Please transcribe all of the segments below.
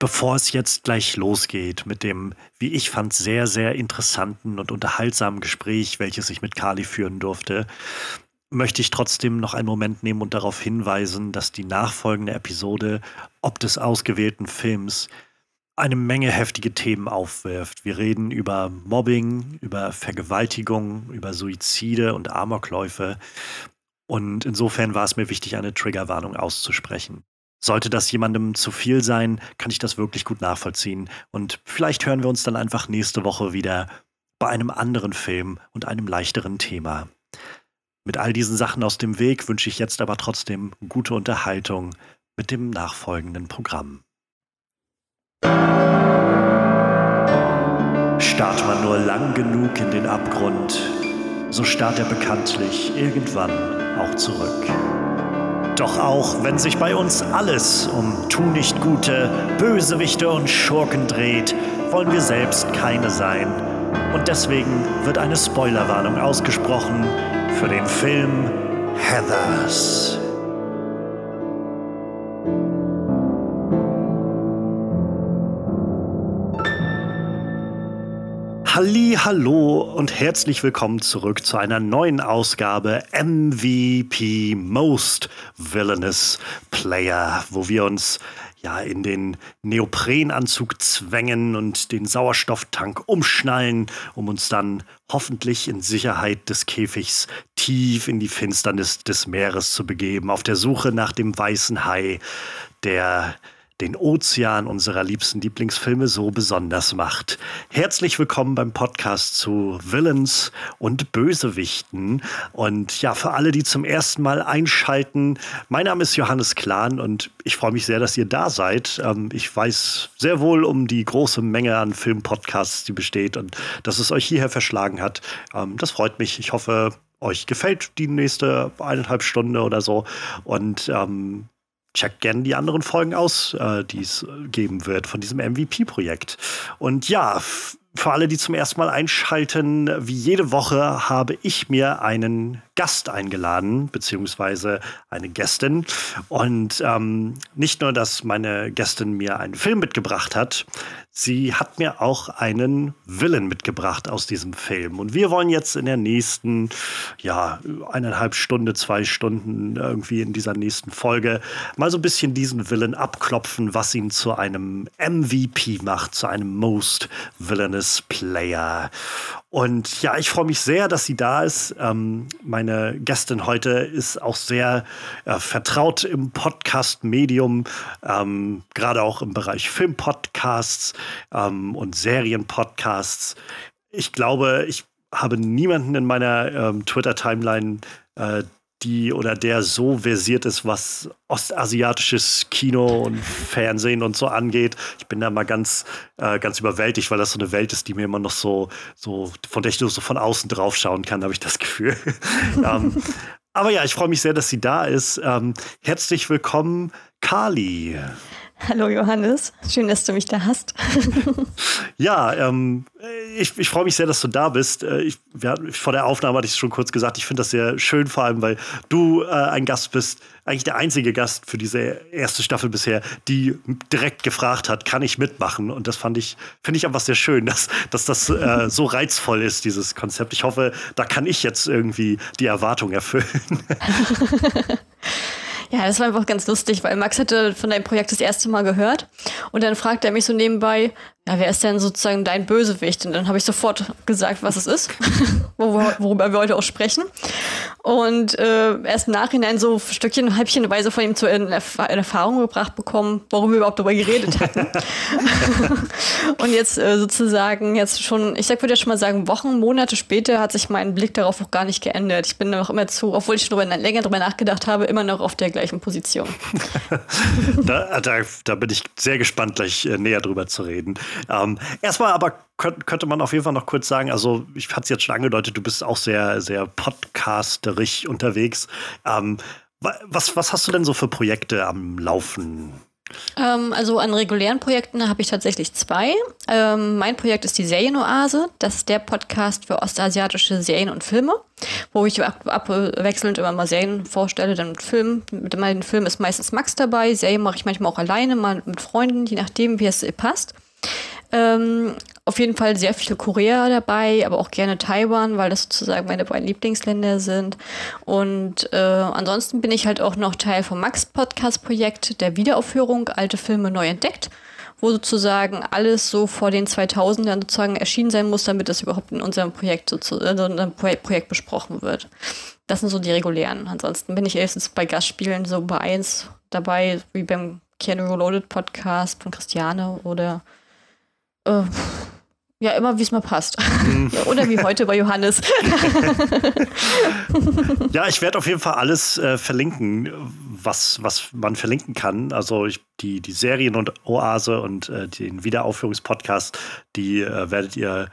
Bevor es jetzt gleich losgeht mit dem, wie ich fand, sehr, sehr interessanten und unterhaltsamen Gespräch, welches ich mit Kali führen durfte, möchte ich trotzdem noch einen Moment nehmen und darauf hinweisen, dass die nachfolgende Episode ob des ausgewählten Films eine Menge heftige Themen aufwirft. Wir reden über Mobbing, über Vergewaltigung, über Suizide und Amokläufe. Und insofern war es mir wichtig, eine Triggerwarnung auszusprechen. Sollte das jemandem zu viel sein, kann ich das wirklich gut nachvollziehen. Und vielleicht hören wir uns dann einfach nächste Woche wieder bei einem anderen Film und einem leichteren Thema. Mit all diesen Sachen aus dem Weg wünsche ich jetzt aber trotzdem gute Unterhaltung mit dem nachfolgenden Programm. Starrt man nur lang genug in den Abgrund, so starrt er bekanntlich irgendwann auch zurück. Doch auch wenn sich bei uns alles um Tu nicht Gute, Bösewichte und Schurken dreht, wollen wir selbst keine sein. Und deswegen wird eine Spoilerwarnung ausgesprochen für den Film Heathers. Halli, hallo und herzlich willkommen zurück zu einer neuen Ausgabe MVP Most Villainous Player, wo wir uns ja in den Neoprenanzug zwängen und den Sauerstofftank umschnallen, um uns dann hoffentlich in Sicherheit des Käfigs tief in die Finsternis des Meeres zu begeben, auf der Suche nach dem weißen Hai, der den Ozean unserer liebsten Lieblingsfilme so besonders macht. Herzlich willkommen beim Podcast zu Villains und Bösewichten. Und ja, für alle, die zum ersten Mal einschalten, mein Name ist Johannes Klahn und ich freue mich sehr, dass ihr da seid. Ähm, ich weiß sehr wohl um die große Menge an Filmpodcasts, die besteht und dass es euch hierher verschlagen hat. Ähm, das freut mich. Ich hoffe, euch gefällt die nächste eineinhalb Stunde oder so. Und ähm, checkt gerne die anderen Folgen aus, äh, die es geben wird von diesem MVP-Projekt. Und ja, für alle, die zum ersten Mal einschalten, wie jede Woche habe ich mir einen Gast eingeladen, beziehungsweise eine Gästin. Und ähm, nicht nur, dass meine Gästin mir einen Film mitgebracht hat, sie hat mir auch einen Villain mitgebracht aus diesem Film. Und wir wollen jetzt in der nächsten, ja, eineinhalb Stunde, zwei Stunden irgendwie in dieser nächsten Folge mal so ein bisschen diesen Villain abklopfen, was ihn zu einem MVP macht, zu einem Most Villainous Player. Und ja, ich freue mich sehr, dass sie da ist. Ähm, meine Gästin heute ist auch sehr äh, vertraut im Podcast-Medium, ähm, gerade auch im Bereich Filmpodcasts ähm, und Serienpodcasts. Ich glaube, ich habe niemanden in meiner ähm, Twitter-Timeline, äh, die oder der so versiert ist, was ostasiatisches Kino und Fernsehen und so angeht. Ich bin da mal ganz, äh, ganz überwältigt, weil das so eine Welt ist, die mir immer noch so, so von der ich nur so von außen drauf schauen kann, habe ich das Gefühl. ähm, aber ja, ich freue mich sehr, dass sie da ist. Ähm, herzlich willkommen, Kali. Hallo Johannes, schön, dass du mich da hast. ja, ähm, ich, ich freue mich sehr, dass du da bist. Äh, ich, wir, vor der Aufnahme hatte ich es schon kurz gesagt, ich finde das sehr schön, vor allem, weil du äh, ein Gast bist, eigentlich der einzige Gast für diese erste Staffel bisher, die direkt gefragt hat, kann ich mitmachen? Und das fand ich, finde ich einfach sehr schön, dass, dass das äh, so reizvoll ist, dieses Konzept. Ich hoffe, da kann ich jetzt irgendwie die Erwartung erfüllen. Ja, das war einfach ganz lustig, weil Max hatte von deinem Projekt das erste Mal gehört. Und dann fragt er mich so nebenbei, ja, wer ist denn sozusagen dein Bösewicht? Und dann habe ich sofort gesagt, was es ist, worüber wir heute auch sprechen. Und äh, erst im Nachhinein so Stückchen, Halbchenweise von ihm zu in, Erfahrung gebracht bekommen, warum wir überhaupt darüber geredet hatten. und jetzt äh, sozusagen, jetzt schon, ich sag, würde ja schon mal sagen, Wochen, Monate später hat sich mein Blick darauf auch gar nicht geändert. Ich bin noch immer zu, obwohl ich schon drüber, länger darüber nachgedacht habe, immer noch auf der gleichen Position. da, da, da, bin ich sehr gespannt, gleich äh, näher drüber zu reden. Ähm, erstmal aber könnte man auf jeden Fall noch kurz sagen, also ich hatte es jetzt schon angedeutet, du bist auch sehr, sehr podcasterig unterwegs. Ähm, was, was hast du denn so für Projekte am Laufen Ähm, also an regulären Projekten habe ich tatsächlich zwei. Ähm, mein Projekt ist die Serienoase. Das ist der Podcast für ostasiatische Serien und Filme, wo ich abwechselnd immer mal Serien vorstelle, dann mit Filmen. Mit meinen Filmen ist meistens Max dabei. Serien mache ich manchmal auch alleine, mal mit Freunden, je nachdem, wie es passt. Ähm, auf jeden Fall sehr viel Korea dabei, aber auch gerne Taiwan, weil das sozusagen meine beiden Lieblingsländer sind. Und äh, ansonsten bin ich halt auch noch Teil vom Max-Podcast-Projekt der Wiederaufführung Alte Filme neu entdeckt, wo sozusagen alles so vor den 2000ern sozusagen erschienen sein muss, damit das überhaupt in unserem Projekt, sozusagen, in unserem Projekt besprochen wird. Das sind so die regulären. Ansonsten bin ich erstens bei Gastspielen so bei eins dabei, wie beim Keanu Reloaded Podcast von Christiane oder äh, ja, immer wie es mal passt. Mhm. oder wie heute bei Johannes. ja, ich werde auf jeden Fall alles äh, verlinken, was, was man verlinken kann. Also ich, die, die Serien und Oase und äh, den Wiederaufführungspodcast, die äh, werdet ihr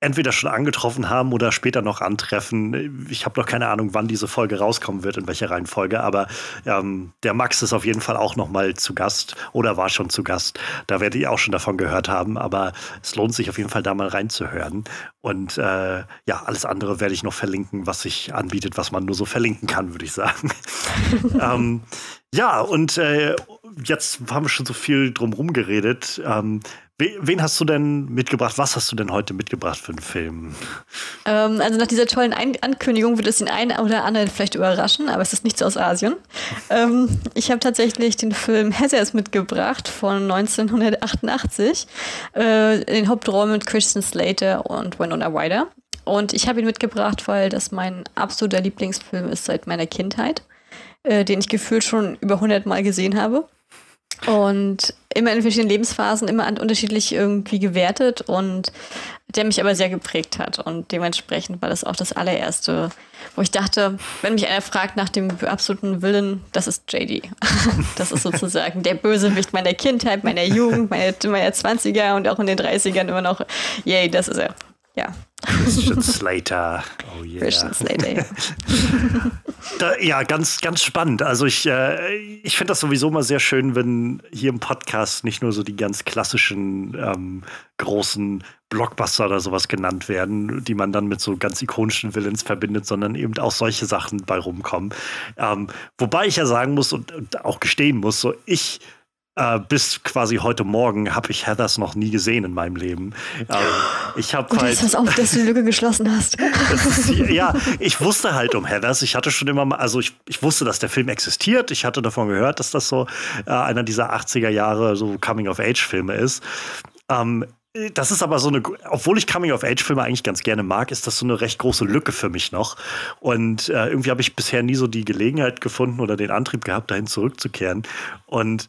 entweder schon angetroffen haben oder später noch antreffen. Ich habe noch keine Ahnung, wann diese Folge rauskommen wird, in welcher Reihenfolge, aber ähm, der Max ist auf jeden Fall auch noch mal zu Gast oder war schon zu Gast. Da werdet ihr auch schon davon gehört haben, aber es lohnt sich auf jeden Fall da mal reinzuhören. Und äh, ja, alles andere werde ich noch verlinken, was sich anbietet, was man nur so verlinken kann, würde ich sagen. ähm, ja, und äh, jetzt haben wir schon so viel drumherum geredet. Ähm, Wen hast du denn mitgebracht? Was hast du denn heute mitgebracht für einen Film? Ähm, also nach dieser tollen Ein Ankündigung wird es den einen oder anderen vielleicht überraschen, aber es ist nichts aus Asien. ähm, ich habe tatsächlich den Film Hazards mitgebracht von 1988. Äh, den Hauptrollen mit Christian Slater und Winona Ryder. Und ich habe ihn mitgebracht, weil das mein absoluter Lieblingsfilm ist seit meiner Kindheit, äh, den ich gefühlt schon über 100 Mal gesehen habe. Und immer in verschiedenen Lebensphasen, immer unterschiedlich irgendwie gewertet und der mich aber sehr geprägt hat. Und dementsprechend war das auch das allererste, wo ich dachte, wenn mich einer fragt nach dem absoluten Willen, das ist JD. Das ist sozusagen der Bösewicht meiner Kindheit, meiner Jugend, meiner, meiner 20er und auch in den 30ern immer noch. Yay, das ist er. Ja. Christian Slater. Oh yeah. Christian Slater, ja. da, ja, ganz, ganz spannend. Also ich, äh, ich finde das sowieso mal sehr schön, wenn hier im Podcast nicht nur so die ganz klassischen ähm, großen Blockbuster oder sowas genannt werden, die man dann mit so ganz ikonischen Villains verbindet, sondern eben auch solche Sachen bei rumkommen. Ähm, wobei ich ja sagen muss und, und auch gestehen muss, so ich äh, bis quasi heute Morgen habe ich Heathers noch nie gesehen in meinem Leben. Ähm, ich habe halt. Pass auf, dass du die Lücke geschlossen hast. ist, ja, ich wusste halt um Heathers. Ich hatte schon immer mal, also ich, ich wusste, dass der Film existiert. Ich hatte davon gehört, dass das so äh, einer dieser 80er Jahre so Coming-of-Age-Filme ist. Ähm, das ist aber so eine, obwohl ich Coming-of-Age-Filme eigentlich ganz gerne mag, ist das so eine recht große Lücke für mich noch. Und äh, irgendwie habe ich bisher nie so die Gelegenheit gefunden oder den Antrieb gehabt, dahin zurückzukehren. Und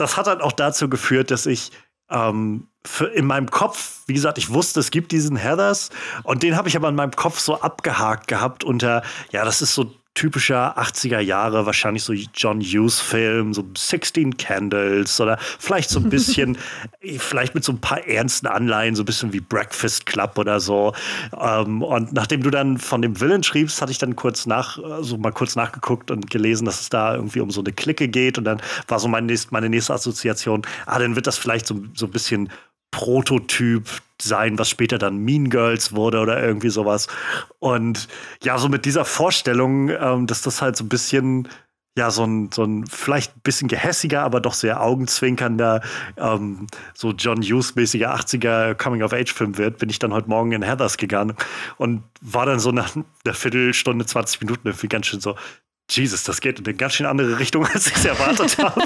das hat dann auch dazu geführt, dass ich ähm, in meinem Kopf, wie gesagt, ich wusste, es gibt diesen Heathers und den habe ich aber in meinem Kopf so abgehakt gehabt unter, ja, das ist so typischer 80er Jahre, wahrscheinlich so John Hughes-Film, so 16 Candles oder vielleicht so ein bisschen, vielleicht mit so ein paar ernsten Anleihen, so ein bisschen wie Breakfast Club oder so. Ähm, und nachdem du dann von dem Villain schriebst, hatte ich dann kurz nach, so mal kurz nachgeguckt und gelesen, dass es da irgendwie um so eine Clique geht. Und dann war so meine nächste, meine nächste Assoziation, ah, dann wird das vielleicht so, so ein bisschen Prototyp sein, was später dann Mean Girls wurde oder irgendwie sowas. Und ja, so mit dieser Vorstellung, ähm, dass das halt so ein bisschen, ja, so ein, so ein vielleicht ein bisschen gehässiger, aber doch sehr augenzwinkernder, ähm, so John Hughes-mäßiger 80er Coming-of-Age-Film wird, bin ich dann heute Morgen in Heathers gegangen und war dann so nach einer Viertelstunde, 20 Minuten irgendwie ganz schön so, Jesus, das geht in eine ganz schön andere Richtung, als ich es erwartet habe.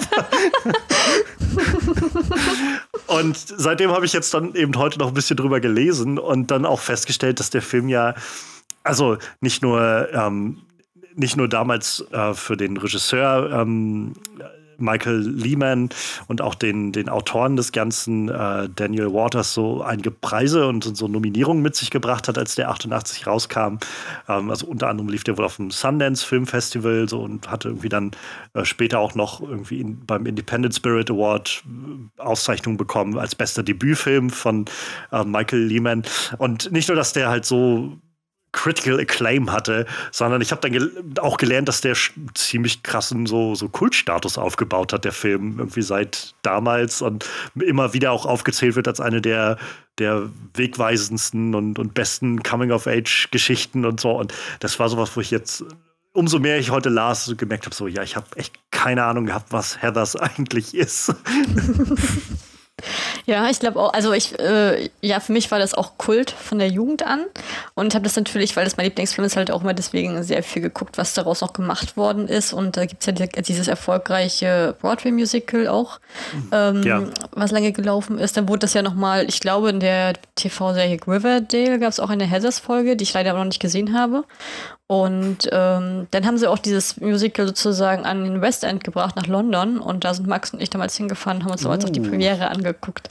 und seitdem habe ich jetzt dann eben heute noch ein bisschen drüber gelesen und dann auch festgestellt, dass der Film ja, also nicht nur, ähm, nicht nur damals äh, für den Regisseur ähm, Michael Lehman und auch den, den Autoren des Ganzen, äh, Daniel Waters, so einige Preise und so Nominierungen mit sich gebracht hat, als der 88 rauskam. Ähm, also unter anderem lief der wohl auf dem Sundance Film Festival so und hatte irgendwie dann äh, später auch noch irgendwie in, beim Independent Spirit Award äh, Auszeichnung bekommen als bester Debütfilm von äh, Michael Lehman. Und nicht nur, dass der halt so Critical Acclaim hatte, sondern ich habe dann gel auch gelernt, dass der ziemlich krassen so, so Kultstatus aufgebaut hat, der Film, irgendwie seit damals und immer wieder auch aufgezählt wird als eine der, der wegweisendsten und, und besten Coming-of-Age-Geschichten und so. Und das war sowas, wo ich jetzt umso mehr ich heute las, so gemerkt habe, so, ja, ich habe echt keine Ahnung gehabt, was Heathers eigentlich ist. Ja, ich glaube auch, also ich, äh, ja, für mich war das auch Kult von der Jugend an und habe das natürlich, weil das mein Lieblingsfilm ist, halt auch immer deswegen sehr viel geguckt, was daraus noch gemacht worden ist und da gibt es ja dieses erfolgreiche Broadway-Musical auch, ähm, ja. was lange gelaufen ist. Dann wurde das ja nochmal, ich glaube, in der TV-Serie Riverdale gab es auch eine Heathers-Folge, die ich leider aber noch nicht gesehen habe und ähm, dann haben sie auch dieses Musical sozusagen an den West End gebracht nach London und da sind Max und ich damals hingefahren, haben uns damals uh. auch die Premiere angeguckt.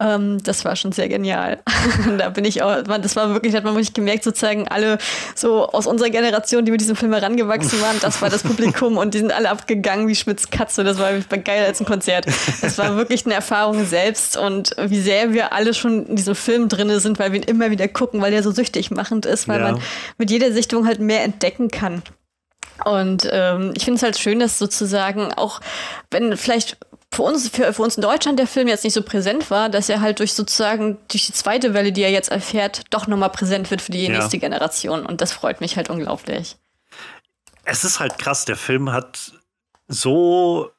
Ähm, das war schon sehr genial. da bin ich auch, das war wirklich, hat man wirklich gemerkt, sozusagen alle so aus unserer Generation, die mit diesem Film herangewachsen waren, das war das Publikum und die sind alle abgegangen wie Schmitz Katze. Das war geil als ein Konzert. Das war wirklich eine Erfahrung selbst und wie sehr wir alle schon in diesem Film drin sind, weil wir ihn immer wieder gucken, weil der so süchtig machend ist, weil ja. man mit jeder Sichtung halt mehr entdecken kann. Und ähm, ich finde es halt schön, dass sozusagen auch, wenn vielleicht für uns, für, für uns in Deutschland der Film jetzt nicht so präsent war, dass er halt durch sozusagen, durch die zweite Welle, die er jetzt erfährt, doch nochmal präsent wird für die ja. nächste Generation. Und das freut mich halt unglaublich. Es ist halt krass, der Film hat so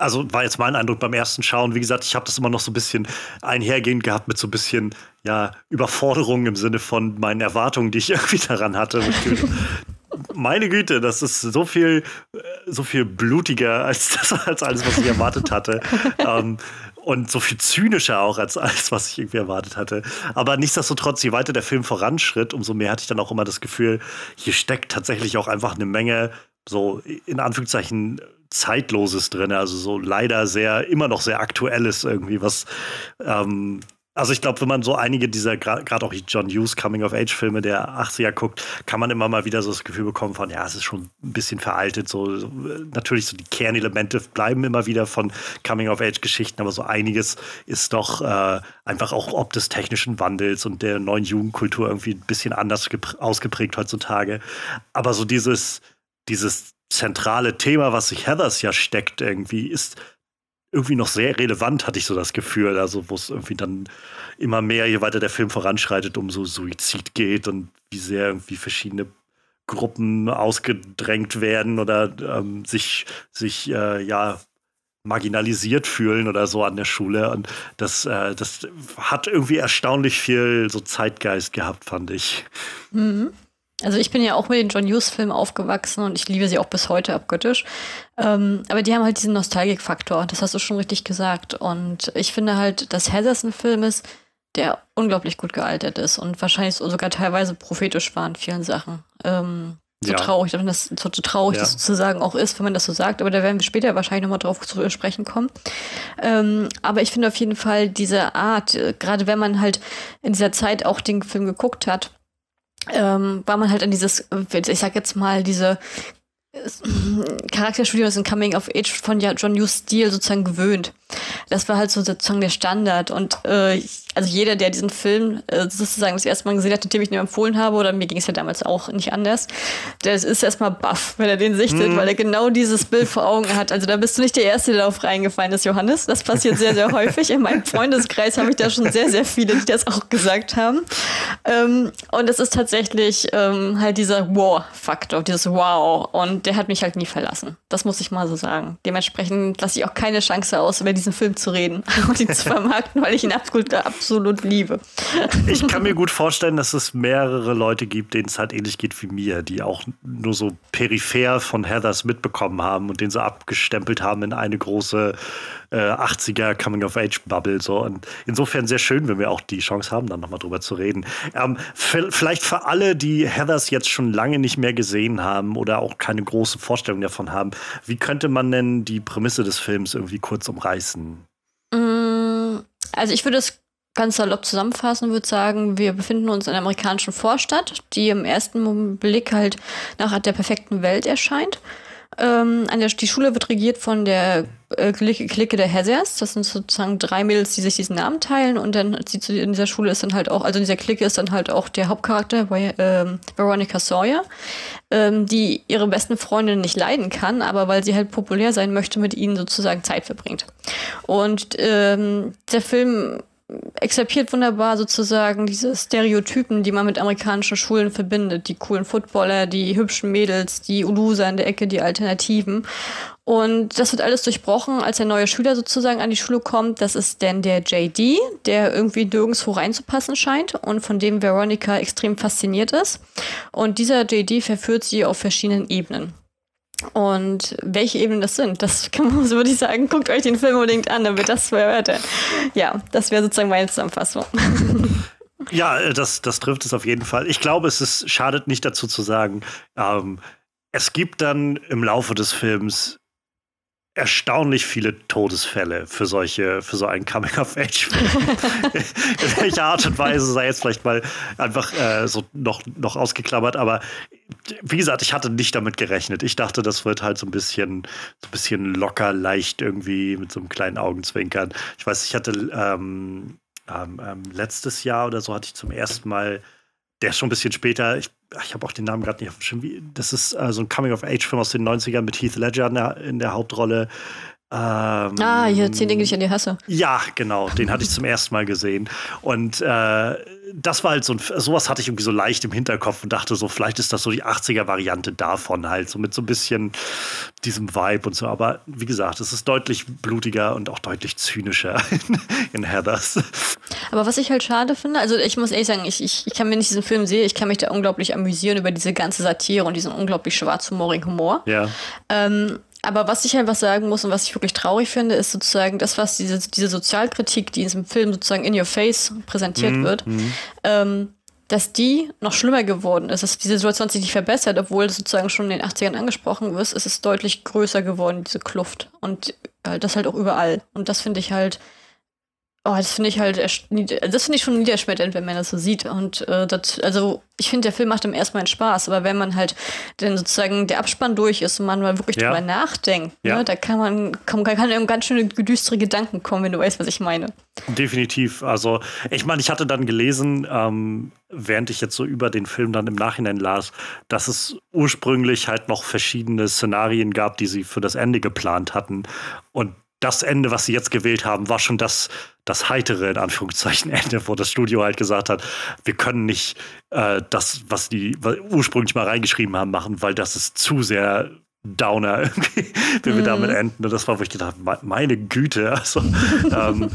also war jetzt mein Eindruck beim ersten Schauen. Wie gesagt, ich habe das immer noch so ein bisschen einhergehend gehabt mit so ein bisschen ja, Überforderung im Sinne von meinen Erwartungen, die ich irgendwie daran hatte. meine Güte, das ist so viel, so viel blutiger als, das, als alles, was ich erwartet hatte. ähm, und so viel zynischer auch als alles, was ich irgendwie erwartet hatte. Aber nichtsdestotrotz, je weiter der Film voranschritt, umso mehr hatte ich dann auch immer das Gefühl, hier steckt tatsächlich auch einfach eine Menge so in Anführungszeichen Zeitloses drin, also so leider sehr, immer noch sehr aktuelles irgendwie, was ähm, also ich glaube, wenn man so einige dieser, gerade auch die John Hughes Coming-of-Age-Filme der 80er guckt, kann man immer mal wieder so das Gefühl bekommen von, ja, es ist schon ein bisschen veraltet. So, natürlich so die Kernelemente bleiben immer wieder von Coming-of-Age-Geschichten, aber so einiges ist doch äh, einfach auch ob des technischen Wandels und der neuen Jugendkultur irgendwie ein bisschen anders ausgeprägt heutzutage. Aber so dieses, dieses zentrale Thema, was sich Heathers ja steckt, irgendwie, ist irgendwie noch sehr relevant, hatte ich so das Gefühl. Also, wo es irgendwie dann immer mehr, je weiter der Film voranschreitet, um so Suizid geht und wie sehr irgendwie verschiedene Gruppen ausgedrängt werden oder ähm, sich, sich äh, ja marginalisiert fühlen oder so an der Schule. Und das, äh, das hat irgendwie erstaunlich viel so Zeitgeist gehabt, fand ich. Mhm. Also ich bin ja auch mit den John Hughes-Filmen aufgewachsen und ich liebe sie auch bis heute abgöttisch. Ähm, aber die haben halt diesen Nostalgik-Faktor, das hast du schon richtig gesagt. Und ich finde halt, dass Heathers ein Film ist, der unglaublich gut gealtert ist und wahrscheinlich sogar teilweise prophetisch war in vielen Sachen. Ähm, so ja. traurig, das, so traurig ja. das sozusagen auch ist, wenn man das so sagt, aber da werden wir später wahrscheinlich nochmal drauf zu sprechen kommen. Ähm, aber ich finde auf jeden Fall diese Art, äh, gerade wenn man halt in dieser Zeit auch den Film geguckt hat, ähm, war man halt an dieses, ich sag jetzt mal, diese Charakterstudios in Coming of Age von John Hughes Stil sozusagen gewöhnt. Das war halt so sozusagen der Standard. Und äh, also jeder, der diesen Film äh, sozusagen das erste Mal gesehen hat, dem ich ihn empfohlen habe, oder mir ging es ja damals auch nicht anders, der ist erstmal baff, wenn er den sichtet, mhm. weil er genau dieses Bild vor Augen hat. Also da bist du nicht der Erste, der darauf reingefallen ist, Johannes. Das passiert sehr, sehr häufig. In meinem Freundeskreis habe ich da schon sehr, sehr viele, die das auch gesagt haben. Ähm, und es ist tatsächlich ähm, halt dieser Wow-Faktor, dieses Wow. Und der hat mich halt nie verlassen. Das muss ich mal so sagen. Dementsprechend lasse ich auch keine Chance aus, über diesen Film zu reden und ihn zu vermarkten, weil ich ihn absolut, absolut liebe. Ich kann mir gut vorstellen, dass es mehrere Leute gibt, denen es halt ähnlich geht wie mir, die auch nur so peripher von Heathers mitbekommen haben und den so abgestempelt haben in eine große äh, 80er Coming-of-Age-Bubble. So. Und insofern sehr schön, wenn wir auch die Chance haben, dann nochmal drüber zu reden. Ähm, vielleicht für alle, die Heathers jetzt schon lange nicht mehr gesehen haben oder auch keine große Vorstellung davon haben, wie könnte man denn die Prämisse des Films irgendwie kurz umreißen? Mm, also ich würde es ganz salopp zusammenfassen würde sagen, wir befinden uns in einer amerikanischen Vorstadt, die im ersten Blick halt nach der perfekten Welt erscheint. Ähm, an der, die Schule wird regiert von der äh, Clique der Hazards. Das sind sozusagen drei Mädels, die sich diesen Namen teilen. Und dann in dieser Schule ist dann halt auch, also in dieser Clique ist dann halt auch der Hauptcharakter, ähm, Veronica Sawyer, ähm, die ihre besten Freundinnen nicht leiden kann, aber weil sie halt populär sein möchte, mit ihnen sozusagen Zeit verbringt. Und ähm, der Film exerpiert wunderbar sozusagen diese Stereotypen, die man mit amerikanischen Schulen verbindet. Die coolen Footballer, die hübschen Mädels, die Ulusa in der Ecke, die Alternativen. Und das wird alles durchbrochen, als der neue Schüler sozusagen an die Schule kommt. Das ist dann der JD, der irgendwie nirgendwo reinzupassen scheint und von dem Veronica extrem fasziniert ist. Und dieser JD verführt sie auf verschiedenen Ebenen. Und welche Ebenen das sind, das kann man, so würde ich sagen, guckt euch den Film unbedingt an, damit das verhört. Ja, das wäre sozusagen meine Zusammenfassung. Ja, das, das trifft es auf jeden Fall. Ich glaube, es ist, schadet nicht dazu zu sagen, ähm, es gibt dann im Laufe des Films erstaunlich viele Todesfälle für solche, für so einen Coming-of-Age-Film. In welcher Art und Weise sei jetzt vielleicht mal einfach äh, so noch, noch ausgeklammert, aber wie gesagt, ich hatte nicht damit gerechnet. Ich dachte, das wird halt so ein bisschen, so ein bisschen locker, leicht irgendwie mit so einem kleinen Augenzwinkern. Ich weiß, ich hatte ähm, ähm, ähm letztes Jahr oder so hatte ich zum ersten Mal der ist schon ein bisschen später. Ich, ich habe auch den Namen gerade nicht auf dem Schirm. Das ist äh, so ein Coming-of-Age-Film aus den 90ern mit Heath Ledger in der, in der Hauptrolle. Ähm, ah, hier zehn Dinge, die ich an dir hasse. Ja, genau. Den hatte ich zum ersten Mal gesehen. Und äh, das war halt so ein, sowas hatte ich irgendwie so leicht im Hinterkopf und dachte so, vielleicht ist das so die 80er-Variante davon halt, so mit so ein bisschen diesem Vibe und so. Aber wie gesagt, es ist deutlich blutiger und auch deutlich zynischer in, in Heathers. Aber was ich halt schade finde, also ich muss ehrlich sagen, ich, ich, ich kann mir nicht diesen Film sehen, ich kann mich da unglaublich amüsieren über diese ganze Satire und diesen unglaublich schwarzhumorigen Humor. Ja. Ähm, aber was ich einfach sagen muss und was ich wirklich traurig finde, ist sozusagen das, was diese, diese Sozialkritik, die in diesem Film sozusagen in your face präsentiert mhm. wird, mhm. Ähm, dass die noch schlimmer geworden ist, dass diese Situation sich nicht verbessert, obwohl das sozusagen schon in den 80ern angesprochen ist, ist es deutlich größer geworden, diese Kluft. Und äh, das halt auch überall. Und das finde ich halt Oh, das finde ich halt, das finde ich schon niederschmetternd, wenn man das so sieht. Und äh, das, also ich finde, der Film macht im ersten Mal Spaß, aber wenn man halt dann sozusagen der Abspann durch ist und man mal wirklich ja. drüber nachdenkt, ja. ne, da kann man, kann, kann einem ganz schöne düstere Gedanken kommen, wenn du weißt, was ich meine. Definitiv. Also, ich meine, ich hatte dann gelesen, ähm, während ich jetzt so über den Film dann im Nachhinein las, dass es ursprünglich halt noch verschiedene Szenarien gab, die sie für das Ende geplant hatten. Und das Ende, was sie jetzt gewählt haben, war schon das, das heitere, in Anführungszeichen, Ende, wo das Studio halt gesagt hat, wir können nicht äh, das, was die ursprünglich mal reingeschrieben haben, machen, weil das ist zu sehr Downer irgendwie, wenn wir damit mhm. enden. Und das war, wo ich gedacht habe, meine Güte. Also, ähm,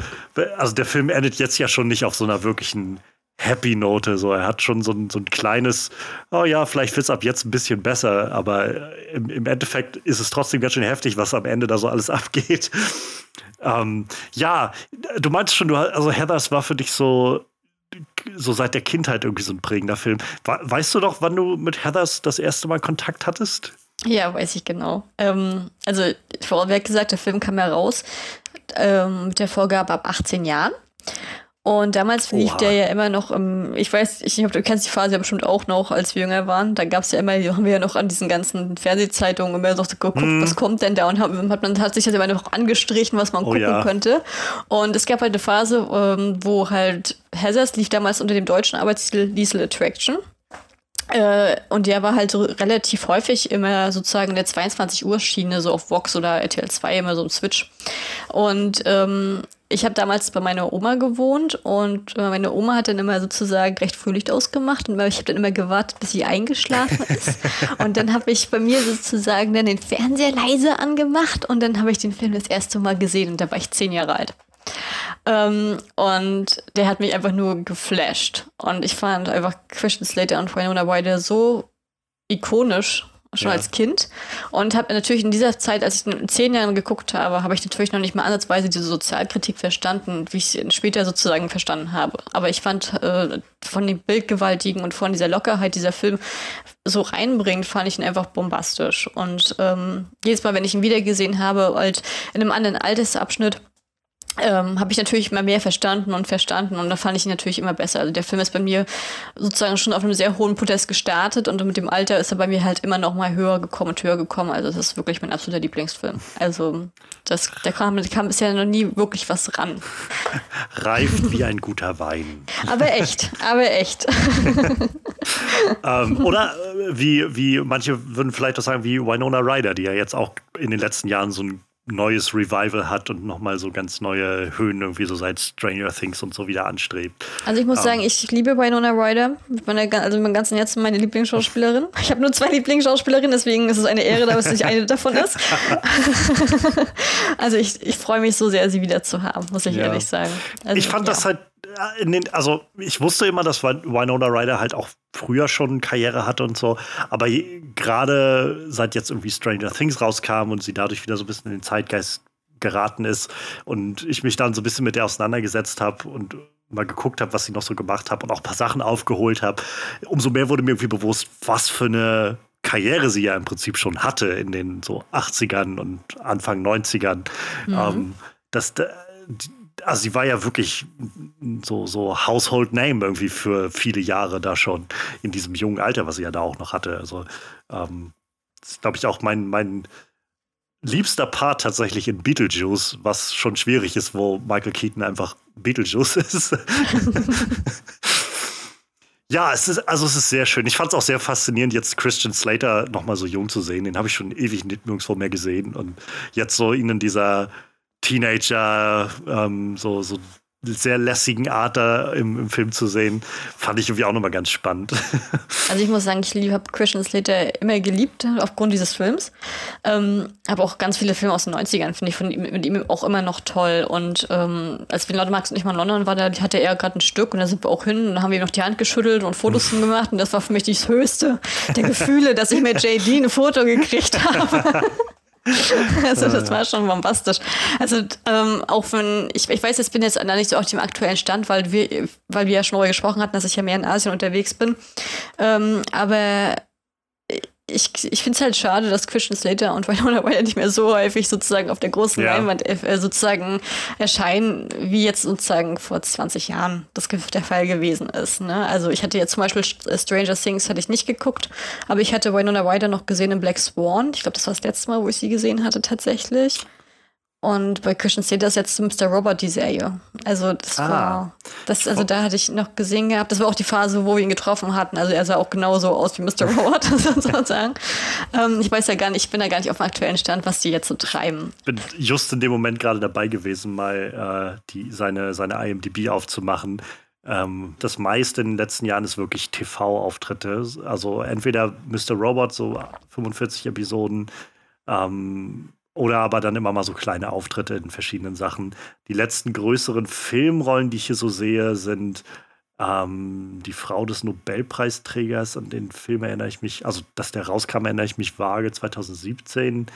also der Film endet jetzt ja schon nicht auf so einer wirklichen Happy Note. So, er hat schon so ein, so ein kleines, oh ja, vielleicht wird es ab jetzt ein bisschen besser, aber im, im, Endeffekt ist es trotzdem ganz schön heftig, was am Ende da so alles abgeht. Ähm, ja, du meinst schon, du, also Heathers war für dich so, so seit der Kindheit irgendwie so ein prägender Film. Weißt du doch, wann du mit Heathers das erste Mal Kontakt hattest? Ja, weiß ich genau. Ähm, also, vorweg gesagt, der Film kam heraus ähm, mit der Vorgabe ab 18 Jahren. Und damals lief Oha. der ja immer noch im, ich weiß, ich glaube, du kennst die Phase ja bestimmt auch noch, als wir jünger waren. Da gab es ja immer, haben wir ja noch an diesen ganzen Fernsehzeitungen immer so geguckt, hm. was kommt denn da? Und hat, hat man hat sich das immer noch angestrichen, was man oh, gucken ja. könnte. Und es gab halt eine Phase, ähm, wo halt Hazards lief damals unter dem deutschen Arbeitstitel Diesel Attraction. Äh, und der war halt so relativ häufig immer sozusagen in der 22 Uhr Schiene, so auf Vox oder RTL 2 immer so im Switch. Und ähm, ich habe damals bei meiner Oma gewohnt und äh, meine Oma hat dann immer sozusagen recht früh Licht ausgemacht und ich habe dann immer gewartet, bis sie eingeschlafen ist. und dann habe ich bei mir sozusagen dann den Fernseher leise angemacht und dann habe ich den Film das erste Mal gesehen und da war ich zehn Jahre alt. Ähm, und der hat mich einfach nur geflasht. Und ich fand einfach Christian Slater und Winona Ryder so ikonisch schon ja. als Kind. Und habe natürlich in dieser Zeit, als ich in zehn Jahren geguckt habe, habe ich natürlich noch nicht mal ansatzweise diese Sozialkritik verstanden, wie ich sie später sozusagen verstanden habe. Aber ich fand äh, von dem Bildgewaltigen und von dieser Lockerheit dieser Film so reinbringt, fand ich ihn einfach bombastisch. Und ähm, jedes Mal, wenn ich ihn wiedergesehen habe, halt in einem anderen Altersabschnitt, ähm, habe ich natürlich immer mehr verstanden und verstanden und da fand ich ihn natürlich immer besser. Also der Film ist bei mir sozusagen schon auf einem sehr hohen Podest gestartet und mit dem Alter ist er bei mir halt immer noch mal höher gekommen und höher gekommen. Also das ist wirklich mein absoluter Lieblingsfilm. Also das, da kam, kam bisher noch nie wirklich was ran. Reift wie ein guter Wein. Aber echt, aber echt. ähm, oder äh, wie, wie manche würden vielleicht auch sagen, wie Winona Ryder, die ja jetzt auch in den letzten Jahren so ein neues Revival hat und nochmal so ganz neue Höhen irgendwie so seit Stranger Things und so wieder anstrebt. Also ich muss um, sagen, ähm. ich liebe Winona Ryder, mit meiner, also meinem ganzen Herzen meine Lieblingsschauspielerin. Ich habe nur zwei Lieblingsschauspielerinnen, deswegen ist es eine Ehre, dass es nicht eine davon ist. also ich, ich freue mich so sehr, sie wieder zu haben, muss ich ja. ehrlich sagen. Also, ich fand ja. das halt den, also ich wusste immer, dass Winona Ryder halt auch früher schon Karriere hatte und so, aber gerade seit jetzt irgendwie Stranger Things rauskam und sie dadurch wieder so ein bisschen in den Zeitgeist geraten ist und ich mich dann so ein bisschen mit der auseinandergesetzt habe und mal geguckt habe, was sie noch so gemacht hat und auch ein paar Sachen aufgeholt habe, umso mehr wurde mir irgendwie bewusst, was für eine Karriere sie ja im Prinzip schon hatte in den so 80ern und Anfang 90ern. Mhm. Ähm, dass also sie war ja wirklich so, so Household Name irgendwie für viele Jahre da schon in diesem jungen Alter, was sie ja da auch noch hatte. Also ähm, das ist, glaube ich, auch mein, mein liebster Part tatsächlich in Beetlejuice, was schon schwierig ist, wo Michael Keaton einfach Beetlejuice ist. ja, es ist, also es ist sehr schön. Ich fand es auch sehr faszinierend, jetzt Christian Slater noch mal so jung zu sehen. Den habe ich schon ewig nirgendwo mehr gesehen. Und jetzt so ihn in dieser Teenager, ähm, so, so sehr lässigen Art da im, im, Film zu sehen, fand ich irgendwie auch nochmal ganz spannend. Also ich muss sagen, ich habe Christian Slater immer geliebt aufgrund dieses Films. Ähm, aber auch ganz viele Filme aus den 90ern finde ich von ihm, mit ihm auch immer noch toll. Und ähm, als wir in Max und ich mal in London waren, da hatte er gerade ein Stück und da sind wir auch hin und haben wir ihm noch die Hand geschüttelt und Fotos gemacht und das war für mich das Höchste der Gefühle, dass ich mit JD ein Foto gekriegt habe. also das war schon bombastisch. Also ähm, auch wenn, ich, ich weiß, jetzt bin jetzt nicht so auf dem aktuellen Stand, weil wir, weil wir ja schon darüber gesprochen hatten, dass ich ja mehr in Asien unterwegs bin. Ähm, aber ich, ich finde es halt schade, dass Christian Slater und Winona Ryder nicht mehr so häufig sozusagen auf der großen ja. Leinwand äh, sozusagen erscheinen, wie jetzt sozusagen vor 20 Jahren das der Fall gewesen ist. Ne? Also ich hatte jetzt zum Beispiel Stranger Things hatte ich nicht geguckt, aber ich hatte Winona Ryder noch gesehen in Black Swan. Ich glaube, das war das letzte Mal, wo ich sie gesehen hatte tatsächlich. Und bei Christian Slater ist jetzt Mr. Robot die Serie. Also das ah. war, das, also da hatte ich noch gesehen gehabt. Das war auch die Phase, wo wir ihn getroffen hatten. Also er sah auch genauso aus wie Mr. Robot, sozusagen. Ähm, ich weiß ja gar nicht, ich bin da gar nicht auf dem aktuellen Stand, was die jetzt so treiben. Ich bin just in dem Moment gerade dabei gewesen, mal äh, die, seine, seine IMDb aufzumachen. Ähm, das meiste in den letzten Jahren ist wirklich TV-Auftritte. Also entweder Mr. Robot, so 45 Episoden, ähm, oder aber dann immer mal so kleine Auftritte in verschiedenen Sachen. Die letzten größeren Filmrollen, die ich hier so sehe, sind ähm, die Frau des Nobelpreisträgers. An den Film erinnere ich mich, also dass der rauskam, erinnere ich mich vage 2017.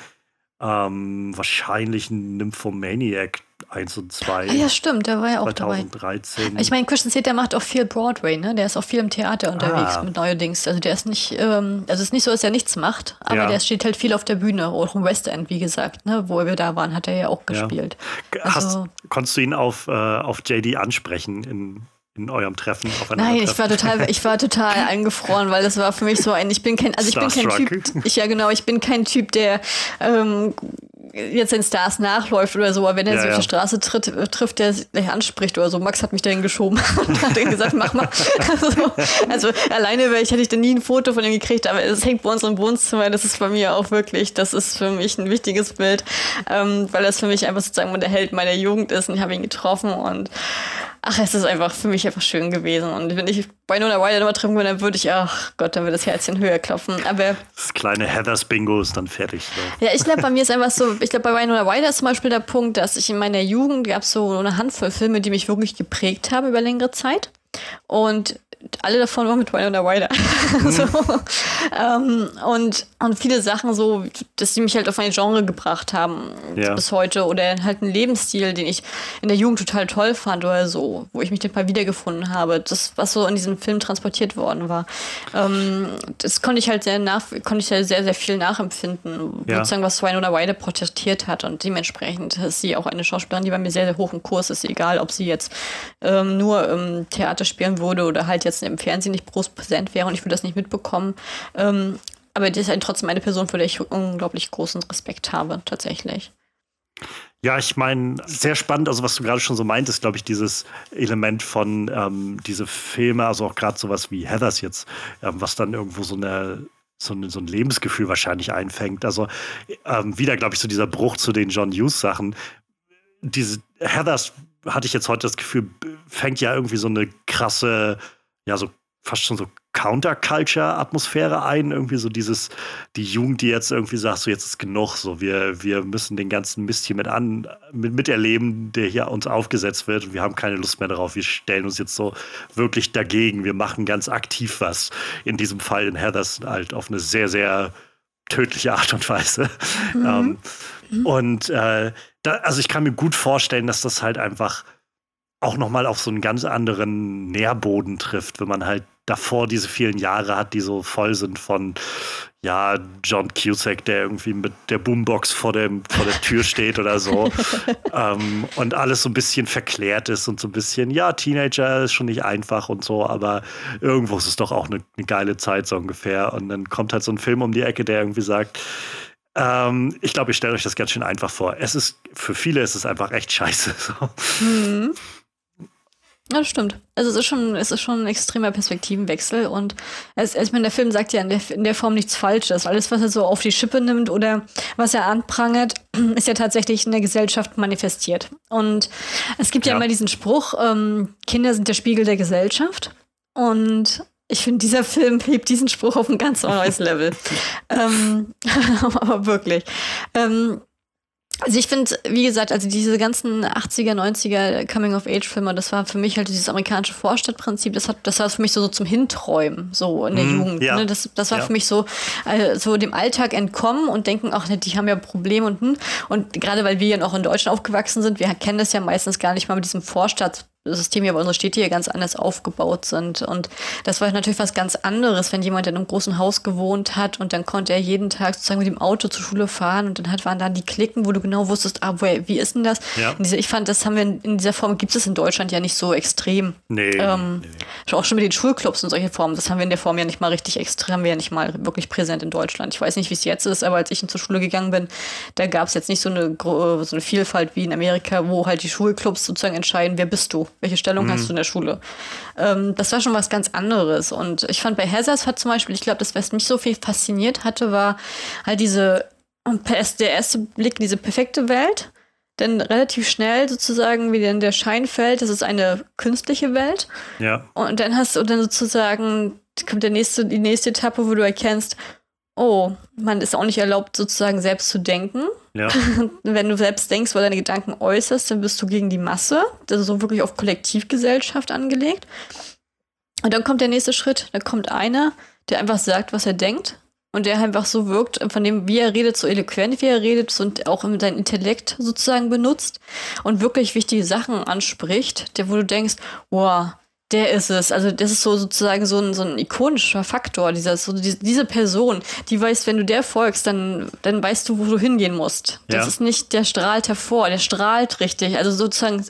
Ähm, wahrscheinlich ein Nymphomaniac 1 und 2. Ah, ja, stimmt, der war ja auch 2013. dabei. Ich meine, Christian Slater macht auch viel Broadway, ne? Der ist auch viel im Theater unterwegs ah. mit neuerdings. Also der ist nicht, ähm, also es ist nicht so, dass er nichts macht, aber ja. der steht halt viel auf der Bühne, auch im West End, wie gesagt, ne? Wo wir da waren, hat er ja auch gespielt. Ja. Also, Hast, konntest du ihn auf, äh, auf JD ansprechen in in eurem Treffen Nein, ich war total, ich war total eingefroren, weil das war für mich so ein, ich bin kein, also ich bin kein Typ, ich ja genau, ich bin kein Typ, der ähm, jetzt den Stars nachläuft oder so, aber wenn er ja, sich auf die Straße tritt, trifft, der sich anspricht oder so. Max hat mich dahin geschoben und hat dann gesagt, mach mal. Also, also alleine ich, hätte ich dann nie ein Foto von ihm gekriegt, aber es hängt bei uns im Wohnzimmer. Das ist bei mir auch wirklich, das ist für mich ein wichtiges Bild, ähm, weil das für mich einfach sozusagen der Held meiner Jugend ist und ich habe ihn getroffen und ach, es ist einfach für mich einfach schön gewesen. Und wenn ich bei Nona Wilder nochmal treffen würde, dann würde ich, ach Gott, dann würde das Herzchen höher klopfen. Aber das kleine Heathers Bingo ist dann fertig. So. Ja, ich glaube, bei mir ist einfach so, ich glaube, bei Winona Ryder ist zum Beispiel der Punkt, dass ich in meiner Jugend gab es so eine Handvoll Filme, die mich wirklich geprägt haben über längere Zeit. Und alle davon waren mit Winona Ryder. Mhm. so, ähm, und, und viele Sachen so, dass sie mich halt auf ein Genre gebracht haben ja. bis heute oder halt einen Lebensstil, den ich in der Jugend total toll fand oder so, wo ich mich dann mal wiedergefunden habe. Das, was so in diesem Film transportiert worden war. Ähm, das konnte ich halt sehr nach, konnte ich halt sehr, sehr viel nachempfinden, ja. sozusagen, was Winona Ryder protestiert hat und dementsprechend ist sie auch eine Schauspielerin, die bei mir sehr, sehr hoch im Kurs ist, egal ob sie jetzt ähm, nur im Theater spielen würde oder halt jetzt im Fernsehen nicht groß präsent wäre und ich würde das nicht mitbekommen. Ähm, aber die ist halt trotzdem eine Person, vor der ich unglaublich großen Respekt habe, tatsächlich. Ja, ich meine, sehr spannend, also was du gerade schon so meintest, glaube ich, dieses Element von ähm, diese Filme, also auch gerade sowas wie Heathers jetzt, ähm, was dann irgendwo so eine so ein, so ein Lebensgefühl wahrscheinlich einfängt. Also ähm, wieder, glaube ich, so dieser Bruch zu den John Hughes Sachen. Diese Heathers hatte ich jetzt heute das Gefühl, fängt ja irgendwie so eine krasse, ja, so fast schon so Counterculture-Atmosphäre ein. Irgendwie so dieses, die Jugend, die jetzt irgendwie sagt, so jetzt ist genug, so wir, wir müssen den ganzen Mist hier mit an, mit, miterleben, der hier uns aufgesetzt wird und wir haben keine Lust mehr darauf. Wir stellen uns jetzt so wirklich dagegen. Wir machen ganz aktiv was. In diesem Fall in Heathers halt auf eine sehr, sehr tödliche Art und Weise. Mhm. Ähm, mhm. Und äh, da, also ich kann mir gut vorstellen, dass das halt einfach auch nochmal auf so einen ganz anderen Nährboden trifft, wenn man halt davor diese vielen Jahre hat, die so voll sind von ja, John Cusack, der irgendwie mit der Boombox vor, dem, vor der Tür steht oder so. ähm, und alles so ein bisschen verklärt ist und so ein bisschen, ja, Teenager ist schon nicht einfach und so, aber irgendwo ist es doch auch eine, eine geile Zeit so ungefähr. Und dann kommt halt so ein Film um die Ecke, der irgendwie sagt, ähm, ich glaube, ich stelle euch das ganz schön einfach vor. Es ist, für viele ist es einfach echt scheiße. So. Mhm. Ja, das stimmt. Also es ist schon, es ist schon ein extremer Perspektivenwechsel und es, ich meine, der Film sagt ja in der, in der Form nichts Falsches. Alles, was er so auf die Schippe nimmt oder was er anprangert, ist ja tatsächlich in der Gesellschaft manifestiert. Und es gibt ja, ja immer diesen Spruch, ähm, Kinder sind der Spiegel der Gesellschaft. Und ich finde, dieser Film hebt diesen Spruch auf ein ganz neues Level. ähm, aber wirklich. Ähm, also ich finde, wie gesagt, also diese ganzen 80er, 90er Coming-of-Age-Filme, das war für mich halt dieses amerikanische Vorstadtprinzip, das hat, das war für mich so, so zum Hinträumen, so in der mm, Jugend. Ja. Ne? Das, das war ja. für mich so, äh, so dem Alltag entkommen und denken, ach, ne, die haben ja Probleme und hm. Und gerade weil wir ja noch in Deutschland aufgewachsen sind, wir kennen das ja meistens gar nicht mal mit diesem Vorstadt System hier, aber unsere Städte hier ganz anders aufgebaut sind. Und das war natürlich was ganz anderes, wenn jemand in einem großen Haus gewohnt hat und dann konnte er jeden Tag sozusagen mit dem Auto zur Schule fahren und dann hat, waren da die Klicken, wo du genau wusstest, ah, woher, wie ist denn das? Ja. Diese, ich fand, das haben wir in, in, dieser Form, gibt es in Deutschland ja nicht so extrem. Nee, ähm, nee. Auch schon mit den Schulclubs und solche Formen, das haben wir in der Form ja nicht mal richtig extrem, haben wir ja nicht mal wirklich präsent in Deutschland. Ich weiß nicht, wie es jetzt ist, aber als ich zur Schule gegangen bin, da gab es jetzt nicht so eine, so eine Vielfalt wie in Amerika, wo halt die Schulclubs sozusagen entscheiden, wer bist du? Welche Stellung mhm. hast du in der Schule? Ähm, das war schon was ganz anderes. Und ich fand bei Hazards hat zum Beispiel, ich glaube, das, was mich so viel fasziniert hatte, war halt diese, der erste Blick in diese perfekte Welt. Denn relativ schnell sozusagen, wie dann der Schein fällt, das ist eine künstliche Welt. Ja. Und dann hast du dann sozusagen, kommt der nächste, die nächste Etappe, wo du erkennst, oh, man ist auch nicht erlaubt, sozusagen selbst zu denken. Ja. Wenn du selbst denkst, weil deine Gedanken äußerst, dann bist du gegen die Masse. Das ist so wirklich auf Kollektivgesellschaft angelegt. Und dann kommt der nächste Schritt. Da kommt einer, der einfach sagt, was er denkt. Und der einfach so wirkt, von dem, wie er redet, so eloquent, wie er redet und auch sein Intellekt sozusagen benutzt und wirklich wichtige Sachen anspricht, der, wo du denkst, wow, der ist es. Also das ist so sozusagen so ein, so ein ikonischer Faktor, dieser, so die, diese Person, die weiß, wenn du der folgst, dann, dann weißt du, wo du hingehen musst. Das ja. ist nicht, der strahlt hervor, der strahlt richtig. Also sozusagen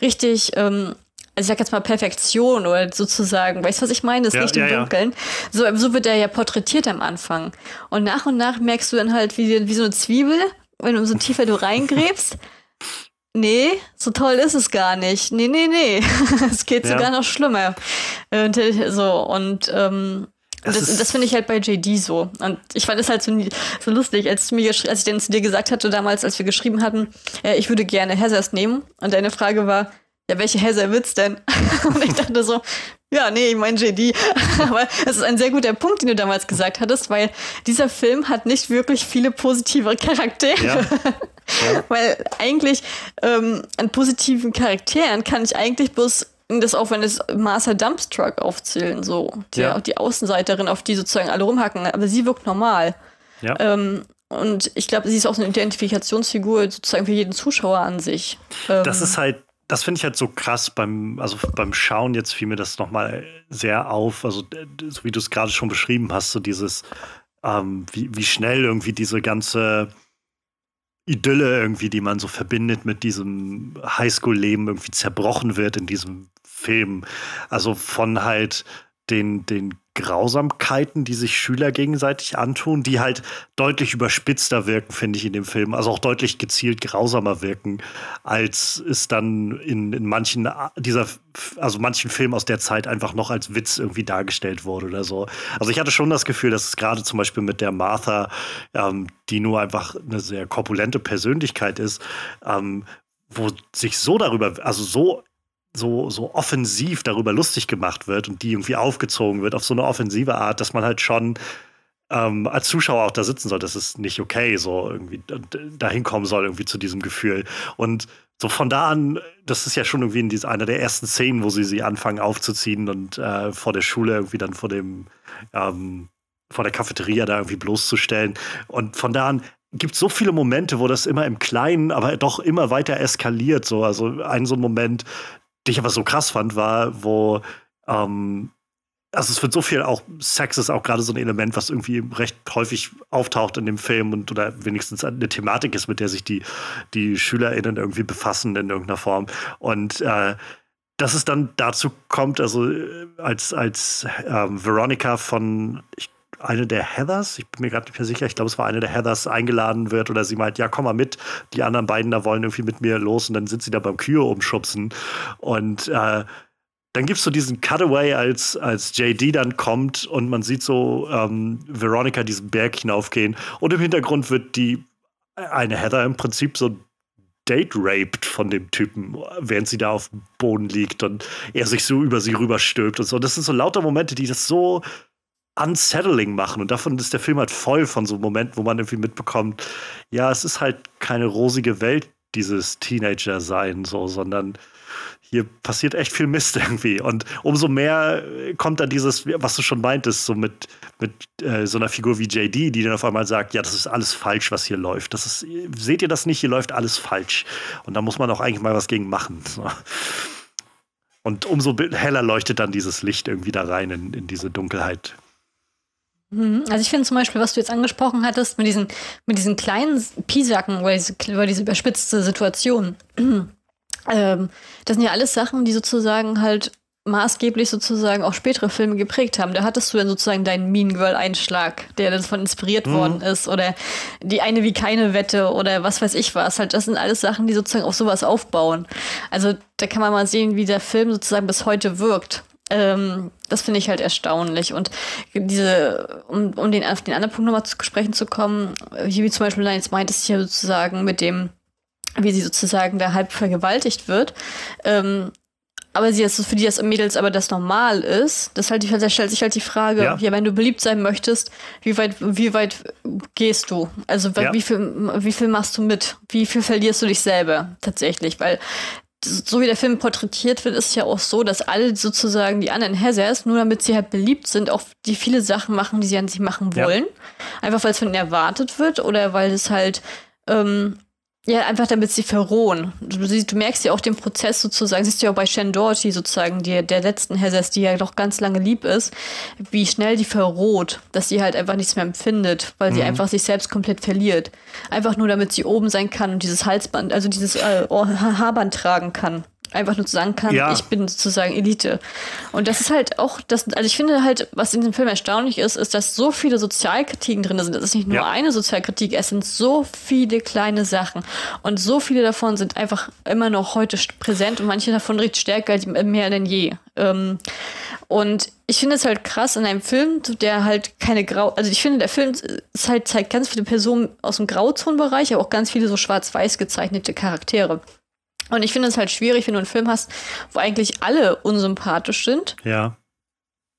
richtig, ähm, also ich sag jetzt mal Perfektion oder sozusagen, weißt du, was ich meine? Das ja, Licht im ja, Dunkeln. So, so wird er ja porträtiert am Anfang. Und nach und nach merkst du dann halt, wie, wie so eine Zwiebel, wenn du so tiefer du reingräbst, Nee, so toll ist es gar nicht. Nee, nee, nee. es geht ja. sogar noch schlimmer. Und, so, und ähm, das, das finde ich halt bei JD so. Und ich fand es halt so, so lustig, als, mir als ich denn zu dir gesagt hatte damals, als wir geschrieben hatten, äh, ich würde gerne Hazards nehmen. Und deine Frage war, ja, welche Hazard wird's denn? und ich dachte so, ja, nee, ich meine JD. Aber es ist ein sehr guter Punkt, den du damals gesagt hattest, weil dieser Film hat nicht wirklich viele positive Charaktere. Ja. Ja. weil eigentlich ähm, an positiven Charakteren kann ich eigentlich bloß das auch, wenn es Master Dumpstruck aufzählen, so. Die, Ja. die Außenseiterin, auf die sozusagen alle rumhacken, aber sie wirkt normal. Ja. Ähm, und ich glaube, sie ist auch so eine Identifikationsfigur sozusagen für jeden Zuschauer an sich. Ähm, Das ist halt, das finde ich halt so krass beim, also beim Schauen jetzt fiel mir das nochmal sehr auf, also so wie du es gerade schon beschrieben hast, so dieses, ähm, wie, wie schnell irgendwie diese ganze Idylle irgendwie, die man so verbindet mit diesem Highschool-Leben irgendwie zerbrochen wird in diesem Film. Also von halt den, den Grausamkeiten, die sich Schüler gegenseitig antun, die halt deutlich überspitzter wirken, finde ich, in dem Film. Also auch deutlich gezielt grausamer wirken, als es dann in, in manchen dieser, also manchen Filmen aus der Zeit einfach noch als Witz irgendwie dargestellt wurde oder so. Also ich hatte schon das Gefühl, dass es gerade zum Beispiel mit der Martha, ähm, die nur einfach eine sehr korpulente Persönlichkeit ist, ähm, wo sich so darüber, also so so, so offensiv darüber lustig gemacht wird und die irgendwie aufgezogen wird auf so eine offensive Art, dass man halt schon ähm, als Zuschauer auch da sitzen soll. Das ist nicht okay, so irgendwie dahin kommen soll, irgendwie zu diesem Gefühl. Und so von da an, das ist ja schon irgendwie in dieser, einer der ersten Szenen, wo sie sie anfangen aufzuziehen und äh, vor der Schule irgendwie dann vor dem, ähm, vor der Cafeteria da irgendwie bloßzustellen. Und von da an gibt es so viele Momente, wo das immer im Kleinen, aber doch immer weiter eskaliert. So. Also ein so ein Moment, den ich aber so krass fand, war, wo ähm, also es wird so viel auch, Sex ist auch gerade so ein Element, was irgendwie recht häufig auftaucht in dem Film und oder wenigstens eine Thematik ist, mit der sich die, die SchülerInnen irgendwie befassen in irgendeiner Form. Und äh, dass es dann dazu kommt, also äh, als, als ähm, Veronica von ich, eine der Heathers, ich bin mir gerade nicht mehr sicher, ich glaube, es war eine der Heathers eingeladen wird oder sie meint, ja, komm mal mit, die anderen beiden da wollen irgendwie mit mir los und dann sind sie da beim Kühe umschubsen. Und äh, dann gibt es so diesen Cutaway, als, als JD dann kommt und man sieht so ähm, Veronica diesen Berg hinaufgehen und im Hintergrund wird die eine Heather im Prinzip so date-raped von dem Typen, während sie da auf dem Boden liegt und er sich so über sie rüberstülpt und so. Das sind so lauter Momente, die das so unsettling machen. Und davon ist der Film halt voll von so Momenten, wo man irgendwie mitbekommt, ja, es ist halt keine rosige Welt, dieses Teenager-Sein, so, sondern hier passiert echt viel Mist irgendwie. Und umso mehr kommt dann dieses, was du schon meintest, so mit, mit äh, so einer Figur wie JD, die dann auf einmal sagt, ja, das ist alles falsch, was hier läuft. Das ist, seht ihr das nicht? Hier läuft alles falsch. Und da muss man auch eigentlich mal was gegen machen. So. Und umso heller leuchtet dann dieses Licht irgendwie da rein in, in diese Dunkelheit. Mhm. Also ich finde zum Beispiel, was du jetzt angesprochen hattest, mit diesen, mit diesen kleinen Pisacken oder diese, über diese überspitzte Situation. ähm, das sind ja alles Sachen, die sozusagen halt maßgeblich sozusagen auch spätere Filme geprägt haben. Da hattest du dann sozusagen deinen Mean Girl-Einschlag, der davon inspiriert Mhm. worden ist. Oder die eine wie keine Wette oder was weiß ich was. Halt, das sind alles Sachen, die sozusagen auf sowas aufbauen. Also da kann man mal sehen, wie der Film sozusagen bis heute wirkt. Ähm, das finde ich halt erstaunlich. Und diese, um, um den, auf den anderen Punkt nochmal zu sprechen zu kommen, hier wie zum Beispiel jetzt meintest hier sozusagen mit dem, wie sie sozusagen da halb vergewaltigt wird. Ähm, aber sie ist für die das Mädels aber das normal ist, das halt, da stellt sich halt die Frage, Ja. ja. wenn du beliebt sein möchtest, wie weit, wie weit gehst du? Also Ja. wie viel, wie viel machst du mit? Wie viel verlierst du dich selber tatsächlich? Weil so wie der Film porträtiert wird, ist es ja auch so, dass alle sozusagen die anderen Hazards, nur damit sie halt beliebt sind, auch die viele Sachen machen, die sie an sich machen Ja. wollen. Einfach weil es von ihnen erwartet wird oder weil es halt ähm, ja, einfach damit sie verrohen. Du, du merkst ja auch den Prozess sozusagen, siehst du ja auch bei Shen Doherty sozusagen, die, der letzten Hazards, die ja noch ganz lange lieb ist, wie schnell die verroht, dass sie halt einfach nichts mehr empfindet, weil sie Mhm. einfach sich selbst komplett verliert. Einfach nur, damit sie oben sein kann und dieses Halsband, also dieses äh, Haarband tragen kann. Einfach nur zu sagen kann, Ja. ich bin sozusagen Elite. Und das ist halt auch, das, also ich finde halt, was in dem Film erstaunlich ist, ist, dass so viele Sozialkritiken drin sind. Das ist nicht nur Ja. eine Sozialkritik, es sind so viele kleine Sachen. Und so viele davon sind einfach immer noch heute präsent und manche davon riecht stärker mehr denn je. Ähm, und ich finde es halt krass in einem Film, der halt keine Grau, also ich finde, der Film ist halt, zeigt ganz viele Personen aus dem Grauzonenbereich, aber auch ganz viele so schwarz-weiß gezeichnete Charaktere. Und ich finde es halt schwierig, wenn du einen Film hast, wo eigentlich alle unsympathisch sind. Ja.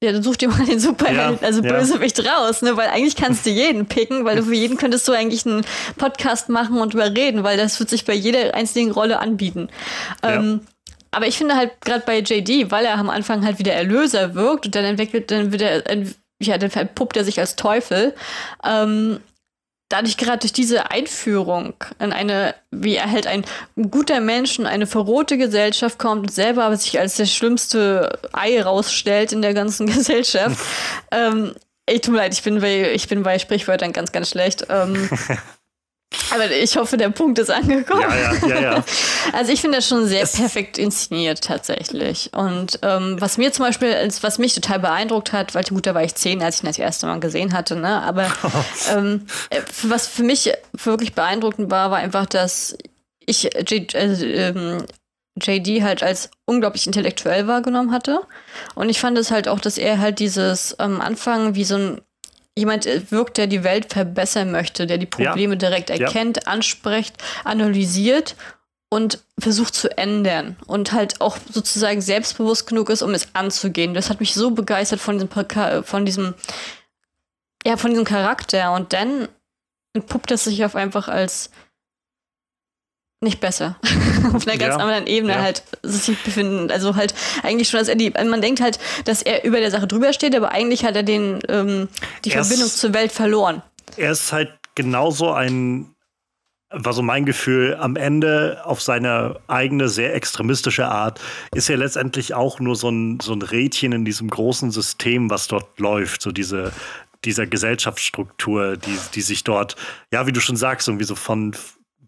Ja, dann such dir mal den Superheld, Ja, also ja. Bösewicht raus, ne? Weil eigentlich kannst du jeden picken, weil du für jeden könntest du eigentlich einen Podcast machen und drüber reden, weil das wird sich bei jeder einzelnen Rolle anbieten. Ja. Ähm, aber ich finde halt gerade bei JD, weil er am Anfang halt wieder Erlöser wirkt und dann entwickelt, dann wird er, ja, dann puppt er sich als Teufel. Ähm, dadurch gerade durch diese Einführung in eine, wie er halt ein guter Mensch in eine verrohte Gesellschaft kommt und selber aber sich als das schlimmste Ei rausstellt in der ganzen Gesellschaft. ähm, ich tut mir leid, ich bin bei, ich bin bei Sprichwörtern ganz, ganz schlecht. Ähm, Aber ich hoffe, der Punkt ist angekommen. Ja, ja, ja, ja. Also ich finde das schon sehr perfekt inszeniert tatsächlich. Und ähm, was mir zum Beispiel, was mich total beeindruckt hat, weil gut, da war ich zehn, als ich ihn das erste Mal gesehen hatte, ne? Aber ähm, äh, was für mich wirklich beeindruckend war, war einfach, dass ich J äh, ähm, JD halt als unglaublich intellektuell wahrgenommen hatte. Und ich fand es halt auch, dass er halt dieses am ähm, Anfang wie so ein jemand wirkt, der die Welt verbessern möchte, der die Probleme ja. direkt erkennt, ja. anspricht, analysiert und versucht zu ändern und halt auch sozusagen selbstbewusst genug ist, um es anzugehen. Das hat mich so begeistert von diesem, von diesem, ja, von diesem Charakter und dann entpuppt es sich auf einfach als nicht besser. Auf einer ganz ja. anderen Ebene ja. halt sich befinden. Also halt eigentlich schon, dass er die, man denkt halt, dass er über der Sache drüber steht, aber eigentlich hat er den, ähm, die er Verbindung ist, zur Welt verloren. Er ist halt genauso ein, war so mein Gefühl, am Ende auf seine eigene, sehr extremistische Art, ist er letztendlich auch nur so ein, so ein Rädchen in diesem großen System, was dort läuft. So diese, dieser Gesellschaftsstruktur, die, die sich dort, ja, wie du schon sagst, irgendwie so von,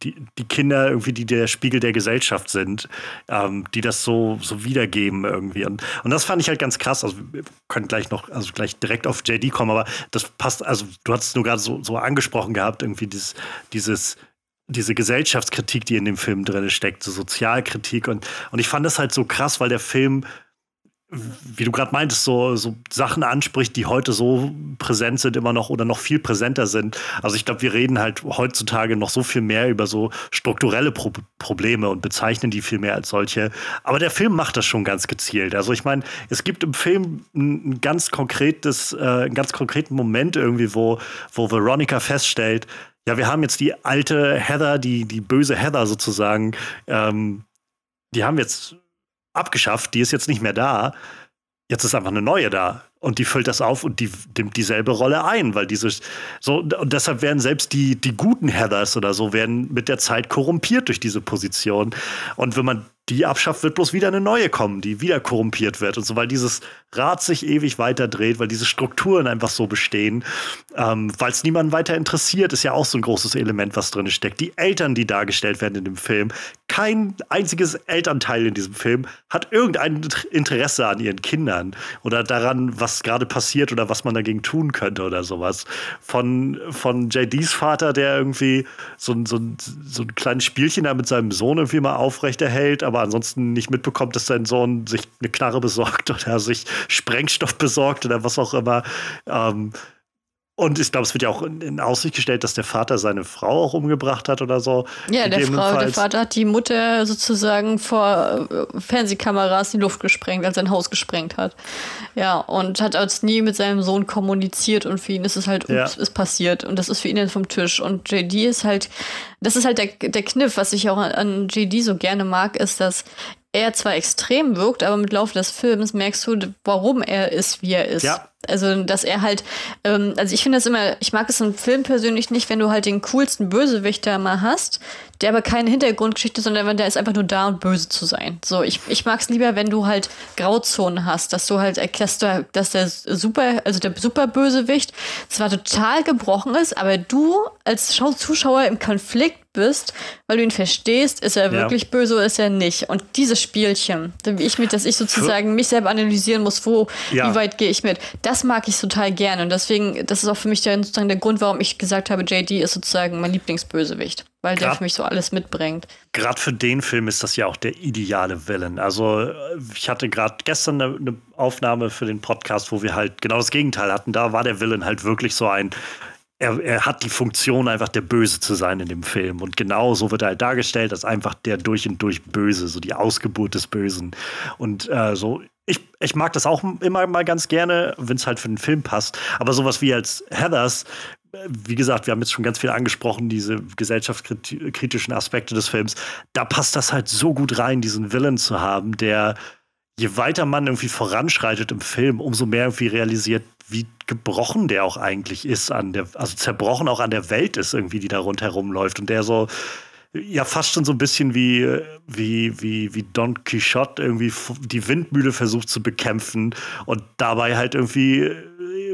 die, die Kinder irgendwie, die der Spiegel der Gesellschaft sind, ähm, die das so, so wiedergeben irgendwie. Und, und das fand ich halt ganz krass. Also wir können gleich noch, also gleich direkt auf JD kommen, aber das passt, also du hast es nur gerade so, so angesprochen gehabt, irgendwie dieses, dieses diese Gesellschaftskritik, die in dem Film drin steckt, so Sozialkritik. Und, und ich fand das halt so krass, weil der Film wie du gerade meintest, so, so Sachen anspricht, die heute so präsent sind, immer noch oder noch viel präsenter sind. Also ich glaube, wir reden halt heutzutage noch so viel mehr über so strukturelle Pro Probleme und bezeichnen die viel mehr als solche. Aber der Film macht das schon ganz gezielt. Also ich meine, es gibt im Film ein ganz konkretes, äh, einen ganz konkreten Moment irgendwie, wo, wo Veronica feststellt, ja, wir haben jetzt die alte Heather, die, die böse Heather sozusagen, ähm, die haben jetzt abgeschafft, die ist jetzt nicht mehr da. Jetzt ist einfach eine neue da und die füllt das auf und die nimmt dieselbe Rolle ein, weil diese so und deshalb werden selbst die die guten Heathers oder so werden mit der Zeit korrumpiert durch diese Position und wenn man die abschafft, wird bloß wieder eine neue kommen, die wieder korrumpiert wird und so, weil dieses Rad sich ewig weiter dreht, weil diese Strukturen einfach so bestehen, ähm, weil es niemanden weiter interessiert, ist ja auch so ein großes Element, was drin steckt. Die Eltern, die dargestellt werden in dem Film, kein einziges Elternteil in diesem Film hat irgendein Interesse an ihren Kindern oder daran, was gerade passiert oder was man dagegen tun könnte oder sowas. Von, von JDs Vater, der irgendwie so, so, so ein kleines Spielchen da mit seinem Sohn irgendwie mal aufrechterhält, aber aber ansonsten nicht mitbekommt, dass sein Sohn sich eine Knarre besorgt oder sich Sprengstoff besorgt oder was auch immer. Ähm, und ich glaube, es wird ja auch in, Aussicht gestellt, dass der Vater seine Frau auch umgebracht hat oder so. Ja, der, Frau, der Vater hat die Mutter sozusagen vor äh, Fernsehkameras in die Luft gesprengt, als sein Haus gesprengt hat. Ja, und hat als nie mit seinem Sohn kommuniziert und für ihn ist es halt, ups, ja. ist passiert. Und das ist für ihn dann vom Tisch. Und JD ist halt, das ist halt der, der Kniff, was ich auch an, an JD so gerne mag, ist, dass er zwar extrem wirkt, aber mit Laufe des Films merkst du, warum er ist, wie er ist. Ja. Also, dass er halt, ähm, also ich finde das immer, ich mag es im Film persönlich nicht, wenn du halt den coolsten Bösewichter mal hast, der aber keine Hintergrundgeschichte, sondern der ist einfach nur da, um böse zu sein. So, ich, ich mag es lieber, wenn du halt Grauzonen hast, dass du halt erklärst, dass der super, also der super Bösewicht zwar total gebrochen ist, aber du als Zuschauer im Konflikt bist, weil du ihn verstehst, ist er ja. wirklich böse oder ist er nicht. Und dieses Spielchen, wie ich mit, dass ich sozusagen mich selber analysieren muss, wo, ja. wie weit gehe ich mit, das mag ich total gerne. Und deswegen, das ist auch für mich der, sozusagen der Grund, warum ich gesagt habe, JD ist sozusagen mein Lieblingsbösewicht, weil grad, der für mich so alles mitbringt. Gerade für den Film ist das ja auch der ideale Villain. Also ich hatte gerade gestern eine, eine Aufnahme für den Podcast, wo wir halt genau das Gegenteil hatten. Da war der Villain halt wirklich so ein er, er, hat die Funktion, einfach der Böse zu sein in dem Film. Und genau so wird er halt dargestellt, als einfach der durch und durch Böse, so die Ausgeburt des Bösen. Und äh, so, ich, ich mag das auch immer mal ganz gerne, wenn es halt für den Film passt. Aber sowas wie als Heathers wie gesagt, wir haben jetzt schon ganz viel angesprochen, diese gesellschaftskritischen Aspekte des Films. Da passt das halt so gut rein, diesen Villain zu haben, der je weiter man irgendwie voranschreitet im Film, umso mehr irgendwie realisiert, wie gebrochen der auch eigentlich ist an der, also zerbrochen auch an der Welt ist irgendwie, die da rundherum läuft und der so, ja fast schon so ein bisschen wie, wie, wie, wie Don Quixote irgendwie die Windmühle versucht zu bekämpfen und dabei halt irgendwie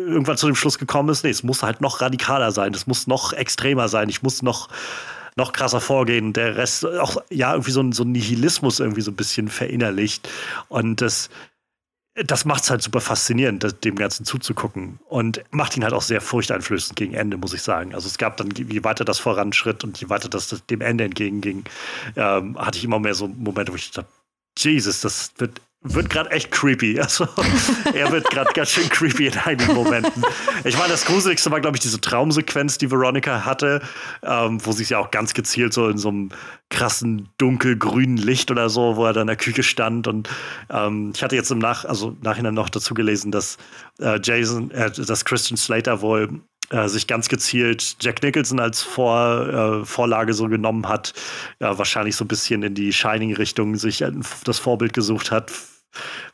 irgendwann zu dem Schluss gekommen ist, nee, es muss halt noch radikaler sein, es muss noch extremer sein, ich muss noch noch krasser vorgehen. Der Rest auch, ja, irgendwie so ein, so ein Nihilismus irgendwie so ein bisschen verinnerlicht. Und das, das macht es halt super faszinierend, das, dem Ganzen zuzugucken. Und macht ihn halt auch sehr furchteinflößend gegen Ende, muss ich sagen. Also es gab dann, je weiter das voranschritt und je weiter das, das dem Ende entgegenging, ähm, hatte ich immer mehr so Momente, wo ich dachte, Jesus, das wird wird gerade echt creepy. Also, er wird gerade ganz schön creepy in einigen Momenten. Ich meine, das Gruseligste war, glaube ich, diese Traumsequenz, die Veronica hatte, ähm, wo sie ja auch ganz gezielt so in so einem krassen dunkelgrünen Licht oder so, wo er dann in der Küche stand. Und ähm, ich hatte jetzt im Nach also Nachhinein noch dazu gelesen, dass äh, Jason, äh, dass Christian Slater wohl äh, sich ganz gezielt Jack Nicholson als Vor, äh, Vorlage so genommen hat, ja, wahrscheinlich so ein bisschen in die Shining-Richtung sich das Vorbild gesucht hat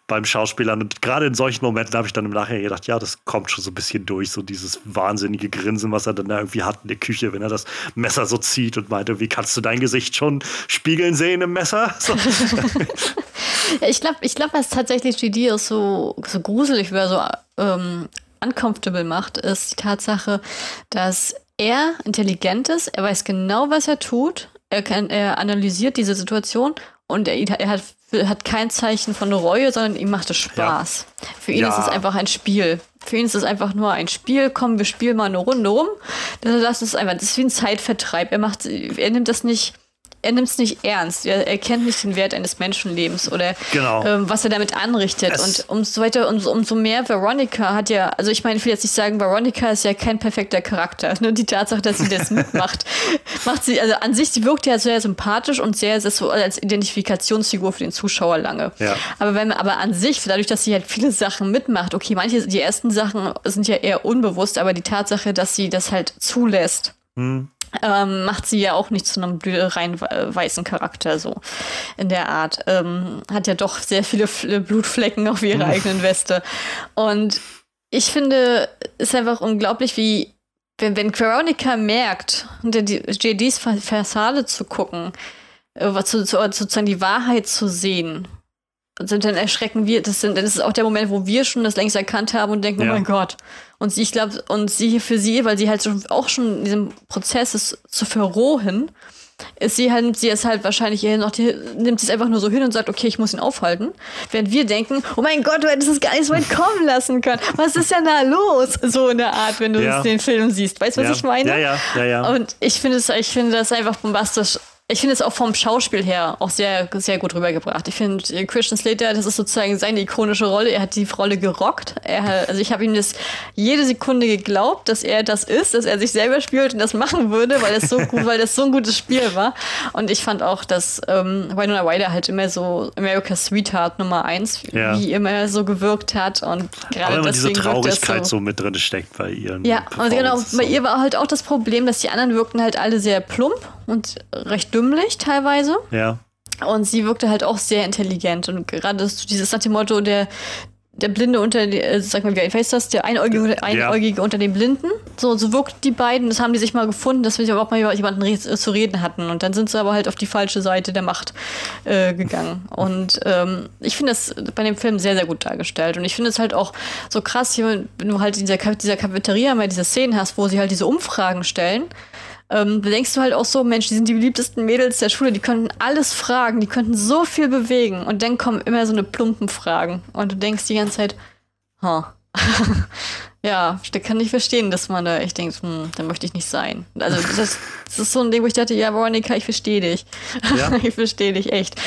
beim Schauspielern. Und gerade in solchen Momenten habe ich dann im Nachhinein gedacht, ja, das kommt schon so ein bisschen durch, so dieses wahnsinnige Grinsen, was er dann da irgendwie hat in der Küche, wenn er das Messer so zieht und meinte, wie kannst du dein Gesicht schon spiegeln sehen im Messer? So. ich glaube, ich glaub, was tatsächlich GD ist so, so gruselig oder so ähm, uncomfortable macht, ist die Tatsache, dass er intelligent ist, er weiß genau, was er tut, er, kann, er analysiert diese Situation und er, er hat hat kein Zeichen von Reue, sondern ihm macht es Spaß. Ja. Für ihn ja. ist es einfach ein Spiel. Für ihn ist es einfach nur ein Spiel. Komm, wir spielen mal eine Runde rum. Das ist einfach, das ist wie ein Zeitvertreib. Er macht, er nimmt das nicht er nimmt es nicht ernst. Er erkennt nicht den Wert eines Menschenlebens oder genau. ähm, was er damit anrichtet. Es und umso weiter, umso, umso mehr Veronica hat ja, also ich meine, ich will jetzt nicht sagen, Veronica ist ja kein perfekter Charakter. Nur die Tatsache, dass sie das mitmacht, macht sie, also an sich, sie wirkt ja sehr sympathisch und sehr, sehr so als Identifikationsfigur für den Zuschauer lange. Ja. Aber wenn aber an sich, dadurch, dass sie halt viele Sachen mitmacht, okay, manche, die ersten Sachen sind ja eher unbewusst, aber die Tatsache, dass sie das halt zulässt. Hm ähm, macht sie ja auch nicht zu einem rein weißen Charakter so in der Art. Ähm, hat ja doch sehr viele Blutflecken auf ihrer mhm. eigenen Weste. Und ich finde, es ist einfach unglaublich, wie wenn, wenn Veronica merkt, hinter die JDs Fassade zu gucken, äh, zu, zu, sozusagen die Wahrheit zu sehen, sind dann erschrecken wir, das, sind, das ist auch der Moment, wo wir schon das längst erkannt haben und denken, oh ja. oh mein Gott. Und sie, ich glaube, und sie für sie, weil sie halt so, auch schon in diesem Prozess ist, zu verrohen, ist sie halt, sie ist halt wahrscheinlich eher noch, die, nimmt sie es einfach nur so hin und sagt, okay, ich muss ihn aufhalten. Während wir denken, oh mein Gott, du hättest es gar nicht so weit kommen lassen können. Was ist denn da los? So in der Art, wenn du ja. den Film siehst. Weißt du, was ja. ich meine? Ja, ja, ja, ja. Und ich finde es, ich finde das einfach bombastisch ich finde es auch vom Schauspiel her auch sehr, sehr gut rübergebracht. Ich finde, Christian Slater, das ist sozusagen seine ikonische Rolle. Er hat die Rolle gerockt. Er, also ich habe ihm das jede Sekunde geglaubt, dass er das ist, dass er sich selber spielt und das machen würde, weil das so gut, weil das so ein gutes Spiel war. Und ich fand auch, dass ähm, Winona Ryder halt immer so America's Sweetheart Nummer eins, ja. wie immer so gewirkt hat und gerade Aber diese Traurigkeit so, so, mit drin steckt bei ihr. Ja, und genau, bei ihr war halt auch das Problem, dass die anderen wirkten halt alle sehr plump und recht dümmlich teilweise. Ja. Und sie wirkte halt auch sehr intelligent. Und gerade dieses nach dem Motto, der, der Blinde unter, äh, sag mal, wie heißt das? Der Einäugige, Einäugige ja. unter den Blinden. So, so wirkten die beiden. Das haben die sich mal gefunden, dass wir überhaupt mal über jemanden re zu reden hatten. Und dann sind sie aber halt auf die falsche Seite der Macht äh, gegangen. Und ähm, ich finde das bei dem Film sehr, sehr gut dargestellt. Und ich finde es halt auch so krass, wenn du halt in dieser, dieser Cafeteria mal diese Szenen hast, wo sie halt diese Umfragen stellen ähm, da denkst du halt auch so, Mensch, die sind die beliebtesten Mädels der Schule, die könnten alles fragen, die könnten so viel bewegen. Und dann kommen immer so eine plumpen Fragen. Und du denkst die ganze Zeit, ha. ja, ich kann nicht verstehen, dass man da echt denkt, hm, da möchte ich nicht sein. Also das, das, ist so ein Ding, wo ich dachte, ja, Veronika, ich verstehe dich. Ja. ich verstehe dich echt.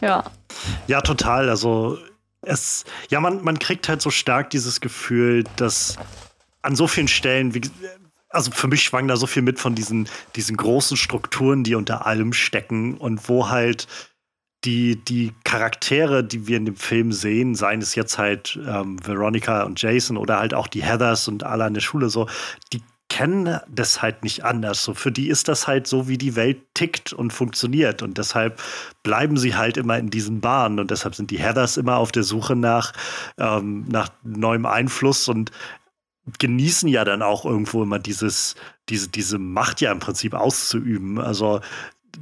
Ja. Ja, total. Also es, ja, man, man kriegt halt so stark dieses Gefühl, dass an so vielen Stellen, wie, also für mich schwang da so viel mit von diesen, diesen großen Strukturen, die unter allem stecken und wo halt die, die Charaktere, die wir in dem Film sehen, seien es jetzt halt ähm, Veronica und Jason oder halt auch die Heathers und alle an der Schule so, die kennen das halt nicht anders. So für die ist das halt so, wie die Welt tickt und funktioniert. Und deshalb bleiben sie halt immer in diesen Bahnen. Und deshalb sind die Heathers immer auf der Suche nach, ähm, nach neuem Einfluss und genießen ja dann auch irgendwo immer dieses, diese, diese Macht ja im Prinzip auszuüben. Also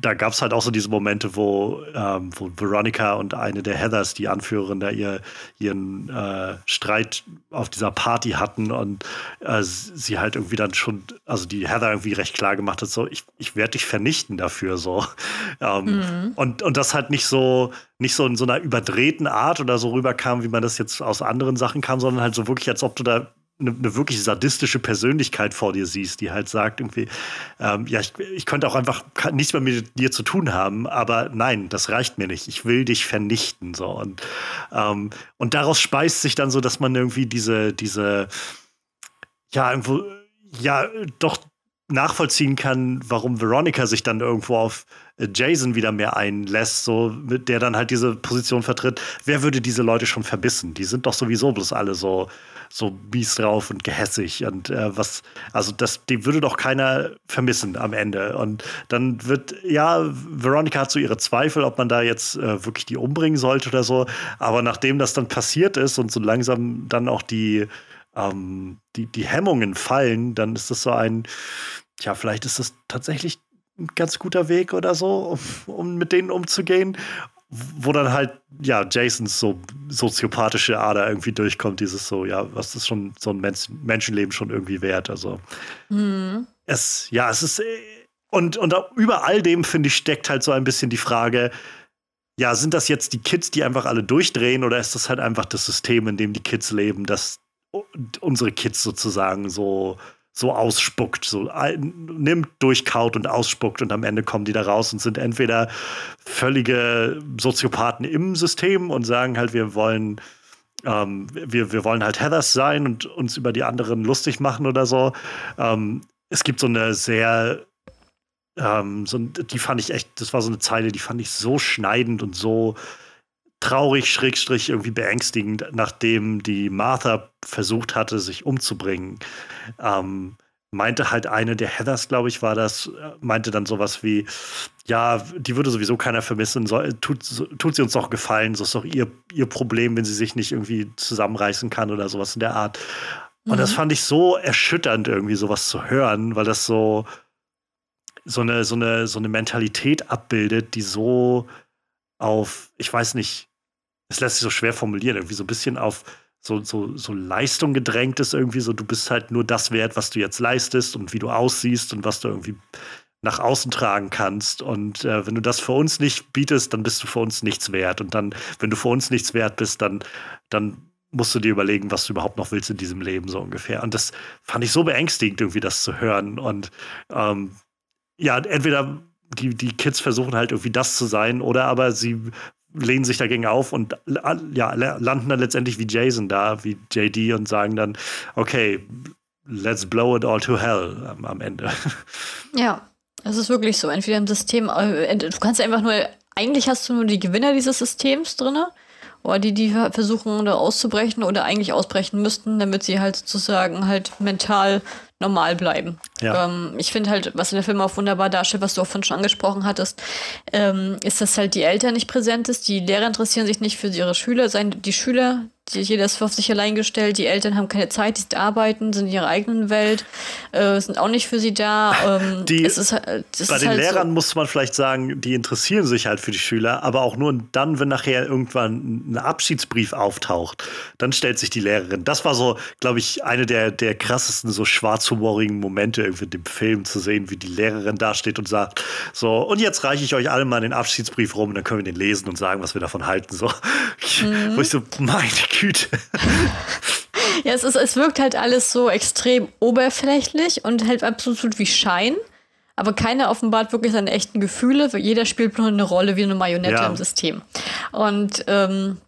da gab es halt auch so diese Momente, wo, ähm, wo Veronica und eine der Heathers, die Anführerin, da ihr, ihren äh, Streit auf dieser Party hatten und äh, sie halt irgendwie dann schon, also die Heather irgendwie recht klar gemacht hat, so, ich, ich werde dich vernichten dafür, so. Ähm, mhm. und, und das halt nicht so, nicht so in so einer überdrehten Art oder so rüberkam, wie man das jetzt aus anderen Sachen kam, sondern halt so wirklich, als ob du da eine, eine, wirklich sadistische Persönlichkeit vor dir siehst, die halt sagt irgendwie, ähm, ja, ich, ich könnte auch einfach nichts mehr mit dir zu tun haben, aber nein, das reicht mir nicht. Ich will dich vernichten. So. Und, ähm, und daraus speist sich dann so, dass man irgendwie diese, diese, ja, irgendwo, ja, doch nachvollziehen kann, warum Veronica sich dann irgendwo auf äh, Jason wieder mehr einlässt, so mit der dann halt diese Position vertritt. Wer würde diese Leute schon verbissen? Die sind doch sowieso bloß alle so so mies drauf und gehässig und äh, was, also das, die würde doch keiner vermissen am Ende. Und dann wird, ja, Veronica hat so ihre Zweifel, ob man da jetzt äh, wirklich die umbringen sollte oder so. Aber nachdem das dann passiert ist und so langsam dann auch die, ähm, die, die Hemmungen fallen, dann ist das so ein, tja, vielleicht ist das tatsächlich ein ganz guter Weg oder so, um, um mit denen umzugehen wo dann halt, ja, Jasons so soziopathische Ader irgendwie durchkommt, dieses so, ja, was ist schon so ein Mensch Menschenleben schon irgendwie wert? Also, mhm. es, ja, es ist, und, und über all dem, finde ich, steckt halt so ein bisschen die Frage, ja, sind das jetzt die Kids, die einfach alle durchdrehen, oder ist das halt einfach das System, in dem die Kids leben, dass unsere Kids sozusagen so so ausspuckt, so nimmt, durchkaut und ausspuckt und am Ende kommen die da raus und sind entweder völlige Soziopathen im System und sagen halt, wir wollen ähm, wir, wir wollen halt Heathers sein und uns über die anderen lustig machen oder so. Ähm, es gibt so eine sehr ähm, so, die fand ich echt, das war so eine Zeile, die fand ich so schneidend und so traurig, schrägstrich irgendwie beängstigend, nachdem die Martha versucht hatte, sich umzubringen. Ähm, meinte halt eine der Heathers, glaube ich, war das, meinte dann sowas wie, ja, die würde sowieso keiner vermissen, so, tut, so, tut sie uns doch gefallen, so ist doch ihr, ihr Problem, wenn sie sich nicht irgendwie zusammenreißen kann oder sowas in der Art. Und mhm. das fand ich so erschütternd, irgendwie sowas zu hören, weil das so, so eine, so eine, so eine Mentalität abbildet, die so auf, ich weiß nicht, es lässt sich so schwer formulieren, irgendwie so ein bisschen auf so, so, so Leistung gedrängt ist, irgendwie so, du bist halt nur das wert, was du jetzt leistest und wie du aussiehst und was du irgendwie nach außen tragen kannst. Und äh, wenn du das für uns nicht bietest, dann bist du für uns nichts wert. Und dann, wenn du für uns nichts wert bist, dann, dann musst du dir überlegen, was du überhaupt noch willst in diesem Leben, so ungefähr. Und das fand ich so beängstigend, irgendwie das zu hören. Und ähm, ja, entweder die, die Kids versuchen halt irgendwie das zu sein, oder aber sie lehnen sich dagegen auf und ja, landen dann letztendlich wie Jason da, wie JD und sagen dann, okay, let's blow it all to hell am, am Ende. Ja, es ist wirklich so. Entweder im System, äh, du kannst einfach nur, eigentlich hast du nur die Gewinner dieses Systems drin, oder die, die versuchen da auszubrechen oder eigentlich ausbrechen müssten, damit sie halt sozusagen halt mental normal bleiben. Ja. Ähm, ich finde halt, was in der Film auch wunderbar darstellt, was du auch von schon angesprochen hattest, ähm, ist, dass halt die Eltern nicht präsent ist. Die Lehrer interessieren sich nicht für ihre Schüler. Sein, die Schüler, jeder ist auf sich allein gestellt. Die Eltern haben keine Zeit, die arbeiten, sind in ihrer eigenen Welt, äh, sind auch nicht für sie da. Ähm, die, es ist, bei den halt Lehrern so. muss man vielleicht sagen, die interessieren sich halt für die Schüler, aber auch nur dann, wenn nachher irgendwann ein Abschiedsbrief auftaucht, dann stellt sich die Lehrerin. Das war so, glaube ich, eine der, der krassesten so schwarzhumorigen Momente irgendwie in dem Film zu sehen, wie die Lehrerin da steht und sagt, so, und jetzt reiche ich euch alle mal den Abschiedsbrief rum und dann können wir den lesen und sagen, was wir davon halten. So. Mhm. Wo ich so, meine Güte. ja, es, ist, es wirkt halt alles so extrem oberflächlich und halt absolut wie Schein. Aber keiner offenbart wirklich seine echten Gefühle. Jeder spielt nur eine Rolle wie eine Marionette ja. im System. Und, ähm,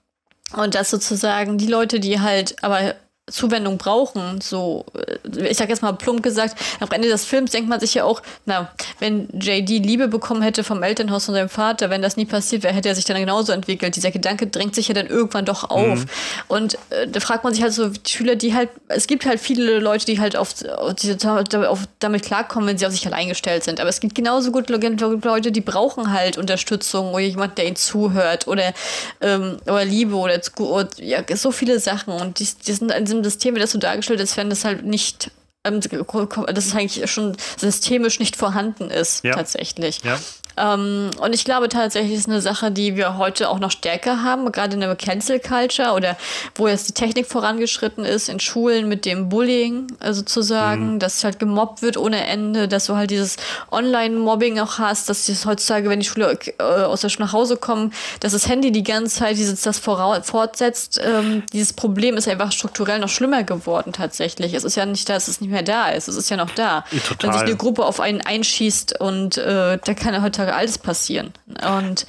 und das sozusagen die Leute, die halt aber Zuwendung brauchen, so, äh, ich sag jetzt mal plump gesagt, am Ende des Films denkt man sich ja auch, na, wenn JD Liebe bekommen hätte vom Elternhaus von seinem Vater, wenn das nie passiert wäre, hätte er sich dann genauso entwickelt. Dieser Gedanke drängt sich ja dann irgendwann doch auf. Mhm. Und äh, da fragt man sich halt so, Schüler, die halt, es gibt halt viele Leute, die halt auf, auf, auf damit klarkommen, wenn sie auf sich allein gestellt sind. Aber es gibt genauso gut Leute, die brauchen halt Unterstützung oder jemand, der ihnen zuhört oder, ähm, oder Liebe oder, oder ja, so viele Sachen. Und die, die sind in diesem System, wie das so dargestellt ist, wenn das halt nicht ähm, dass es eigentlich schon systemisch nicht vorhanden ist, ja. tatsächlich. Ja. Ähm, und ich glaube tatsächlich ist eine Sache, die wir heute auch noch stärker haben, gerade in der Cancel Culture oder wo jetzt die Technik vorangeschritten ist, in Schulen mit dem Bullying sozusagen, mhm. dass halt gemobbt wird ohne Ende, dass du halt dieses Online-Mobbing auch hast, dass es heutzutage, wenn die Schüler äh, aus der Schule nach Hause kommen, dass das Handy die ganze Zeit dieses, das fortsetzt. Ähm, dieses Problem ist einfach strukturell noch schlimmer geworden tatsächlich. Es ist ja nicht, dass es nicht mehr da ist, es ist ja noch da. Ja, wenn sich eine Gruppe auf einen einschießt und äh, da kann er heutzutage heutzutage alles passieren. Und,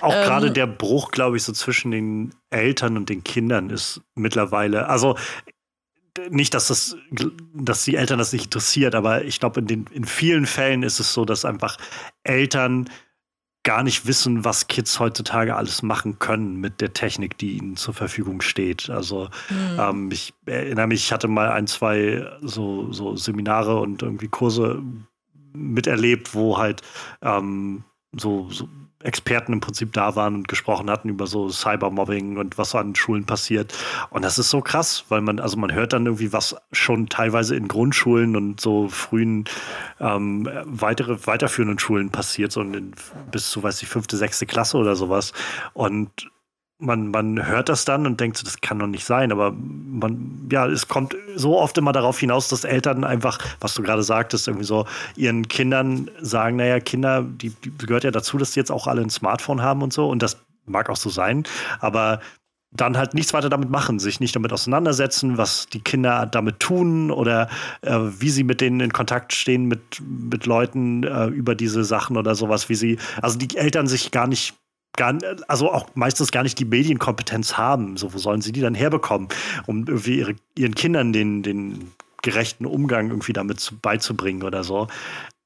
Auch ähm, gerade der Bruch, glaube ich, so zwischen den Eltern und den Kindern ist mittlerweile, also nicht, dass das, dass die Eltern das nicht interessiert, aber ich glaube, in, in vielen Fällen ist es so, dass einfach Eltern gar nicht wissen, was Kids heutzutage alles machen können mit der Technik, die ihnen zur Verfügung steht. Also mhm. ähm, ich erinnere mich, ich hatte mal ein, zwei so, so Seminare und irgendwie Kurse miterlebt, wo halt ähm, so, so, Experten im Prinzip da waren und gesprochen hatten über so Cybermobbing und was an Schulen passiert. Und das ist so krass, weil man, also man hört dann irgendwie, was schon teilweise in Grundschulen und so frühen ähm, weitere, weiterführenden Schulen passiert, so in, bis zu, weiß ich, fünfte, sechste Klasse oder sowas. Und man, man hört das dann und denkt so, das kann doch nicht sein. Aber man, ja, es kommt so oft immer darauf hinaus, dass Eltern einfach, was du gerade sagtest, irgendwie so ihren Kindern sagen, naja, Kinder, die, die gehört ja dazu, dass die jetzt auch alle ein Smartphone haben und so. Und das mag auch so sein. Aber dann halt nichts weiter damit machen, sich nicht damit auseinandersetzen, was die Kinder damit tun oder äh, wie sie mit denen in Kontakt stehen, mit, mit Leuten äh, über diese Sachen oder sowas, wie sie, also die Eltern sich gar nicht gar, also auch meistens gar nicht die Medienkompetenz haben. So, wo sollen sie die dann herbekommen, um irgendwie ihre, ihren Kindern den, den gerechten Umgang irgendwie damit zu, beizubringen oder so.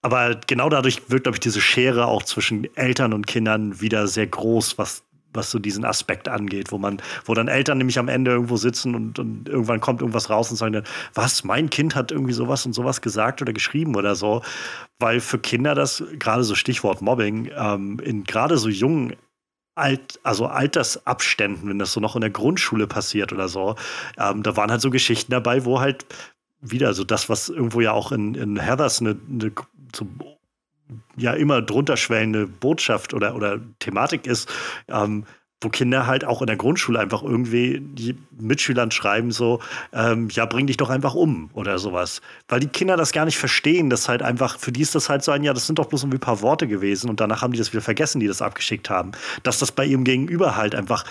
Aber genau dadurch wird, glaube ich, diese Schere auch zwischen Eltern und Kindern wieder sehr groß, was, was so diesen Aspekt angeht, wo man, wo dann Eltern nämlich am Ende irgendwo sitzen und, und irgendwann kommt irgendwas raus und sagen dann, was, mein Kind hat irgendwie sowas und sowas gesagt oder geschrieben oder so. Weil für Kinder das, gerade so Stichwort Mobbing, ähm, in gerade so jungen Alt, also Altersabständen, wenn das so noch in der Grundschule passiert oder so. Ähm, da waren halt so Geschichten dabei, wo halt wieder so das, was irgendwo ja auch in, in Heathers eine, eine so, ja immer drunter schwellende Botschaft oder, oder Thematik ist, ähm, wo Kinder halt auch in der Grundschule einfach irgendwie die Mitschülern schreiben so, ähm, ja, bring dich doch einfach um oder sowas. Weil die Kinder das gar nicht verstehen, das halt einfach, für die ist das halt so ein, ja, das sind doch bloß irgendwie ein paar Worte gewesen und danach haben die das wieder vergessen, die das abgeschickt haben. Dass das bei ihrem Gegenüber halt einfach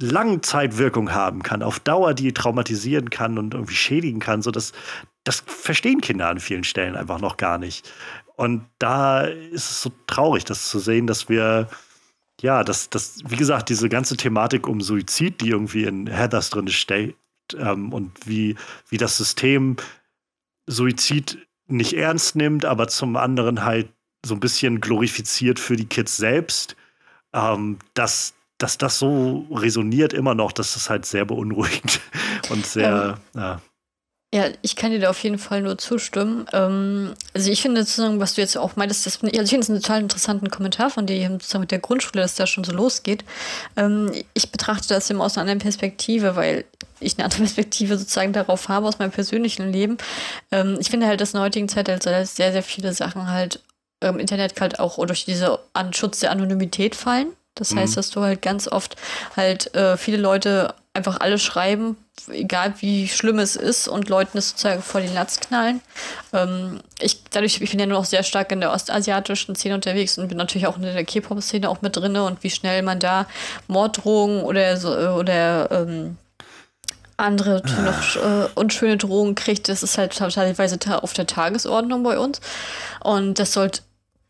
Langzeitwirkung haben kann, auf Dauer die traumatisieren kann und irgendwie schädigen kann, so das, das verstehen Kinder an vielen Stellen einfach noch gar nicht. Und da ist es so traurig, das zu sehen, dass wir ja, das, das, wie gesagt, diese ganze Thematik um Suizid, die irgendwie in Heathers drin steht, ähm, und wie, wie das System Suizid nicht ernst nimmt, aber zum anderen halt so ein bisschen glorifiziert für die Kids selbst, ähm, dass, dass das so resoniert immer noch, das ist halt sehr beunruhigend und sehr, ähm, ja. Ja, ich kann dir da auf jeden Fall nur zustimmen. Ähm, also ich finde sozusagen, was du jetzt auch meintest, das, also ich finde es einen total interessanten Kommentar von dir sozusagen mit der Grundschule, dass da schon so losgeht. Ähm, ich betrachte das immer aus einer anderen Perspektive, weil ich eine andere Perspektive sozusagen darauf habe aus meinem persönlichen Leben. Ähm, ich finde halt, dass in der heutigen Zeit halt sehr, sehr viele Sachen halt im Internet halt auch durch diese Schutz der Anonymität fallen. Das mhm. heißt, dass du halt ganz oft halt äh, viele Leute einfach alles schreiben, egal wie schlimm es ist und Leuten es sozusagen vor den Latz knallen. Ähm, ich, dadurch, ich bin ja nur noch sehr stark in der ostasiatischen Szene unterwegs und bin natürlich auch in der K-Pop-Szene auch mit drin und wie schnell man da Morddrohungen oder so, oder ähm, andere noch äh, unschöne Drohungen kriegt, das ist halt teilweise auf der Tagesordnung bei uns. Und das sollte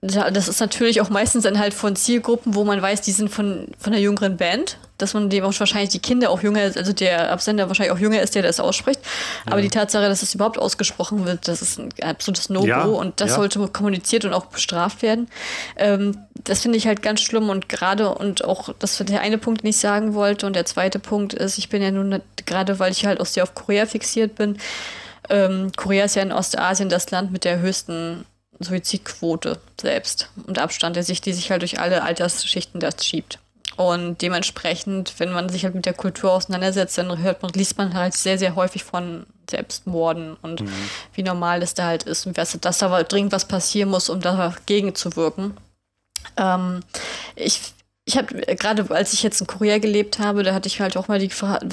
das ist natürlich auch meistens dann halt von Zielgruppen, wo man weiß, die sind von, von der jüngeren Band dass man dem auch wahrscheinlich die Kinder auch jünger ist, also der Absender wahrscheinlich auch jünger ist, der das ausspricht. Ja. Aber die Tatsache, dass es überhaupt ausgesprochen wird, das ist ein absolutes No-Go ja, und das ja. sollte kommuniziert und auch bestraft werden. Ähm, das finde ich halt ganz schlimm und gerade und auch, das war der eine Punkt, den ich sagen wollte. Und der zweite Punkt ist, ich bin ja nun gerade, weil ich halt auch sehr auf Korea fixiert bin. Ähm, Korea ist ja in Ostasien das Land mit der höchsten Suizidquote selbst und Abstand, der sich, die sich halt durch alle Altersschichten das schiebt. Und dementsprechend, wenn man sich halt mit der Kultur auseinandersetzt, dann hört man, liest man halt sehr, sehr häufig von Selbstmorden und mhm. wie normal es da halt ist und dass, dass da dringend was passieren muss, um dagegen zu wirken. Ähm, ich ich habe gerade, als ich jetzt in Korea gelebt habe, da hatte ich halt auch mal die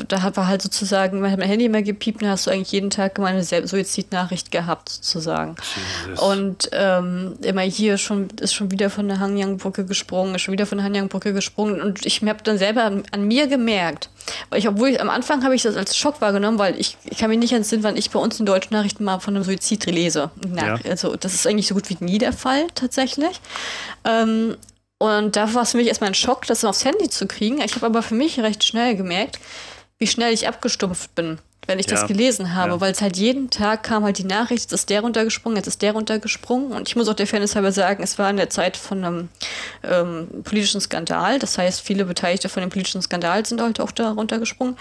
da war halt sozusagen, man hat mein Handy immer gepiept, da hast du eigentlich jeden Tag meine Suizidnachricht gehabt, sozusagen. Jesus. Und ähm, immer hier schon ist schon wieder von der Hanyang-Brücke gesprungen, ist schon wieder von der Hanyang-Brücke gesprungen. Und ich habe dann selber an, an, mir gemerkt, weil ich, obwohl ich am Anfang habe ich das als Schock wahrgenommen, weil ich, ich kann mich nicht entsinnen, wann ich bei uns in deutschen Nachrichten mal von einem Suizid lese. Na, ja. Also das ist eigentlich so gut wie nie der Fall tatsächlich. Ähm, und da war es für mich erstmal ein Schock, das aufs Handy zu kriegen. Ich habe aber für mich recht schnell gemerkt, wie schnell ich abgestumpft bin, wenn ich ja. das gelesen habe, ja. weil es halt jeden Tag kam halt die Nachricht, jetzt ist der runtergesprungen, jetzt ist der runtergesprungen. Und ich muss auch der Fairness halber sagen, es war in der Zeit von einem ähm, politischen Skandal. Das heißt, viele Beteiligte von dem politischen Skandal sind halt auch da runtergesprungen.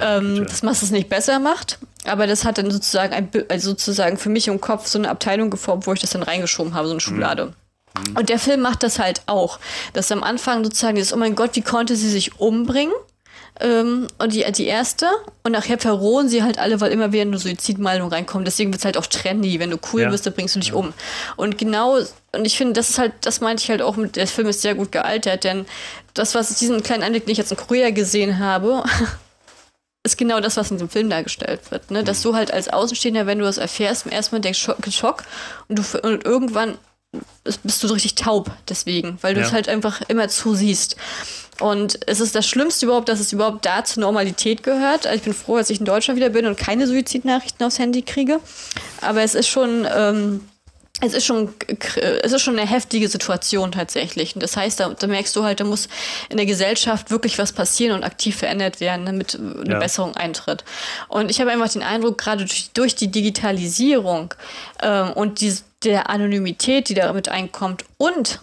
Ähm, das was es nicht besser macht. Aber das hat dann sozusagen, ein, also sozusagen für mich im Kopf so eine Abteilung geformt, wo ich das dann reingeschoben habe, so eine Schublade. Mhm. Und der Film macht das halt auch. Dass am Anfang sozusagen dieses, oh mein Gott, wie konnte sie sich umbringen? Ähm, und die, die erste. Und nachher verrohen sie halt alle, weil immer wieder eine Suizidmeldung reinkommt. Deswegen wird es halt auch trendy. Wenn du cool ja. bist, dann bringst du dich ja. um. Und genau, und ich finde, das ist halt, das meinte ich halt auch mit, der Film ist sehr gut gealtert, denn das, was diesen kleinen Einblick, den ich jetzt in Korea gesehen habe, ist genau das, was in dem Film dargestellt wird. Ne? Dass mhm. du halt als Außenstehender, wenn du das erfährst, im ersten Mal denkst, Schock, Schock und du und irgendwann bist du so richtig taub deswegen, weil du ja. es halt einfach immer zu siehst. Und es ist das Schlimmste überhaupt, dass es überhaupt da zur Normalität gehört. Also ich bin froh, dass ich in Deutschland wieder bin und keine Suizidnachrichten aufs Handy kriege. Aber es ist schon, ähm, es ist schon, es ist schon eine heftige Situation tatsächlich. Und das heißt, da, da, merkst du halt, da muss in der Gesellschaft wirklich was passieren und aktiv verändert werden, damit eine ja. Besserung eintritt. Und ich habe einfach den Eindruck, gerade durch, durch die Digitalisierung ähm, und die, der Anonymität, die damit einkommt und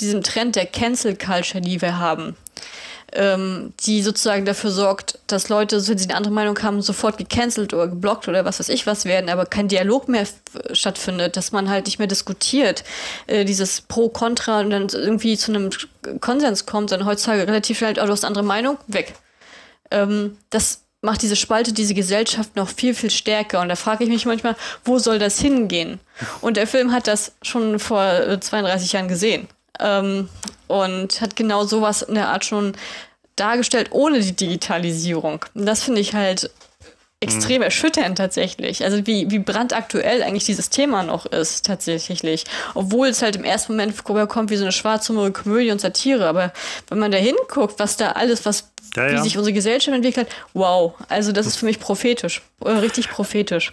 diesem Trend der Cancel Culture, die wir haben, ähm, die sozusagen dafür sorgt, dass Leute, wenn sie eine andere Meinung haben, sofort gecancelt oder geblockt oder was weiß ich was werden, aber kein Dialog mehr stattfindet, dass man halt nicht mehr diskutiert, äh, dieses Pro-Contra und dann irgendwie zu einem Konsens kommt, dann heutzutage relativ schnell, oh, du hast andere Meinung, weg. Ähm, das macht diese Spalte, diese Gesellschaft noch viel, viel stärker. Und da frage ich mich manchmal, wo soll das hingehen? Und der Film hat das schon vor 32 Jahren gesehen. Ähm, und hat genau sowas in der Art schon dargestellt, ohne die Digitalisierung. Und das finde ich halt extrem mhm. erschütternd tatsächlich. Also wie, wie brandaktuell eigentlich dieses Thema noch ist tatsächlich. Obwohl es halt im ersten Moment rüberkommt wie so eine schwarzhumorige Komödie und Satire. Aber wenn man da hinguckt, was da alles, was ja, ja. wie sich unsere Gesellschaft entwickelt, wow. Also das ist für mich prophetisch. Richtig prophetisch.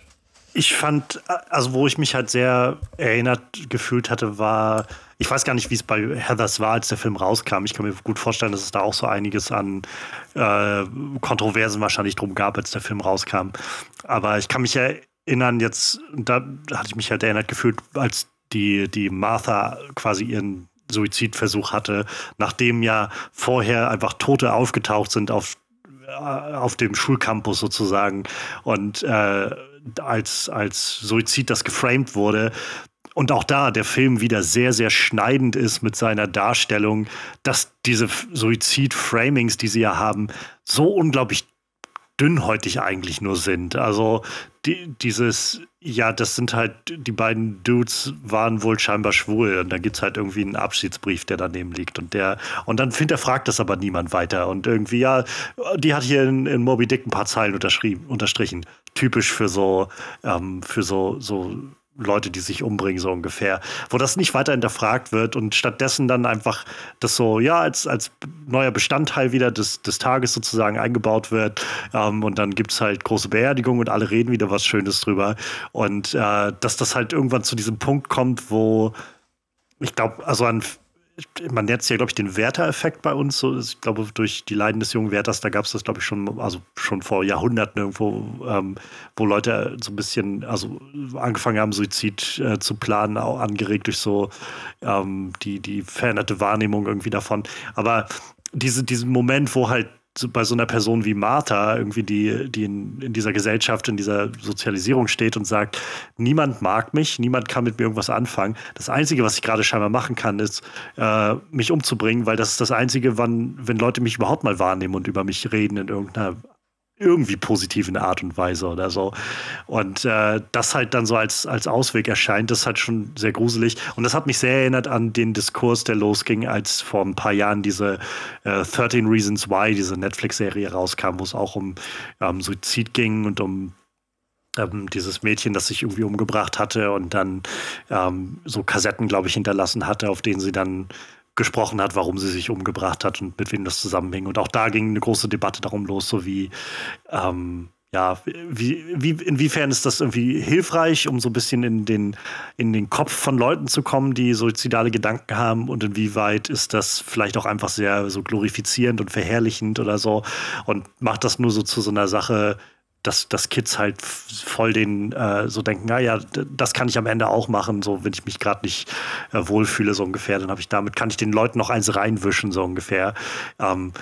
Ich fand, also wo ich mich halt sehr erinnert gefühlt hatte, war, ich weiß gar nicht, wie es bei Heathers war, als der Film rauskam. Ich kann mir gut vorstellen, dass es da auch so einiges an äh, Kontroversen wahrscheinlich drum gab, als der Film rauskam. Aber ich kann mich erinnern, jetzt, da hatte ich mich halt erinnert gefühlt, als die, die Martha quasi ihren Suizidversuch hatte, nachdem ja vorher einfach Tote aufgetaucht sind auf, äh, auf dem Schulcampus sozusagen und äh, als, als Suizid das geframed wurde. Und auch da der Film wieder sehr, sehr schneidend ist mit seiner Darstellung, dass diese Suizid-Framings, die sie ja haben, so unglaublich dünnhäutig eigentlich nur sind. Also die, dieses, ja, das sind halt, die beiden Dudes waren wohl scheinbar schwul und dann gibt es halt irgendwie einen Abschiedsbrief, der daneben liegt und der, und dann findet er, fragt das aber niemand weiter und irgendwie, ja, die hat hier in, in Moby Dick ein paar Zeilen unterschrieben, unterstrichen. Typisch für so, ähm, für so, so Leute, die sich umbringen, so ungefähr. Wo das nicht weiter hinterfragt wird und stattdessen dann einfach das so, ja, als, als neuer Bestandteil wieder des, des Tages sozusagen eingebaut wird. Ähm, und dann gibt es halt große Beerdigungen und alle reden wieder was Schönes drüber. Und äh, dass das halt irgendwann zu diesem Punkt kommt, wo ich glaube, also an man nennt es ja, glaube ich, den Werther-Effekt bei uns. So, ich glaube, durch die Leiden des jungen Werthers, da gab es das, glaube ich, schon, also schon vor Jahrhunderten irgendwo, ähm, wo Leute so ein bisschen, also angefangen haben, Suizid äh, zu planen, auch angeregt durch so ähm, die, die veränderte Wahrnehmung irgendwie davon. Aber diese, diesen Moment, wo halt bei so einer Person wie Martha, irgendwie, die, die in, in, dieser Gesellschaft, in dieser Sozialisierung steht und sagt, niemand mag mich, niemand kann mit mir irgendwas anfangen. Das Einzige, was ich gerade scheinbar machen kann, ist, äh, mich umzubringen, weil das ist das Einzige, wann, wenn Leute mich überhaupt mal wahrnehmen und über mich reden in irgendeiner irgendwie positiv in Art und Weise oder so. Und äh, das halt dann so als, als Ausweg erscheint, das ist halt schon sehr gruselig. Und das hat mich sehr erinnert an den Diskurs, der losging, als vor ein paar Jahren diese äh, 13 Reasons Why, diese Netflix-Serie rauskam, wo es auch um ähm, Suizid ging und um ähm, dieses Mädchen, das sich irgendwie umgebracht hatte und dann ähm, so Kassetten, glaube ich, hinterlassen hatte, auf denen sie dann gesprochen hat, warum sie sich umgebracht hat und mit wem das zusammenhing. Und auch da ging eine große Debatte darum los, so wie, ähm, ja, wie, wie, inwiefern ist das irgendwie hilfreich, um so ein bisschen in den, in den Kopf von Leuten zu kommen, die suizidale Gedanken haben und inwieweit ist das vielleicht auch einfach sehr so glorifizierend und verherrlichend oder so und macht das nur so zu so einer Sache, dass, dass Kids halt voll den äh, so denken, naja, das kann ich am Ende auch machen, so wenn ich mich gerade nicht äh, wohlfühle, so ungefähr, dann habe ich damit, kann ich den Leuten noch eins reinwischen, so ungefähr. Ähm,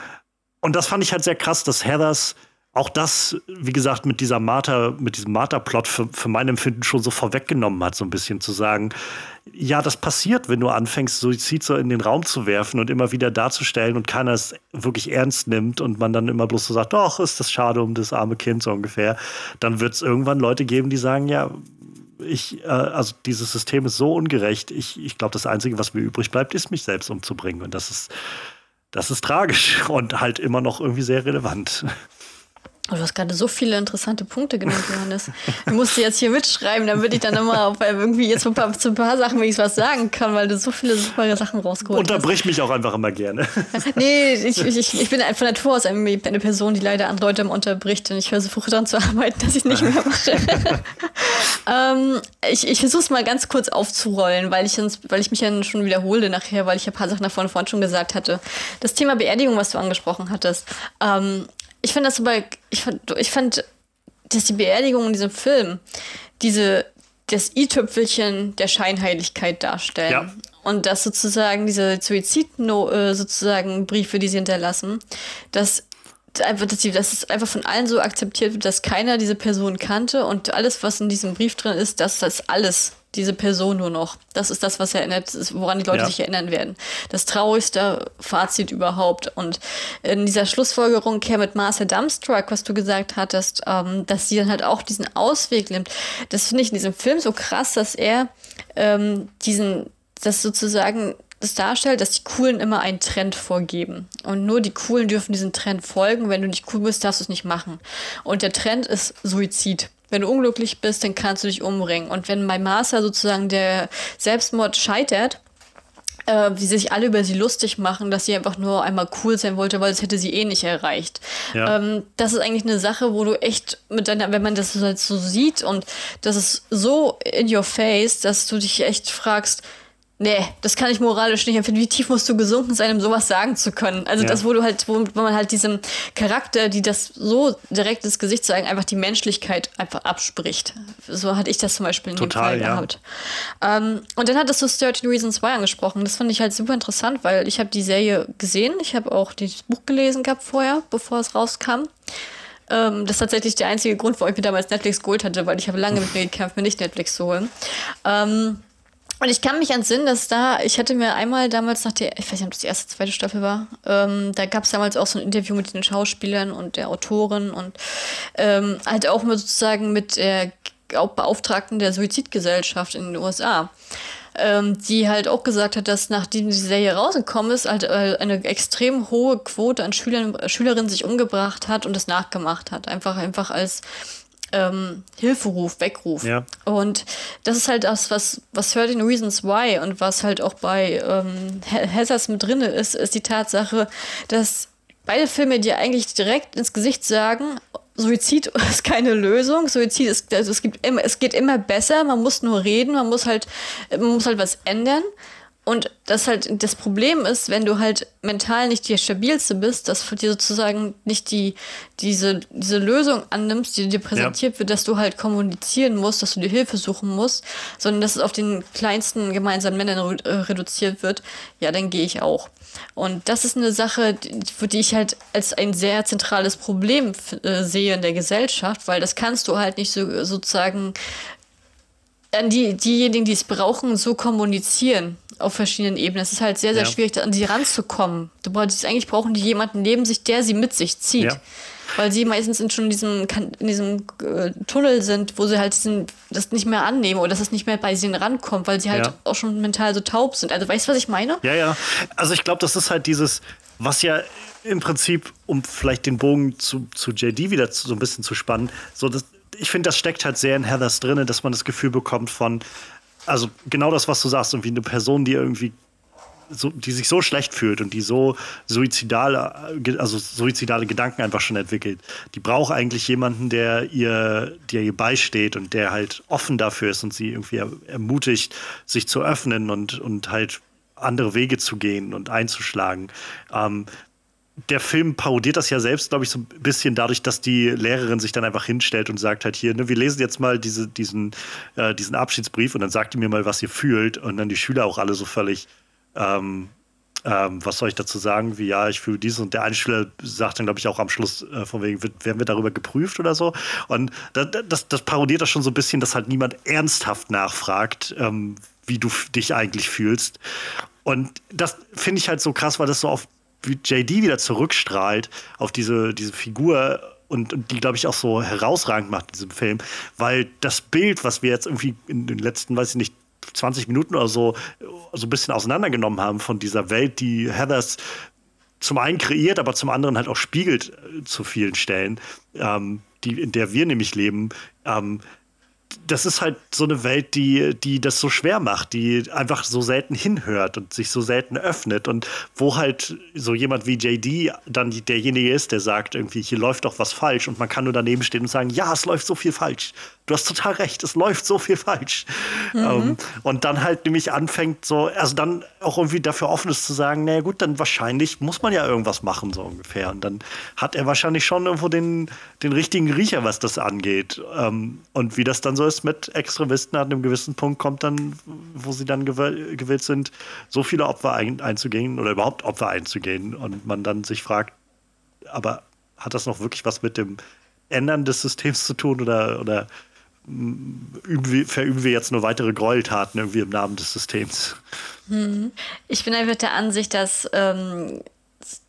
und das fand ich halt sehr krass, dass Heathers auch das, wie gesagt, mit dieser Martha, mit diesem Martha-Plot für, für mein Empfinden schon so vorweggenommen hat, so ein bisschen zu sagen, ja, das passiert, wenn du anfängst, Suizid so in den Raum zu werfen und immer wieder darzustellen und keiner es wirklich ernst nimmt und man dann immer bloß so sagt, doch, ist das schade um das arme Kind so ungefähr, dann wird es irgendwann Leute geben, die sagen, ja, ich, äh, also dieses System ist so ungerecht, ich, ich glaube, das Einzige, was mir übrig bleibt, ist, mich selbst umzubringen. Und das ist, das ist tragisch und halt immer noch irgendwie sehr relevant. Du hast gerade so viele interessante Punkte genannt, Johannes. Ich musste jetzt hier mitschreiben, damit ich dann immer auf irgendwie jetzt ein paar, zu ein paar Sachen wenigstens was sagen kann, weil du so viele super Sachen rausgeholt Unterbrich hast. mich auch einfach immer gerne. nee, ich, ich, ich bin von Natur aus eine Person, die leider andere Leute immer unterbricht und ich versuche daran zu arbeiten, dass ich nicht mehr mache. ähm, ich ich versuche es mal ganz kurz aufzurollen, weil ich, weil ich mich ja schon wiederhole nachher, weil ich ein paar Sachen davon vorhin schon gesagt hatte. Das Thema Beerdigung, was du angesprochen hattest. Ähm, ich finde das so bei, ich fand, ich fand, dass die Beerdigung in diesem Film diese, das i-Tüpfelchen der Scheinheiligkeit darstellen. Ja. Und dass sozusagen diese Suizid äh, sozusagen Briefe, die sie hinterlassen, dass einfach, dass, die, dass es einfach von allen so akzeptiert wird, dass keiner diese Person kannte und alles, was in diesem Brief drin ist, dass das alles diese Person nur noch. Das ist das, was erinnert, woran die Leute ja. sich erinnern werden. Das traurigste Fazit überhaupt. Und in dieser Schlussfolgerung Care mit Marcel Dumbstruck, was du gesagt hattest, ähm, dass sie dann halt auch diesen Ausweg nimmt. Das finde ich in diesem Film so krass, dass er ähm, diesen, das sozusagen das darstellt, dass die Coolen immer einen Trend vorgeben. Und nur die Coolen dürfen diesen Trend folgen. Wenn du nicht cool bist, darfst du es nicht machen. Und der Trend ist Suizid. Wenn du unglücklich bist, dann kannst du dich umbringen. Und wenn bei Martha sozusagen der Selbstmord scheitert, äh, wie sich alle über sie lustig machen, dass sie einfach nur einmal cool sein wollte, weil das hätte sie eh nicht erreicht. Ja. Ähm, das ist eigentlich eine Sache, wo du echt mit deiner, wenn man das halt so sieht und das ist so in your face, dass du dich echt fragst, Nee, das kann ich moralisch nicht empfinden. Wie tief musst du gesunken sein, um sowas sagen zu können? Also ja. das, wo du halt, wo, wo, man halt diesem Charakter, die das so direkt ins Gesicht zeigen, einfach die Menschlichkeit einfach abspricht. So hatte ich das zum Beispiel in Total, dem Fall ja. gehabt. Ähm, und dann hattest du 13 Reasons Why angesprochen. Das fand ich halt super interessant, weil ich habe die Serie gesehen. Ich habe auch das Buch gelesen gehabt vorher, bevor es rauskam. Ähm, das ist tatsächlich der einzige Grund, warum ich mir damals Netflix geholt hatte, weil ich habe lange mit mir gekämpft, mir nicht Netflix zu holen. Ähm, und ich kann mich entsinnen, dass da, ich hatte mir einmal damals nach der, ich weiß nicht, ob das die erste, zweite Staffel war, ähm, da gab es damals auch so ein Interview mit den Schauspielern und der Autorin und ähm, halt auch mit sozusagen mit der Beauftragten der Suizidgesellschaft in den USA. Ähm, die halt auch gesagt hat, dass nachdem die Serie rausgekommen ist, halt äh, eine extrem hohe Quote an Schülern, Schülerinnen sich umgebracht hat und es nachgemacht hat. Einfach, einfach als ähm, Hilferuf, Weckruf. Ja. Und das ist halt das, was, was 13 Reasons Why und was halt auch bei ähm, Hazards mit drin ist, ist die Tatsache, dass beide Filme dir eigentlich direkt ins Gesicht sagen, Suizid ist keine Lösung. Suizid ist, also es gibt immer, es geht immer besser. Man muss nur reden, man muss halt, man muss halt was ändern. Und das halt das Problem ist, wenn du halt mental nicht der stabilste bist, dass für dir sozusagen nicht die, diese, diese Lösung annimmst, die dir präsentiert ja. wird, dass du halt kommunizieren musst, dass du dir Hilfe suchen musst, sondern dass es auf den kleinsten gemeinsamen Männern äh, reduziert wird, ja, dann gehe ich auch. Und das ist eine Sache, für die ich halt als ein sehr zentrales Problem äh, sehe in der Gesellschaft, weil das kannst du halt nicht so sozusagen an die, diejenigen, die es brauchen, so kommunizieren auf verschiedenen Ebenen. Es ist halt sehr, sehr ja. schwierig, an sie ranzukommen. Du brauchst, eigentlich brauchen die jemanden neben sich, der sie mit sich zieht. Ja. Weil sie meistens in schon in diesem, in diesem äh, Tunnel sind, wo sie halt diesen, das nicht mehr annehmen oder dass es nicht mehr bei ihnen rankommt, weil sie halt ja. auch schon mental so taub sind. Also weißt du, was ich meine? Ja, ja. Also ich glaube, das ist halt dieses, was ja im Prinzip, um vielleicht den Bogen zu, zu JD wieder zu, so ein bisschen zu spannen, so das, ich finde, das steckt halt sehr in Heathers drin, dass man das Gefühl bekommt von, also genau das, was du sagst, irgendwie eine Person, die irgendwie so, die sich so schlecht fühlt und die so suizidale, also suizidale Gedanken einfach schon entwickelt, die braucht eigentlich jemanden, der ihr, der ihr beisteht und der halt offen dafür ist und sie irgendwie ermutigt, sich zu öffnen und, und halt andere Wege zu gehen und einzuschlagen. Ähm, der Film parodiert das ja selbst, glaube ich, so ein bisschen dadurch, dass die Lehrerin sich dann einfach hinstellt und sagt halt hier, ne, wir lesen jetzt mal diese, diesen, äh, diesen Abschiedsbrief und dann sagt ihr mir mal, was ihr fühlt. Und dann die Schüler auch alle so völlig, ähm, ähm, was soll ich dazu sagen, wie ja, ich fühle dieses. Und der eine Schüler sagt dann, glaube ich, auch am Schluss, äh, von wegen, werden wir darüber geprüft oder so. Und das, das, das parodiert das schon so ein bisschen, dass halt niemand ernsthaft nachfragt, ähm, wie du dich eigentlich fühlst. Und das finde ich halt so krass, weil das so oft wie JD wieder zurückstrahlt auf diese, diese Figur und, und die, glaube ich, auch so herausragend macht in diesem Film, weil das Bild, was wir jetzt irgendwie in den letzten, weiß ich nicht, 20 Minuten oder so, so ein bisschen auseinandergenommen haben von dieser Welt, die Heathers zum einen kreiert, aber zum anderen halt auch spiegelt äh, zu vielen Stellen, ähm, die, in der wir nämlich leben, ähm, das ist halt so eine Welt, die, die das so schwer macht, die einfach so selten hinhört und sich so selten öffnet und wo halt so jemand wie JD dann derjenige ist, der sagt irgendwie, hier läuft doch was falsch und man kann nur daneben stehen und sagen, ja, es läuft so viel falsch du hast total recht, es läuft so viel falsch. Mhm. Ähm, und dann halt nämlich anfängt so, also dann auch irgendwie dafür offen ist zu sagen, naja gut, dann wahrscheinlich muss man ja irgendwas machen, so ungefähr. Und dann hat er wahrscheinlich schon irgendwo den, den richtigen Riecher, was das angeht. Ähm, und wie das dann so ist mit Extremisten, an einem gewissen Punkt kommt dann, wo sie dann gewillt sind, so viele Opfer ein, einzugehen oder überhaupt Opfer einzugehen. Und man dann sich fragt, aber hat das noch wirklich was mit dem Ändern des Systems zu tun oder, oder wir, verüben wir jetzt nur weitere Gräueltaten irgendwie im Namen des Systems. Hm. Ich bin einfach der Ansicht, dass ähm,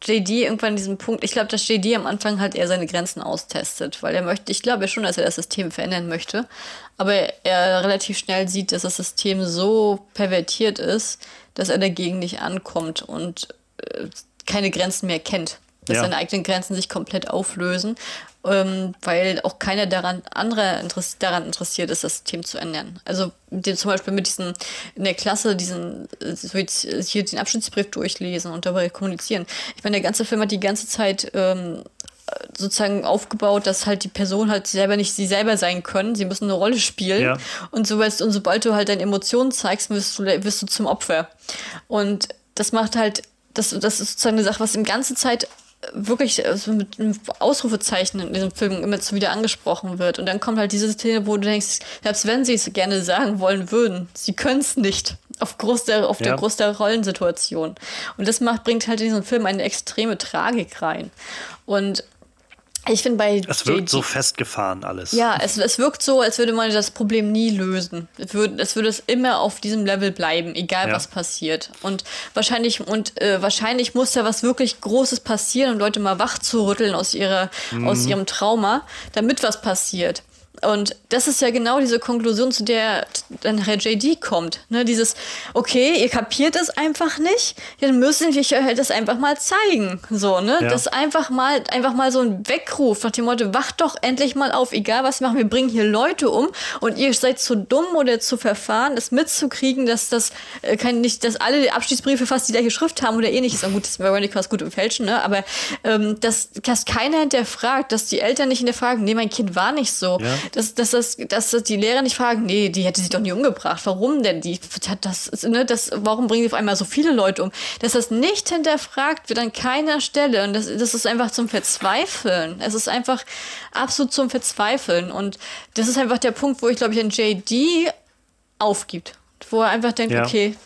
JD irgendwann in diesem Punkt, ich glaube, dass JD am Anfang halt eher seine Grenzen austestet, weil er möchte, ich glaube schon, dass er das System verändern möchte, aber er relativ schnell sieht, dass das System so pervertiert ist, dass er dagegen nicht ankommt und äh, keine Grenzen mehr kennt dass ja. seine eigenen Grenzen sich komplett auflösen ähm, weil auch keiner daran, andere Interess daran interessiert ist, das System zu ändern. Also den, zum Beispiel mit diesen, in der Klasse diesen, hier den Abschnittsbrief durchlesen und dabei kommunizieren. Ich meine, der ganze Film hat die ganze Zeit ähm, sozusagen aufgebaut, dass halt die Person halt selber nicht sie selber sein können. Sie müssen eine Rolle spielen. Ja. Und, so, und sobald du halt deine Emotionen zeigst, wirst du, wirst du zum Opfer. Und das macht halt, das, das ist sozusagen eine Sache, was die ganze Zeit wirklich also mit einem Ausrufezeichen in diesem Film immer zu wieder angesprochen wird. Und dann kommt halt diese Szene, wo du denkst, selbst wenn sie es gerne sagen wollen würden, sie können es nicht. Auf, groß der, auf ja. der Groß der Rollensituation. Und das macht, bringt halt in diesen Film eine extreme Tragik rein. Und ich finde bei. Es wirkt so festgefahren alles. Ja, es, es wirkt so, als würde man das Problem nie lösen. Es würde, es würde es immer auf diesem Level bleiben, egal ja. was passiert. Und wahrscheinlich, und äh, wahrscheinlich muss da was wirklich Großes passieren, um Leute mal wach zu rütteln aus, ihrer, mhm. aus ihrem Trauma, damit was passiert. Und das ist ja genau diese Konklusion, zu der dann Herr JD kommt. Ne? Dieses, okay, ihr kapiert es einfach nicht, dann müssen wir euch halt das einfach mal zeigen. So, ne? Ja. Das einfach mal, einfach mal so ein Weckruf nach dem Motto, wacht doch endlich mal auf, egal was wir machen, wir bringen hier Leute um und ihr seid zu dumm oder zu verfahren, das mitzukriegen, dass das äh, kein, nicht, dass alle Abschiedsbriefe fast die gleiche Schrift haben oder ähnliches. Und gut, das wäre nicht was gut im Fälschen, ne? Aber ähm, dass, dass keiner hinterfragt, dass die Eltern nicht hinterfragen, nee, mein Kind war nicht so. Ja dass, dass, dass, dass, die Lehrer nicht fragen, nee, die hätte sich doch nie umgebracht. Warum denn? Die hat das, ne, das, warum bringen die auf einmal so viele Leute um? Dass das nicht hinterfragt wird an keiner Stelle. Und das, das ist einfach zum Verzweifeln. Es ist einfach absolut zum Verzweifeln. Und das ist einfach der Punkt, wo ich, glaube ich, in JD aufgibt. Wo er einfach denkt, ja. okay,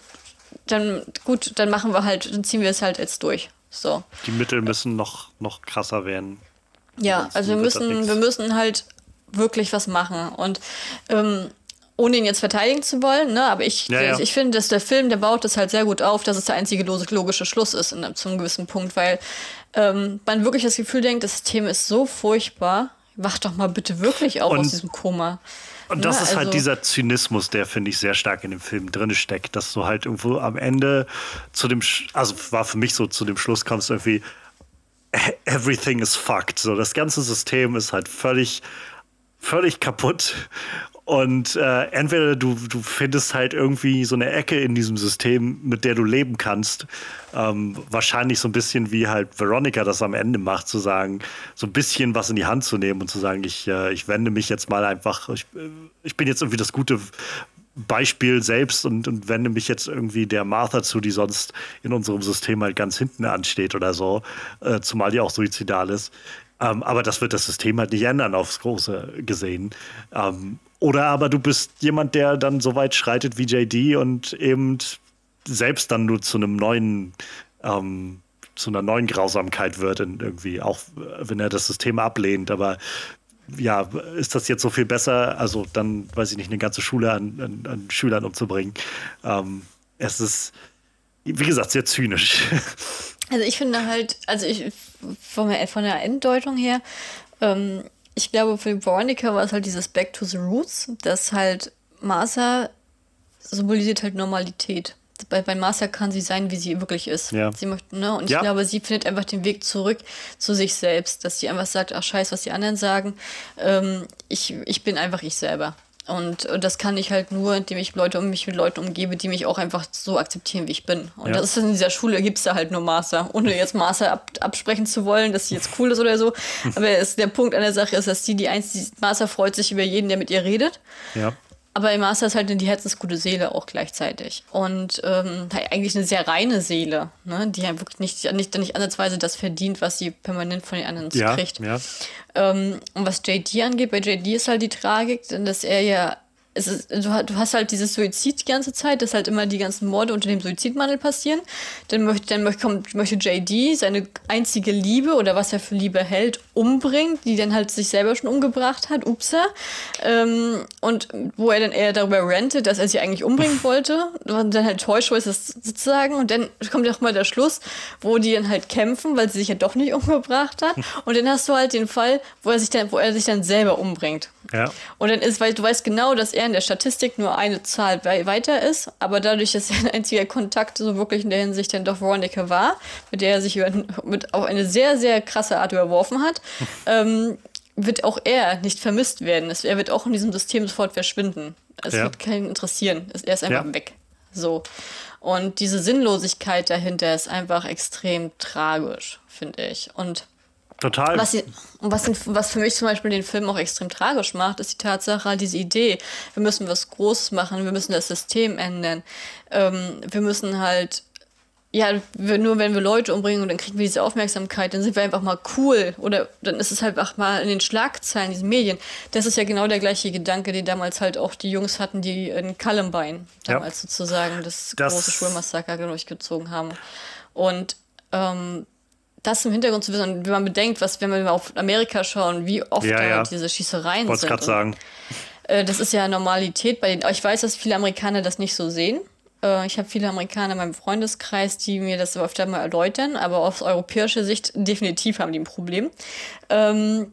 dann gut, dann machen wir halt, dann ziehen wir es halt jetzt durch. So. Die Mittel müssen noch, noch krasser werden. Ja, also wir müssen, wir müssen halt wirklich was machen. Und ähm, ohne ihn jetzt verteidigen zu wollen, ne, aber ich, ja, ja. ich finde, dass der Film, der baut das halt sehr gut auf, dass es der einzige logische Schluss ist in, zu einem gewissen Punkt, weil ähm, man wirklich das Gefühl denkt, das System ist so furchtbar, wach doch mal bitte wirklich auf und, aus diesem Koma. Und das ja, ist halt also dieser Zynismus, der, finde ich, sehr stark in dem Film drin steckt, dass du halt irgendwo am Ende zu dem, also war für mich so, zu dem Schluss kommst irgendwie, everything is fucked. So, das ganze System ist halt völlig, völlig kaputt. Und äh, entweder du, du findest halt irgendwie so eine Ecke in diesem System, mit der du leben kannst. Ähm, wahrscheinlich so ein bisschen wie halt Veronica das am Ende macht, zu sagen, so ein bisschen was in die Hand zu nehmen und zu sagen, ich, äh, ich wende mich jetzt mal einfach, ich, äh, ich bin jetzt irgendwie das gute Beispiel selbst und, und wende mich jetzt irgendwie der Martha zu, die sonst in unserem System halt ganz hinten ansteht oder so, äh, zumal die auch suizidal ist. Ähm, aber das wird das System halt nicht ändern aufs Große gesehen. Ähm, oder aber du bist jemand, der dann so weit schreitet wie JD und eben selbst dann nur zu einem neuen, ähm, zu einer neuen Grausamkeit wird, irgendwie, auch wenn er das System ablehnt. Aber ja, ist das jetzt so viel besser? Also dann, weiß ich nicht, eine ganze Schule an, an, an Schülern umzubringen. Ähm, es ist, wie gesagt, sehr zynisch. Also ich finde halt, also ich von der, von der Enddeutung her, ähm, ich glaube, für Veronica war es halt dieses Back to the Roots, dass halt Martha symbolisiert halt Normalität bei, bei Marcia kann sie sein, wie sie wirklich ist. Ja. Sie möchte, ne? Und ich ja. glaube, sie findet einfach den Weg zurück zu sich selbst, dass sie einfach sagt, ach scheiß, was die anderen sagen. Ähm, ich, ich bin einfach ich selber. Und, und das kann ich halt nur, indem ich Leute um mich mit Leuten umgebe, die mich auch einfach so akzeptieren, wie ich bin. Und ja. das ist in dieser Schule gibt es da halt nur Master, ohne jetzt Master ab, absprechen zu wollen, dass sie jetzt cool ist oder so. Aber es, der Punkt an der Sache ist, dass sie die einzige Master freut sich über jeden, der mit ihr redet. Ja. Aber im Master ist halt die herzensgute Seele auch gleichzeitig. Und ähm, eigentlich eine sehr reine Seele, ne? die ja wirklich nicht, nicht, nicht ansatzweise das verdient, was sie permanent von den anderen ja, kriegt. Ja. Ähm, und was JD angeht, bei JD ist halt die Tragik, dass er ja es ist, du, hast halt dieses Suizid die ganze Zeit, dass halt immer die ganzen Morde unter dem Suizidmangel passieren. Dann möchte, dann möchte, kommt, möchte JD seine einzige Liebe oder was er für Liebe hält, umbringen, die dann halt sich selber schon umgebracht hat, upsa. Ähm, und wo er dann eher darüber rentet, dass er sie eigentlich umbringen wollte. Und dann halt täuscht ist das sozusagen. Und dann kommt auch mal der Schluss, wo die dann halt kämpfen, weil sie sich ja doch nicht umgebracht hat. Und dann hast du halt den Fall, wo er sich dann, wo er sich dann selber umbringt. Ja. Und dann ist, weil du weißt genau, dass er in der Statistik nur eine Zahl weiter ist, aber dadurch, dass er ein einziger Kontakt so wirklich in der Hinsicht dann doch Veronica war, mit der er sich über, mit auf eine sehr, sehr krasse Art überworfen hat, ähm, wird auch er nicht vermisst werden. Er wird auch in diesem System sofort verschwinden. Es ja. wird keinen interessieren. Er ist einfach ja. weg. So. Und diese Sinnlosigkeit dahinter ist einfach extrem tragisch, finde ich. Und Total. Was, was, was, für mich zum Beispiel den Film auch extrem tragisch macht, ist die Tatsache, diese Idee, wir müssen was Großes machen, wir müssen das System ändern. Ähm, wir müssen halt, ja, nur wenn wir Leute umbringen und dann kriegen wir diese Aufmerksamkeit, dann sind wir einfach mal cool. Oder dann ist es halt einfach mal in den Schlagzeilen, diesen Medien. Das ist ja genau der gleiche Gedanke, den damals halt auch die Jungs hatten, die in Columbine damals ja. sozusagen das, das große Schulmassaker durchgezogen haben. Und ähm, das im Hintergrund zu wissen, und wenn man bedenkt, was, wenn wir auf Amerika schauen, wie oft ja, ja. diese Schießereien Wollt's sind. gerade sagen. Äh, das ist ja Normalität bei den. Ich weiß, dass viele Amerikaner das nicht so sehen. Äh, ich habe viele Amerikaner in meinem Freundeskreis, die mir das öfter mal erläutern, aber aus europäischer Sicht definitiv haben die ein Problem. Ähm,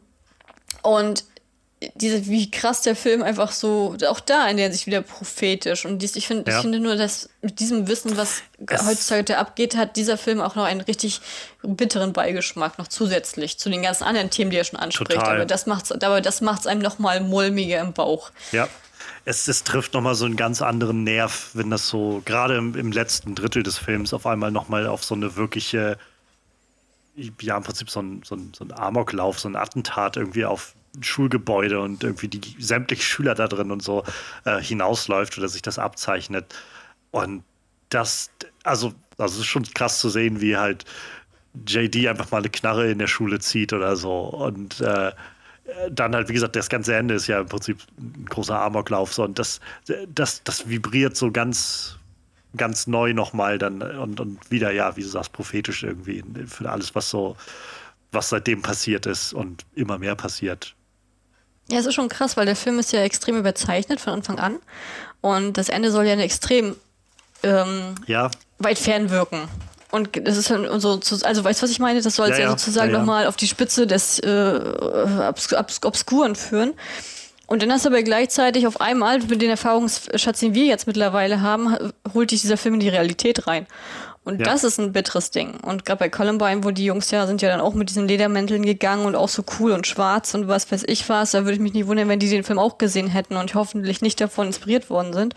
und diese, wie krass der Film einfach so, auch da in der sich wieder prophetisch. Und dies, ich, find, ja. ich finde nur, dass mit diesem Wissen, was es heutzutage abgeht, hat dieser Film auch noch einen richtig bitteren Beigeschmack, noch zusätzlich zu den ganzen anderen Themen, die er schon anspricht. Total. Aber das macht es einem noch mal mulmiger im Bauch. Ja. Es, es trifft nochmal so einen ganz anderen Nerv, wenn das so gerade im, im letzten Drittel des Films auf einmal nochmal auf so eine wirkliche, ja, im Prinzip so ein, so ein, so ein Amoklauf, so ein Attentat irgendwie auf Schulgebäude und irgendwie die sämtliche Schüler da drin und so äh, hinausläuft oder sich das abzeichnet. Und das, also, also es ist schon krass zu sehen, wie halt JD einfach mal eine Knarre in der Schule zieht oder so. Und äh, dann halt, wie gesagt, das ganze Ende ist ja im Prinzip ein großer Amoklauf. So, und das, das, das vibriert so ganz, ganz neu nochmal dann und, und wieder, ja, wie du sagst, prophetisch irgendwie für alles, was so, was seitdem passiert ist und immer mehr passiert. Ja, es ist schon krass, weil der Film ist ja extrem überzeichnet von Anfang an. Und das Ende soll ja extrem ähm, ja. weit fern wirken. Und das ist dann so, also weißt du, was ich meine? Das soll ja, ja sozusagen ja, ja. nochmal auf die Spitze des äh, Obs Obs Obskuren führen. Und dann hast du aber gleichzeitig auf einmal, mit den Erfahrungsschatz, den wir jetzt mittlerweile haben, holt dich dieser Film in die Realität rein. Und ja. das ist ein bitteres Ding. Und gerade bei Columbine, wo die Jungs ja sind ja dann auch mit diesen Ledermänteln gegangen und auch so cool und schwarz und was weiß ich was, da würde ich mich nicht wundern, wenn die den Film auch gesehen hätten und hoffentlich nicht davon inspiriert worden sind.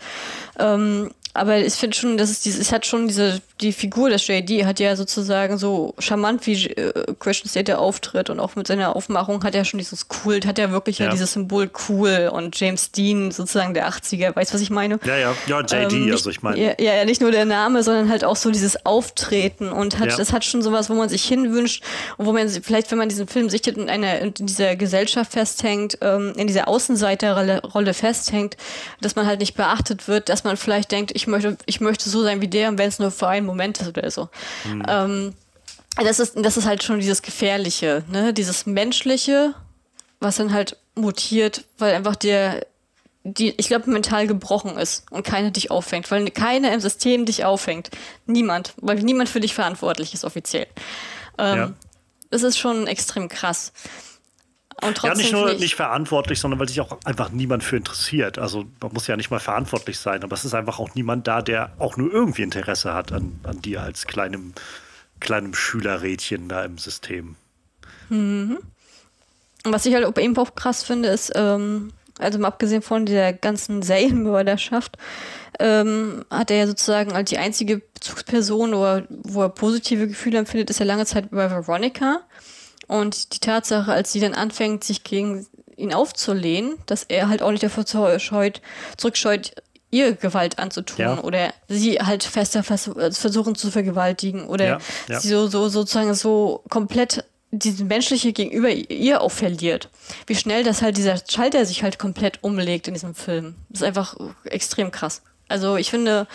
Ähm, aber ich finde schon, dass es dieses, es hat schon diese, die Figur des JD hat ja sozusagen so charmant wie äh, Christian State auftritt und auch mit seiner Aufmachung hat er schon dieses Kult, hat er wirklich ja. ja. dieses Symbol cool und James Dean sozusagen der 80er, weißt du, was ich meine? Ja, ja, ja, JD, ähm, nicht, also ich meine. Ja, ja, nicht nur der Name, sondern halt auch so dieses Auftreten und hat, ja. das hat schon sowas, wo man sich hinwünscht und wo man vielleicht, wenn man diesen Film sichtet und in, in dieser Gesellschaft festhängt, ähm, in dieser Außenseiterrolle festhängt, dass man halt nicht beachtet wird, dass man vielleicht denkt, ich möchte, ich möchte so sein wie der, wenn es nur für einen Moment ist oder so. Mhm. Ähm, das ist, das ist halt schon dieses Gefährliche, ne? Dieses Menschliche, was dann halt mutiert, weil einfach der, die, ich glaube, mental gebrochen ist und keiner dich auffängt, weil keiner im System dich auffängt. Niemand, weil niemand für dich verantwortlich ist offiziell. Ähm, ja. Das ist schon extrem krass. Und trotzdem ja, nicht nur nicht verantwortlich, sondern weil sich auch einfach niemand für interessiert. Also man muss ja nicht mal verantwortlich sein, aber es ist einfach auch niemand da, der auch nur irgendwie Interesse hat an, an dir als kleinem, kleinem Schülerrädchen da im System. Mhm. Was ich halt eben auch krass finde, ist, ähm, also mal abgesehen von der ganzen Serienmörderschaft, ähm, hat er ja sozusagen als die einzige Bezugsperson, oder, wo er positive Gefühle empfindet, ist er lange Zeit bei Veronica. Und die Tatsache, als sie dann anfängt, sich gegen ihn aufzulehnen, dass er halt auch nicht davor scheut, zurückscheut, ihr Gewalt anzutun ja. oder sie halt fester äh, versuchen zu vergewaltigen oder ja, ja. sie so, so sozusagen so komplett diese menschliche Gegenüber ihr auch verliert. Wie schnell das halt dieser Schalter sich halt komplett umlegt in diesem Film. Das ist einfach extrem krass. Also ich finde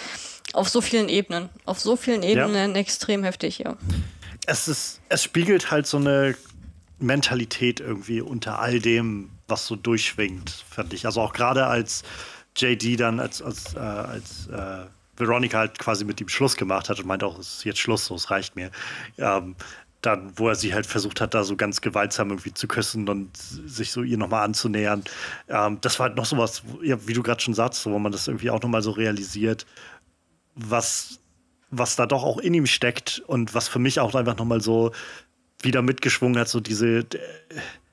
auf so vielen Ebenen, auf so vielen Ebenen extrem heftig, ja es ist, es spiegelt halt so eine Mentalität irgendwie unter all dem, was so durchschwingt, fand ich. Also auch gerade als JD dann, als, als, äh, als äh, Veronica halt quasi mit ihm Schluss gemacht hat und meinte auch, es ist jetzt Schluss, so, es reicht mir. Ähm, dann, wo er sie halt versucht hat, da so ganz gewaltsam irgendwie zu küssen und sich so ihr nochmal anzunähern. Ähm, das war halt noch sowas, ja, wie du gerade schon sagst, wo man das irgendwie auch nochmal so realisiert, was was da doch auch in ihm steckt und was für mich auch einfach nochmal so wieder mitgeschwungen hat, so diese.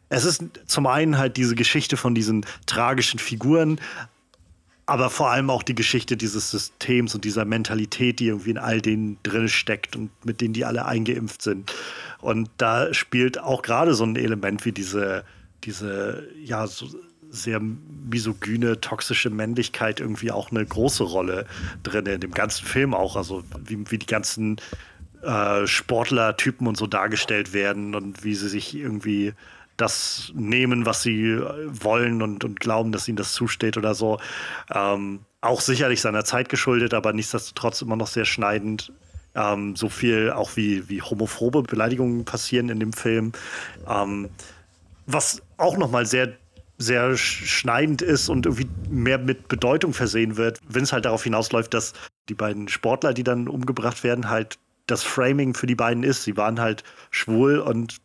Es ist zum einen halt diese Geschichte von diesen tragischen Figuren, aber vor allem auch die Geschichte dieses Systems und dieser Mentalität, die irgendwie in all denen drin steckt und mit denen die alle eingeimpft sind. Und da spielt auch gerade so ein Element wie diese, diese, ja, so sehr misogyne, toxische Männlichkeit irgendwie auch eine große Rolle drin, in dem ganzen Film auch. Also wie, wie die ganzen äh, Sportler-Typen und so dargestellt werden und wie sie sich irgendwie das nehmen, was sie wollen und, und glauben, dass ihnen das zusteht oder so. Ähm, auch sicherlich seiner Zeit geschuldet, aber nichtsdestotrotz immer noch sehr schneidend. Ähm, so viel auch wie, wie homophobe Beleidigungen passieren in dem Film. Ähm, was auch nochmal sehr sehr schneidend ist und irgendwie mehr mit Bedeutung versehen wird, wenn es halt darauf hinausläuft, dass die beiden Sportler, die dann umgebracht werden, halt das Framing für die beiden ist. Sie waren halt schwul und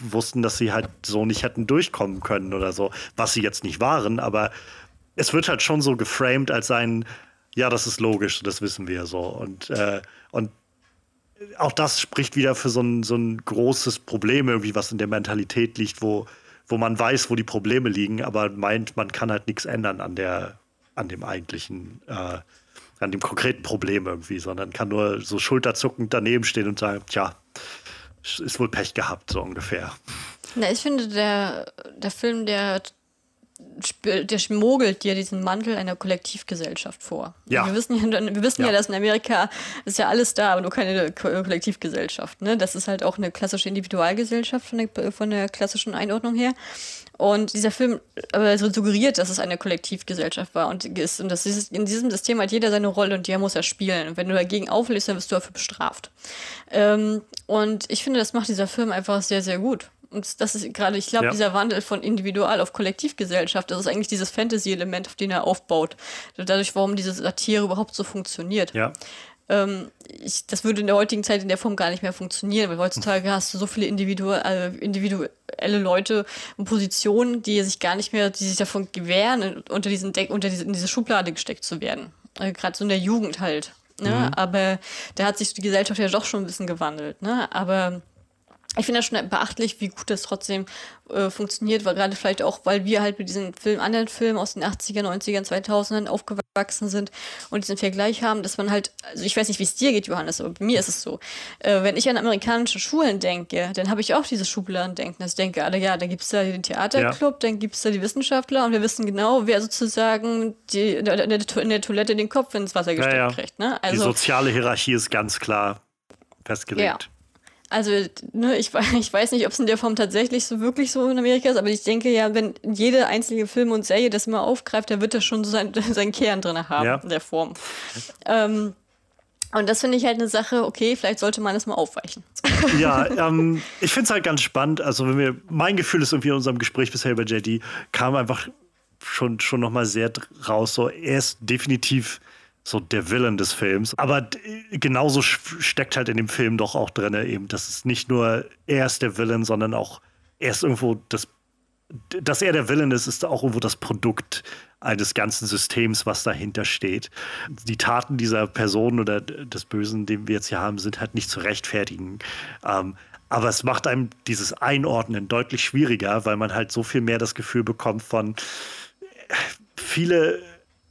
wussten, dass sie halt so nicht hätten durchkommen können oder so, was sie jetzt nicht waren, aber es wird halt schon so geframed als ein, ja, das ist logisch, das wissen wir so. Und, äh, und auch das spricht wieder für so ein, so ein großes Problem, irgendwie, was in der Mentalität liegt, wo wo man weiß, wo die Probleme liegen, aber meint, man kann halt nichts ändern an der, an dem eigentlichen, äh, an dem konkreten Problem irgendwie, sondern kann nur so schulterzuckend daneben stehen und sagen, tja, ist wohl Pech gehabt, so ungefähr. Na, ich finde, der, der Film, der der schmuggelt dir diesen Mantel einer Kollektivgesellschaft vor. Ja. Wir wissen, ja, wir wissen ja. ja. dass in Amerika ist ja alles da, aber nur keine Kollektivgesellschaft. Ne? Das ist halt auch eine klassische Individualgesellschaft von der, von der klassischen Einordnung her. Und dieser Film äh, suggeriert, dass es eine Kollektivgesellschaft war und ist. Und das ist, in diesem System hat jeder seine Rolle und der muss er spielen. Und wenn du dagegen auflässt, dann wirst du dafür bestraft. Ähm, und ich finde, das macht dieser Film einfach sehr, sehr gut. Und das ist gerade, ich glaube, ja. dieser Wandel von Individual auf Kollektivgesellschaft, das ist eigentlich dieses Fantasy-Element, auf den er aufbaut. Dadurch, warum diese Satire überhaupt so funktioniert. Ja. Ähm, ich, das würde in der heutigen Zeit in der Form gar nicht mehr funktionieren, weil heutzutage hast du so viele individu äh, individuelle Leute und Positionen, die sich gar nicht mehr, die sich davon gewähren, unter diesen Deck, unter diese, in diese Schublade gesteckt zu werden. Äh, Gerade so in der Jugend halt. Ne? Mhm. Aber da hat sich die Gesellschaft ja doch schon ein bisschen gewandelt. Ne? Aber ich finde das schon beachtlich, wie gut das trotzdem äh, funktioniert, weil gerade vielleicht auch, weil wir halt mit diesen Film, anderen Filmen aus den 80er, 90er, 2000ern aufgewachsen sind und diesen Vergleich haben, dass man halt, also ich weiß nicht, wie es dir geht, Johannes, aber bei mir ist es so. Äh, wenn ich an amerikanische Schulen denke, dann habe ich auch diese Schubladen-Denken. Also ich denke, alle, ja, da gibt es da den Theaterclub, ja. dann gibt es da die Wissenschaftler und wir wissen genau, wer sozusagen die, in, der, in der Toilette den Kopf ins Wasser gesteckt ja, ja. kriegt. Ne? Also, die soziale Hierarchie ist ganz klar festgelegt. Ja. Also, ne, ich, ich weiß nicht, ob es in der Form tatsächlich so wirklich so in Amerika ist, aber ich denke ja, wenn jede einzelne Film und Serie das immer aufgreift, dann wird das schon so sein, seinen Kern drin haben ja. in der Form. Ähm, und das finde ich halt eine Sache, okay, vielleicht sollte man das mal aufweichen. Ja, ähm, ich finde es halt ganz spannend. Also, wenn wir, mein Gefühl ist irgendwie in unserem Gespräch bisher über JD, kam einfach schon, schon nochmal sehr raus. So, er ist definitiv so der Villain des Films. Aber genauso steckt halt in dem Film doch auch drin, eben, dass es nicht nur er ist der Villain, sondern auch er ist irgendwo das, dass er der Villain ist, ist auch irgendwo das Produkt eines ganzen Systems, was dahinter steht. Die Taten dieser Person oder des Bösen, den wir jetzt hier haben, sind halt nicht zu rechtfertigen. Ähm, aber es macht einem dieses Einordnen deutlich schwieriger, weil man halt so viel mehr das Gefühl bekommt von äh, viele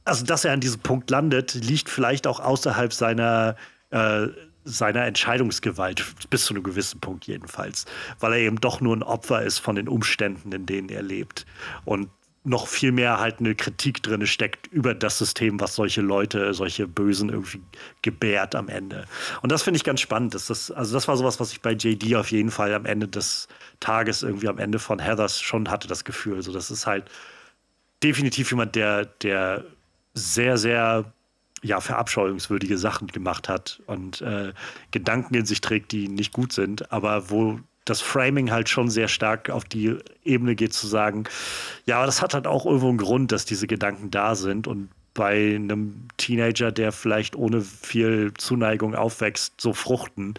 also dass er an diesem Punkt landet, liegt vielleicht auch außerhalb seiner, äh, seiner Entscheidungsgewalt, bis zu einem gewissen Punkt jedenfalls, weil er eben doch nur ein Opfer ist von den Umständen, in denen er lebt. Und noch viel mehr halt eine Kritik drin steckt über das System, was solche Leute, solche Bösen irgendwie gebärt am Ende. Und das finde ich ganz spannend. Dass das, also das war sowas, was ich bei JD auf jeden Fall am Ende des Tages irgendwie am Ende von Heathers schon hatte, das Gefühl. Also das ist halt definitiv jemand, der, der sehr, sehr ja, verabscheuungswürdige Sachen gemacht hat und äh, Gedanken in sich trägt, die nicht gut sind, aber wo das Framing halt schon sehr stark auf die Ebene geht zu sagen, ja, aber das hat halt auch irgendwo einen Grund, dass diese Gedanken da sind und bei einem Teenager, der vielleicht ohne viel Zuneigung aufwächst, so fruchten,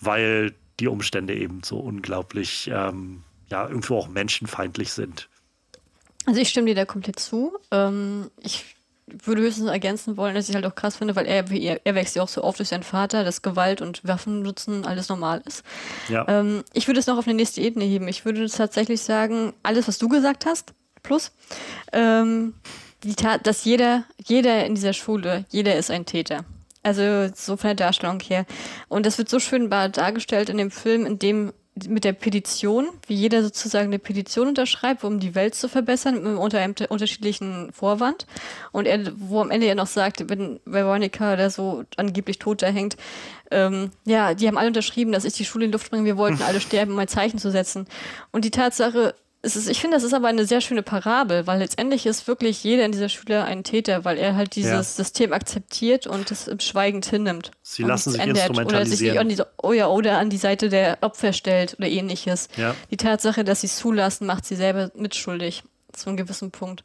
weil die Umstände eben so unglaublich, ähm, ja, irgendwo auch menschenfeindlich sind. Also ich stimme dir da komplett zu. Ähm, ich würde höchstens ergänzen wollen, dass ich halt auch krass finde, weil er, er, er wächst ja auch so oft durch seinen Vater, dass Gewalt und Waffen nutzen alles normal ist. Ja. Ähm, ich würde es noch auf eine nächste Ebene heben. Ich würde tatsächlich sagen, alles, was du gesagt hast, plus, ähm, die Tat, dass jeder, jeder in dieser Schule, jeder ist ein Täter. Also so von der Darstellung her. Und das wird so schön dargestellt in dem Film, in dem mit der Petition, wie jeder sozusagen eine Petition unterschreibt, um die Welt zu verbessern, unter einem unterschiedlichen Vorwand. Und er, wo am Ende er noch sagt, wenn Veronica da so angeblich tot da hängt, ähm, ja, die haben alle unterschrieben, dass ich die Schule in die Luft bringe, wir wollten alle sterben, um ein Zeichen zu setzen. Und die Tatsache, es ist, ich finde, das ist aber eine sehr schöne Parabel, weil letztendlich ist wirklich jeder in dieser Schule ein Täter, weil er halt dieses ja. System akzeptiert und es schweigend hinnimmt. Sie lassen sich instrumentalisieren. Oder sich die, oh ja, oder an die Seite der Opfer stellt oder ähnliches. Ja. Die Tatsache, dass sie es zulassen, macht sie selber mitschuldig zu einem gewissen Punkt.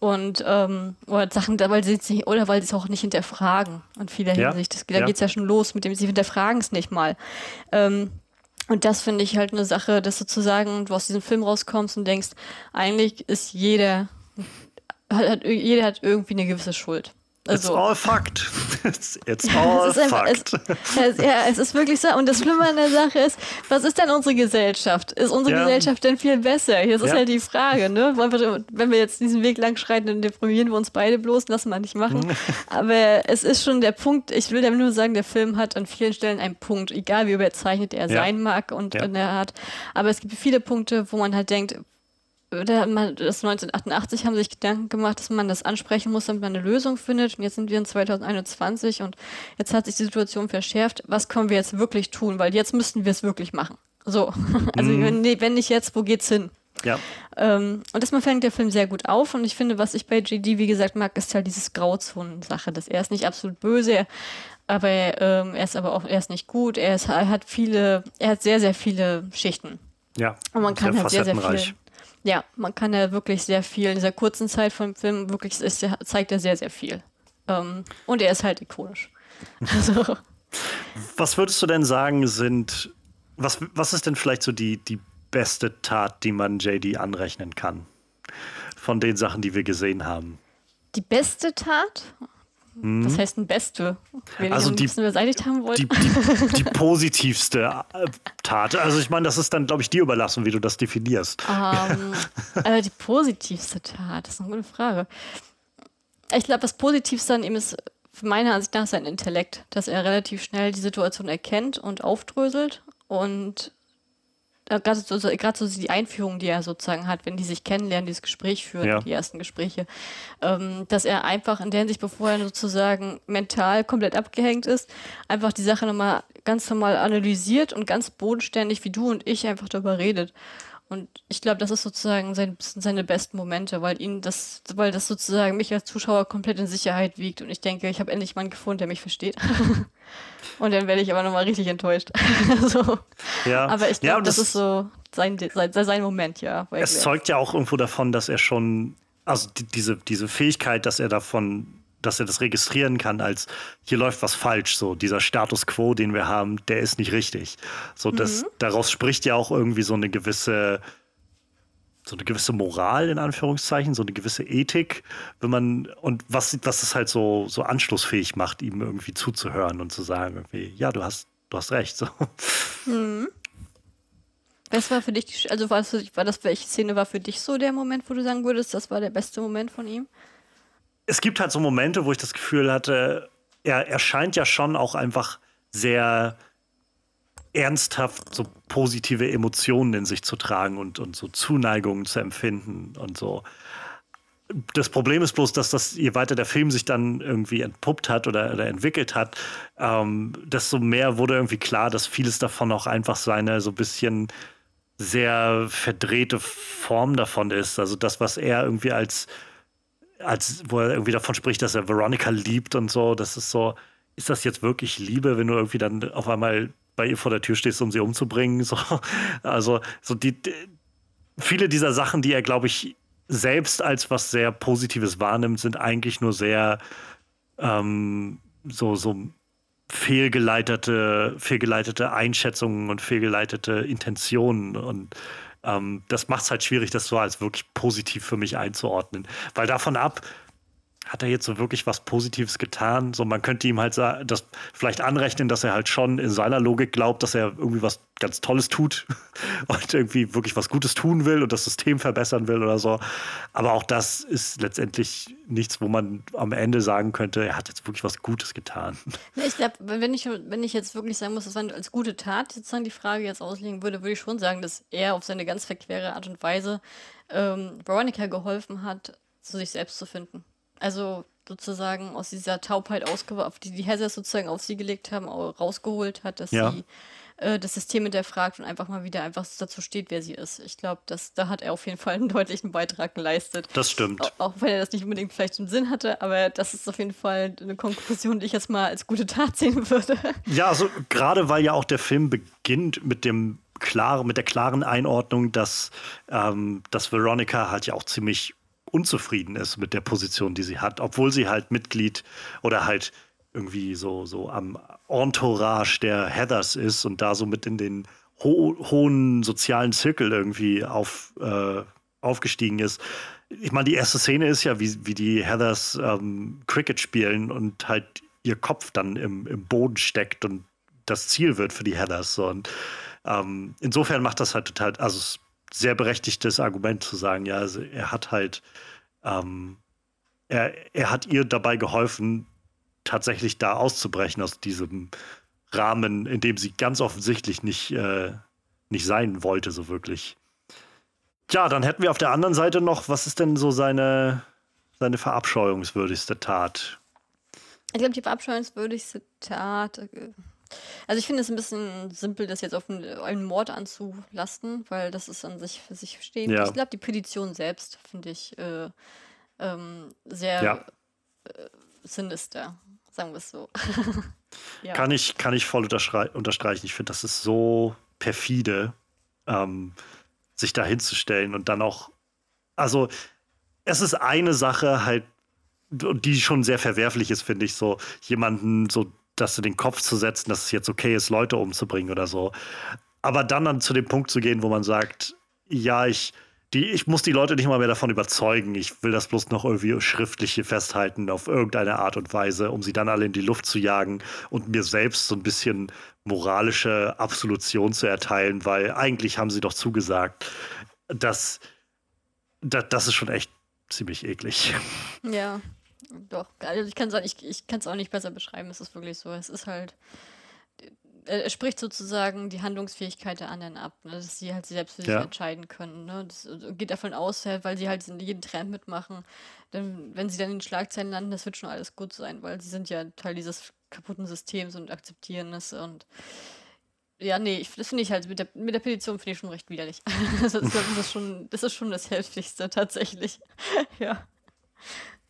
Und ähm, oder Sachen, weil sie es nicht, oder weil sie es auch nicht hinterfragen in vieler ja. Hinsicht. Das, da ja. geht es ja schon los mit dem, sie hinterfragen es nicht mal. Ähm, und das finde ich halt eine Sache, dass sozusagen du aus diesem Film rauskommst und denkst, eigentlich ist jeder, hat, jeder hat irgendwie eine gewisse Schuld. Also, it's all fucked. It's, it's all es einfach, fucked. Es, es, ja, es ist wirklich so. Und das Schlimme an der Sache ist, was ist denn unsere Gesellschaft? Ist unsere Ja. Gesellschaft denn viel besser? Hier ist Ja. halt die Frage, ne? Wir, wenn wir jetzt diesen Weg lang schreiten, dann deprimieren wir uns beide bloß, lassen wir nicht machen. Aber es ist schon der Punkt, ich will damit nur sagen, der Film hat an vielen Stellen einen Punkt, egal wie überzeichnet er Ja. sein mag und in der Art. Aber es gibt viele Punkte, wo man halt denkt, man, das 1988 haben sich Gedanken gemacht, dass man das ansprechen muss, damit man eine Lösung findet. Und jetzt sind wir in 2021 und jetzt hat sich die Situation verschärft. Was können wir jetzt wirklich tun? Weil jetzt müssten wir es wirklich machen. So. Also wenn, nee, wenn nicht jetzt, wo geht's hin? Ja. Ähm, und das fängt der Film sehr gut auf. Und ich finde, was ich bei JD, wie gesagt, mag, ist halt dieses Grauzonen-Sache. dass Er ist nicht absolut böse, er, aber ähm, er ist aber auch, er ist nicht gut. Er, ist, er hat viele, er hat sehr, sehr viele Schichten. Ja. Und man kann halt sehr, sehr facettenreich. Ja, man kann ja wirklich sehr viel in dieser kurzen Zeit vom Film wirklich ist, zeigt er sehr, sehr viel. Ähm, und er ist halt ikonisch. Also, Was würdest du denn sagen, sind, was, was ist denn vielleicht so die, die beste Tat, die man JD anrechnen kann? Von den Sachen, die wir gesehen haben. die beste Tat? Was heißt ein beste? Wenn Mhm. Also die- liebsten beseitigt haben wollte. Die, die, die positivste äh, Tat. Also ich meine, das ist dann, glaube ich, dir überlassen, wie du das definierst. Ähm, äh, die positivste Tat, das ist eine gute Frage. Ich glaube, das Positivste an ihm ist meiner Ansicht nach sein Intellekt, dass er relativ schnell die Situation erkennt und aufdröselt und gerade so, so, gerade so die Einführung, die er sozusagen hat, wenn die sich kennenlernen, dieses Gespräch führen, Ja. die ersten Gespräche, ähm, dass er einfach in der Hinsicht, bevor er sozusagen mental komplett abgehängt ist, einfach die Sache nochmal ganz normal analysiert und ganz bodenständig, wie du und ich, einfach darüber redet. Und ich glaube, das ist sozusagen sein, seine besten Momente, weil ihn das, weil das sozusagen mich als Zuschauer komplett in Sicherheit wiegt. Und ich denke, ich habe endlich jemanden gefunden, der mich versteht. und dann werde ich aber nochmal richtig enttäuscht. so. Ja. Aber ich Ja, glaube, und das, das- ist so sein, sein, sein Moment, ja. Es zeugt ja auch irgendwo davon, dass er schon, also die, diese, diese Fähigkeit, dass er davon, dass er das registrieren kann, als hier läuft was falsch, so dieser Status quo, den wir haben, der ist nicht richtig. So, das, daraus spricht ja auch irgendwie so eine gewisse, so eine gewisse Moral in Anführungszeichen, so eine gewisse Ethik, wenn man, und was, was es halt so, so anschlussfähig macht, ihm irgendwie zuzuhören und zu sagen, irgendwie, ja, du hast, du hast recht. So. Was war für dich, also war das, war das, welche Szene war für dich so der Moment, wo du sagen würdest, das war der beste Moment von ihm? Es gibt halt so Momente, wo ich das Gefühl hatte, er, er scheint ja schon auch einfach sehr ernsthaft so positive Emotionen in sich zu tragen und, und so Zuneigungen zu empfinden und so. Das Problem ist bloß, dass das, je weiter der Film sich dann irgendwie entpuppt hat oder, oder entwickelt hat, ähm, desto mehr wurde irgendwie klar, dass vieles davon auch einfach seine so ein bisschen sehr verdrehte Form davon ist. Also das, was er irgendwie als als wo er irgendwie davon spricht, dass er Veronica liebt und so, das ist so, ist das jetzt wirklich Liebe, wenn du irgendwie dann auf einmal bei ihr vor der Tür stehst, um sie umzubringen? So, also so die, viele dieser Sachen, die er, glaube ich, selbst als was sehr Positives wahrnimmt, sind eigentlich nur sehr ähm, so, so fehlgeleitete, fehlgeleitete Einschätzungen und fehlgeleitete Intentionen und ähm, das macht es halt schwierig, das so als wirklich positiv für mich einzuordnen. Weil davon ab, hat er jetzt so wirklich was Positives getan? So, man könnte ihm halt das vielleicht anrechnen, dass er halt schon in seiner Logik glaubt, dass er irgendwie was ganz Tolles tut und irgendwie wirklich was Gutes tun will und das System verbessern will oder so. Aber auch das ist letztendlich nichts, wo man am Ende sagen könnte, er hat jetzt wirklich was Gutes getan. Ich glaube, wenn ich, wenn ich jetzt wirklich sagen muss, das war als gute Tat sozusagen die Frage jetzt auslegen würde, würde ich schon sagen, dass er auf seine ganz verquere Art und Weise ähm, Veronica geholfen hat, zu sich selbst zu finden. Also sozusagen aus dieser Taubheit ausgeworfen, die die Hazards sozusagen auf sie gelegt haben, au- rausgeholt hat, dass Ja. sie äh, das System hinterfragt und einfach mal wieder einfach dazu steht, wer sie ist. Ich glaube, dass da hat er auf jeden Fall einen deutlichen Beitrag geleistet. Das stimmt. Auch, auch wenn er das nicht unbedingt vielleicht im Sinn hatte, aber das ist auf jeden Fall eine Konklusion, die ich jetzt mal als gute Tat sehen würde. Ja, also gerade weil ja auch der Film beginnt mit dem klaren, mit der klaren Einordnung, dass, ähm, dass Veronica halt ja auch ziemlich unzufrieden ist mit der Position, die sie hat, obwohl sie halt Mitglied oder halt irgendwie so, so am Entourage der Heathers ist und da so mit in den ho hohen sozialen Zirkel irgendwie auf, äh, aufgestiegen ist. ich meine, die erste Szene ist ja, wie, wie die Heathers ähm, Cricket spielen und halt ihr Kopf dann im, im Boden steckt und das Ziel wird für die Heathers. Und ähm, insofern macht das halt total, also sehr berechtigtes Argument zu sagen, ja, also er hat halt, ähm, er, er hat ihr dabei geholfen, tatsächlich da auszubrechen aus diesem Rahmen, in dem sie ganz offensichtlich nicht, äh, nicht sein wollte, so wirklich. Ja, dann hätten wir auf der anderen Seite noch, was ist denn so seine, seine verabscheuungswürdigste Tat? Ich glaube, die verabscheuungswürdigste Tat. Also ich finde es ein bisschen simpel, das jetzt auf einen, Mord anzulasten, weil das ist an sich für sich stehen. Ja. Ich glaube, die Petition selbst finde ich äh, ähm, sehr ja. äh, sinister, sagen wir es so. ja. Kann ich, kann ich voll unterstreichen. Ich finde, das ist so perfide. Ähm, sich da hinzustellen und dann auch, also es ist eine Sache halt, die schon sehr verwerflich ist, finde ich, so jemanden so, dass du den Kopf zu setzen, dass es jetzt okay ist, Leute umzubringen oder so. Aber dann, dann zu dem Punkt zu gehen, wo man sagt, ja, ich, die, ich muss die Leute nicht mal mehr davon überzeugen. Ich will das bloß noch irgendwie schriftlich hier festhalten auf irgendeine Art und Weise, um sie dann alle in die Luft zu jagen und mir selbst so ein bisschen moralische Absolution zu erteilen, weil eigentlich haben sie doch zugesagt, dass das, das ist schon echt ziemlich eklig. Ja, doch. Also ich kann es auch, ich, ich auch nicht besser beschreiben. Es ist wirklich so. Es ist halt er spricht sozusagen die Handlungsfähigkeit der anderen ab, ne? dass sie halt selbst für sich ja. entscheiden können. Ne? Das äh, geht davon aus, weil sie halt jeden Trend mitmachen. Denn wenn sie dann in den Schlagzeilen landen, das wird schon alles gut sein, weil sie sind ja Teil dieses kaputten Systems und akzeptieren es und ja, nee, ich, das finde ich halt mit der, mit der Petition finde ich schon recht widerlich. das, ist, das, ist schon, das ist schon das Heftigste tatsächlich. ja.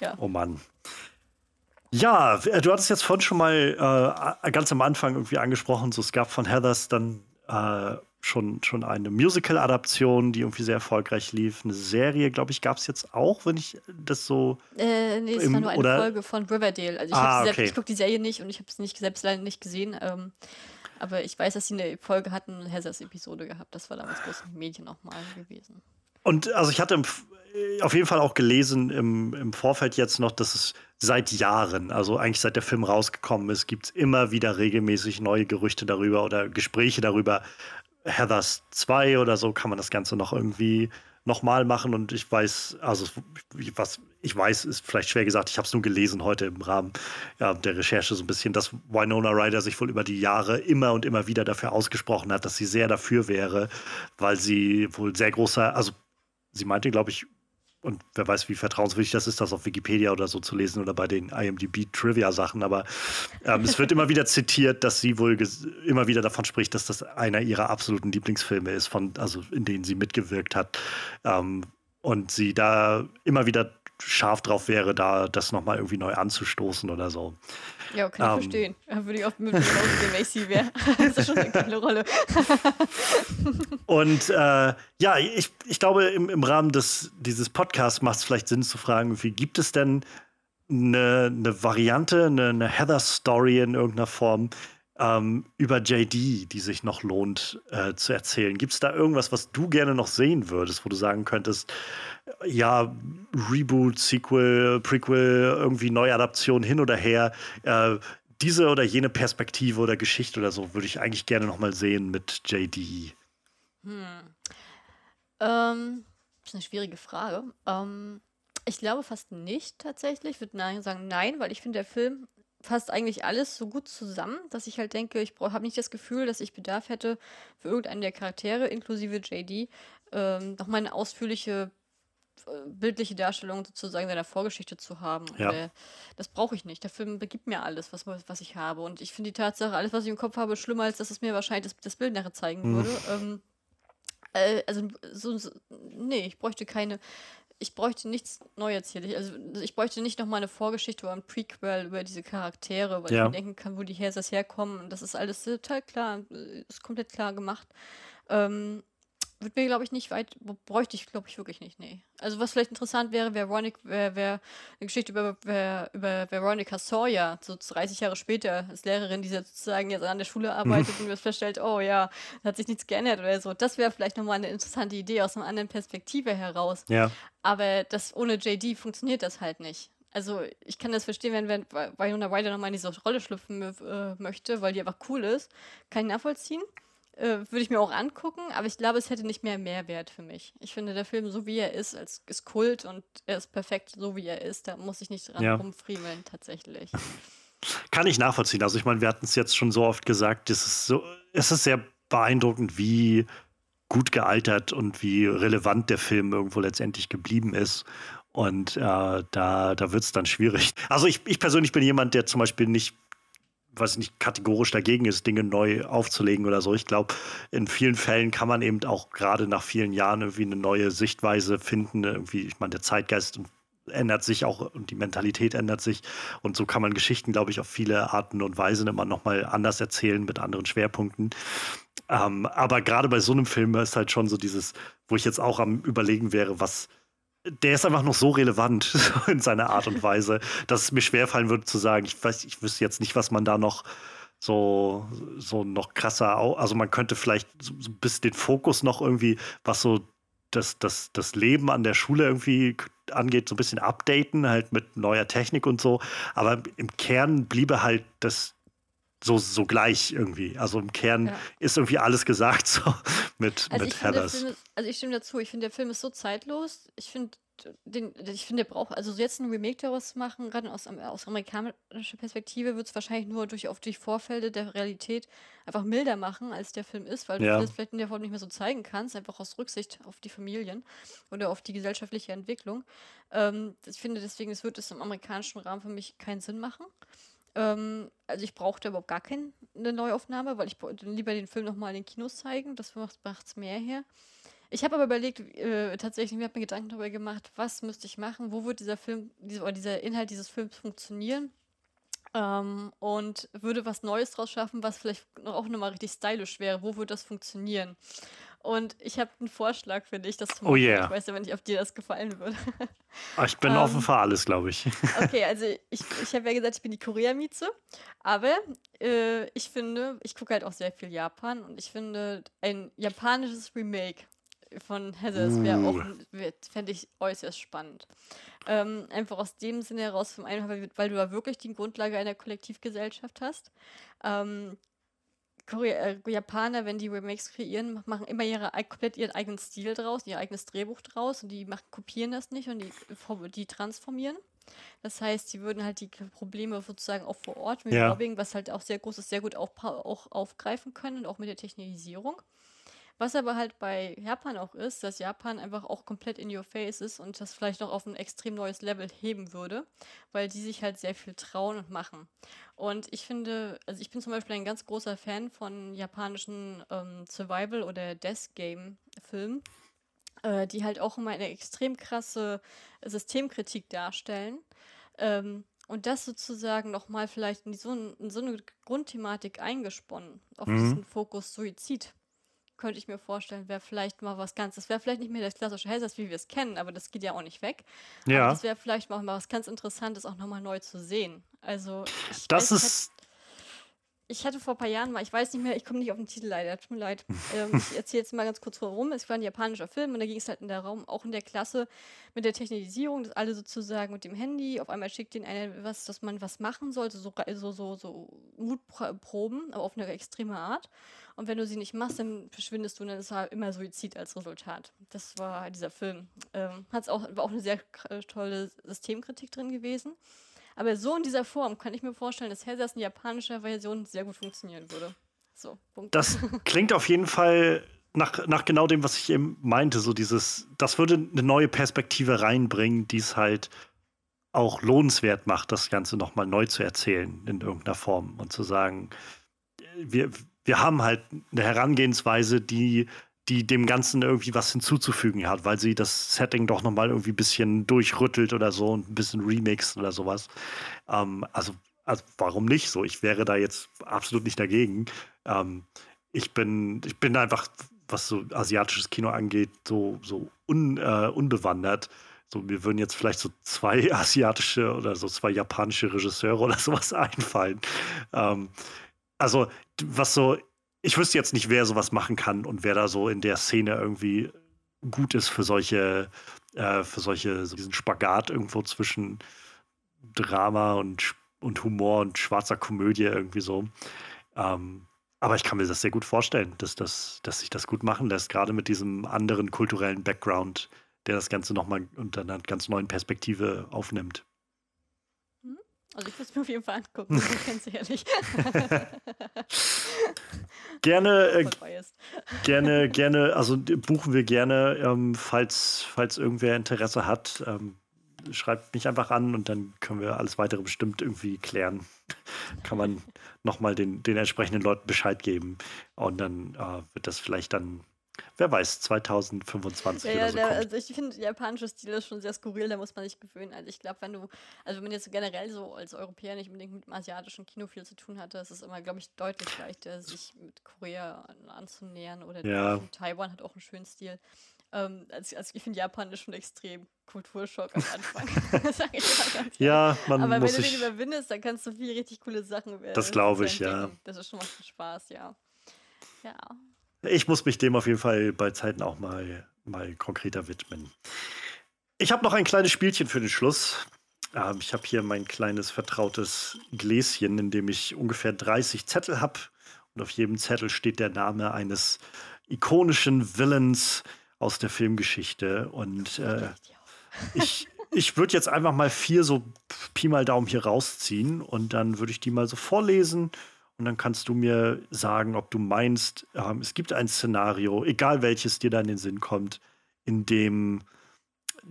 Ja. Oh Mann. Ja, äh, du hattest jetzt vorhin schon mal äh, ganz am Anfang irgendwie angesprochen, so es gab von Heathers dann äh, schon, schon eine Musical-Adaption, die irgendwie sehr erfolgreich lief. Eine Serie, glaube ich, gab es jetzt auch, wenn ich das so. Äh, nee, es im, war nur eine oder? Folge von Riverdale. Also ich, ah, okay. ich gucke die Serie nicht und ich habe es nicht selbst leider nicht gesehen. Ähm, aber ich weiß, dass sie eine Folge hatten, eine Heathers-Episode gehabt. Das war damals groß in den Medien nochmal gewesen. Und also ich hatte im auf jeden Fall auch gelesen im, im Vorfeld jetzt noch, dass es seit Jahren, also eigentlich seit der Film rausgekommen ist, gibt es immer wieder regelmäßig neue Gerüchte darüber oder Gespräche darüber. Heathers 2 oder so kann man das Ganze noch irgendwie nochmal machen und ich weiß, also was ich weiß, ist vielleicht schwer gesagt, ich habe es nur gelesen heute im Rahmen ja, der Recherche so ein bisschen, dass Winona Ryder sich wohl über die Jahre immer und immer wieder dafür ausgesprochen hat, dass sie sehr dafür wäre, weil sie wohl sehr großer, also sie meinte, glaube ich, und wer weiß, wie vertrauenswürdig das ist, das auf Wikipedia oder so zu lesen oder bei den IMDb-Trivia-Sachen. Aber ähm, es wird immer wieder zitiert, dass sie wohl immer wieder davon spricht, dass das einer ihrer absoluten Lieblingsfilme ist, von, also in denen sie mitgewirkt hat. Ähm, und sie da immer wieder scharf drauf wäre, da das nochmal irgendwie neu anzustoßen oder so. Ja, kann ich ähm, verstehen. Da würde ich auch mit mir rausgehen, wenn ich sie wäre. Das ist schon eine geile Rolle. Und äh, ja, ich, ich glaube, im, im Rahmen des, dieses Podcasts macht es vielleicht Sinn zu fragen, wie gibt es denn eine, eine Variante, eine, eine Heather-Story in irgendeiner Form, ähm, über JD, die sich noch lohnt äh, zu erzählen. Gibt es da irgendwas, was du gerne noch sehen würdest, wo du sagen könntest, ja, Reboot, Sequel, Prequel, irgendwie Neuadaption hin oder her, äh, diese oder jene Perspektive oder Geschichte oder so würde ich eigentlich gerne noch mal sehen mit JD. Hm. Ähm, das ist eine schwierige Frage. Ähm, ich glaube fast nicht tatsächlich. Ich würde sagen nein, weil ich finde, der Film fasst eigentlich alles so gut zusammen, dass ich halt denke, ich habe nicht das Gefühl, dass ich Bedarf hätte, für irgendeinen der Charaktere, inklusive JD, ähm, nochmal eine ausführliche äh, bildliche Darstellung sozusagen seiner Vorgeschichte zu haben. Ja. Das brauche ich nicht. Der Film begibt mir alles, was, was ich habe. Und ich finde die Tatsache, alles, was ich im Kopf habe, schlimmer, als dass es mir wahrscheinlich das, das Bild nachher zeigen hm. würde. Ähm, äh, also, so, so, nee, ich bräuchte keine ich bräuchte nichts Neues hier. Also ich bräuchte nicht nochmal eine Vorgeschichte oder ein Prequel über diese Charaktere, weil ja. ich mir denken kann, wo die Hersers herkommen. Das ist alles total klar, ist komplett klar gemacht. Ähm, wird mir, glaube ich, nicht weit, bräuchte ich, glaube ich, wirklich nicht, nee. Also was vielleicht interessant wäre, wäre Veronica, wär, wär eine Geschichte über, wär, über Veronica Sawyer, so 30 Jahre später, als Lehrerin, die sozusagen jetzt an der Schule arbeitet mhm. und feststellt, oh ja, da hat sich nichts geändert oder so. Das wäre vielleicht nochmal eine interessante Idee aus einer anderen Perspektive heraus. Ja. Aber das ohne JD funktioniert das halt nicht. Also ich kann das verstehen, wenn, wenn Winona Ryder nochmal in diese Rolle schlüpfen äh, möchte, weil die einfach cool ist. Kann ich nachvollziehen. Äh, Würde ich mir auch angucken, aber ich glaube, es hätte nicht mehr Mehrwert für mich. Ich finde, der Film, so wie er ist, als, ist Kult und er ist perfekt, so wie er ist. Da muss ich nicht dran ja. rumfriemeln, tatsächlich. Kann ich nachvollziehen. Also ich meine, wir hatten es jetzt schon so oft gesagt, es ist so, es ist sehr beeindruckend, wie gut gealtert und wie relevant der Film irgendwo letztendlich geblieben ist. Und äh, da, da wird es dann schwierig. Also ich, ich persönlich bin jemand, der zum Beispiel nicht was nicht kategorisch dagegen ist, Dinge neu aufzulegen oder so. Ich glaube, in vielen Fällen kann man eben auch gerade nach vielen Jahren irgendwie eine neue Sichtweise finden. Irgendwie, ich meine, der Zeitgeist ändert sich auch und die Mentalität ändert sich. Und so kann man Geschichten, glaube ich, auf viele Arten und Weisen immer nochmal anders erzählen mit anderen Schwerpunkten. Ähm, aber gerade bei so einem Film ist halt schon so dieses, wo ich jetzt auch am Überlegen wäre, was der ist einfach noch so relevant in seiner Art und Weise, dass es mir schwerfallen würde zu sagen, ich weiß, ich wüsste jetzt nicht, was man da noch so, so noch krasser, also man könnte vielleicht so ein bisschen den Fokus noch irgendwie, was so das, das, das Leben an der Schule irgendwie angeht, so ein bisschen updaten, halt mit neuer Technik und so. Aber im Kern bliebe halt das so, so gleich irgendwie. Also im Kern ja. ist irgendwie alles gesagt so mit, also mit Heathers. also ich stimme dazu, ich finde, der Film ist so zeitlos. Ich finde, den, ich finde, der braucht, also jetzt ein Remake daraus machen, gerade aus, aus amerikanischer Perspektive, wird es wahrscheinlich nur durch, auf durch Vorfälle der Realität einfach milder machen, als der Film ist, weil ja. du das vielleicht in der Form nicht mehr so zeigen kannst, einfach aus Rücksicht auf die Familien oder auf die gesellschaftliche Entwicklung. Ähm, ich finde deswegen, es wird es im amerikanischen Rahmen für mich keinen Sinn machen. Ähm, also ich brauchte überhaupt gar keine Neuaufnahme, weil ich lieber den Film nochmal in den Kinos zeigen. Das macht es mehr her. Ich habe aber überlegt, äh, tatsächlich, mir habe mir Gedanken darüber gemacht, was müsste ich machen, wo wird dieser Film, dieser, dieser Inhalt dieses Films funktionieren ähm, und würde was Neues draus schaffen, was vielleicht auch nochmal richtig stylisch wäre. Wo würde das funktionieren? Und ich habe einen Vorschlag für dich, das. Oh yeah. Ich weiß aber nicht, ob dir das gefallen würde. Ah, ich bin um, offen ähm, für alles, glaube ich. Okay, also ich, ich habe ja gesagt, ich bin die Korea-Mieze. Aber äh, ich finde, ich gucke halt auch sehr viel Japan und ich finde, ein japanisches Remake von Heathers wäre auch, uh. fände ich äußerst spannend. Ähm, einfach aus dem Sinne heraus, zum einen, weil du da wirklich die Grundlage einer Kollektivgesellschaft hast. Ähm, Korea äh, Japaner, wenn die Remakes kreieren, machen immer ihre, komplett ihren eigenen Stil draus, ihr eigenes Drehbuch draus und die machen, kopieren das nicht und die, die transformieren. Das heißt, sie würden halt die Probleme sozusagen auch vor Ort mit ja. Mobbing, was halt auch sehr groß ist, sehr gut auch, auch aufgreifen können und auch mit der Technisierung. Was aber halt bei Japan auch ist, dass Japan einfach auch komplett in your face ist und das vielleicht noch auf ein extrem neues Level heben würde, weil die sich halt sehr viel trauen und machen. Und ich finde, also ich bin zum Beispiel ein ganz großer Fan von japanischen ähm, Survival- oder Death-Game-Filmen äh, die halt auch immer eine extrem krasse Systemkritik darstellen. Ähm, und das sozusagen nochmal vielleicht in, so, in, so, eine Grundthematik eingesponnen, auf mhm. diesen Fokus Suizid könnte ich mir vorstellen, wäre vielleicht mal was ganz, das wäre vielleicht nicht mehr das klassische Hellsatz, wie wir es kennen, aber das geht ja auch nicht weg. Ja. Aber das wäre vielleicht mal was ganz Interessantes, auch nochmal neu zu sehen. Also, das ist ich hatte vor ein paar Jahren mal, ich weiß nicht mehr, ich komme nicht auf den Titel leider, tut mir leid. Ähm, ich erzähle jetzt mal ganz kurz warum. Es war ein japanischer Film und da ging es halt in der Raum, auch in der Klasse mit der Technisierung, dass alle sozusagen mit dem Handy, auf einmal schickt ihnen einer was, dass man was machen sollte, so, so, so, so Mutproben, aber auf eine extreme Art. Und wenn du sie nicht machst, dann verschwindest du und dann ist halt immer Suizid als Resultat. Das war dieser Film. Ähm, hat's auch, war auch eine sehr tolle Systemkritik drin gewesen. Aber so in dieser Form kann ich mir vorstellen, dass Hellsas in japanischer Version sehr gut funktionieren würde. So, Punkt. Das klingt auf jeden Fall nach, nach genau dem, was ich eben meinte. So dieses, das würde eine neue Perspektive reinbringen, die es halt auch lohnenswert macht, das Ganze nochmal neu zu erzählen in irgendeiner Form und zu sagen, wir, wir haben halt eine Herangehensweise, die die dem Ganzen irgendwie was hinzuzufügen hat, weil sie das Setting doch nochmal irgendwie ein bisschen durchrüttelt oder so und ein bisschen remixt oder sowas. Ähm, also, also warum nicht so? Ich wäre da jetzt absolut nicht dagegen. Ähm, ich bin, ich bin einfach was so asiatisches Kino angeht, so, so un, äh, unbewandert. So, mir würden jetzt vielleicht so zwei asiatische oder so zwei japanische Regisseure oder sowas einfallen. Ähm, also, was so, ich wüsste jetzt nicht, wer sowas machen kann und wer da so in der Szene irgendwie gut ist für solche, äh, für solche, so diesen Spagat irgendwo zwischen Drama und, und Humor und schwarzer Komödie irgendwie so. Ähm, aber ich kann mir das sehr gut vorstellen, dass, das, dass sich das gut machen lässt, gerade mit diesem anderen kulturellen Background, der das Ganze nochmal unter einer ganz neuen Perspektive aufnimmt. Also ich würde es mir auf jeden Fall angucken, ganz ehrlich. gerne, äh, gerne, gerne, also buchen wir gerne, ähm, falls, falls irgendwer Interesse hat. Ähm, schreibt mich einfach an und dann können wir alles weitere bestimmt irgendwie klären. Kann man nochmal den, den entsprechenden Leuten Bescheid geben. Und dann äh, wird das vielleicht dann, wer weiß, 2025 ja, oder so der. Also ich finde, der japanische Stil ist schon sehr skurril, da muss man sich gewöhnen. Also ich glaube, wenn du, also wenn man jetzt generell so als Europäer nicht unbedingt mit dem asiatischen Kino viel zu tun hatte, ist es immer, glaube ich, deutlich leichter, sich mit Korea anzunähern oder Ja. Taiwan hat auch einen schönen Stil. Ähm, also, also ich finde Japan ist schon extrem Kulturschock am Anfang. Mal Ja, man Aber wenn muss du den überwindest, dann kannst du viel richtig coole Sachen über Das glaube ich, ja. entdecken. Das ist schon was für Spaß, ja. Ja. Ich muss mich dem auf jeden Fall bei Zeiten auch mal, mal konkreter widmen. Ich habe noch ein kleines Spielchen für den Schluss. Ähm, ich habe hier mein kleines vertrautes Gläschen, in dem ich ungefähr 30 Zettel habe. Und auf jedem Zettel steht der Name eines ikonischen Villains aus der Filmgeschichte. Und äh, ich, ich würde jetzt einfach mal vier so Pi mal Daumen hier rausziehen und dann würde ich die mal so vorlesen. Und dann kannst du mir sagen, ob du meinst, ähm, es gibt ein Szenario, egal welches dir da in den Sinn kommt, in dem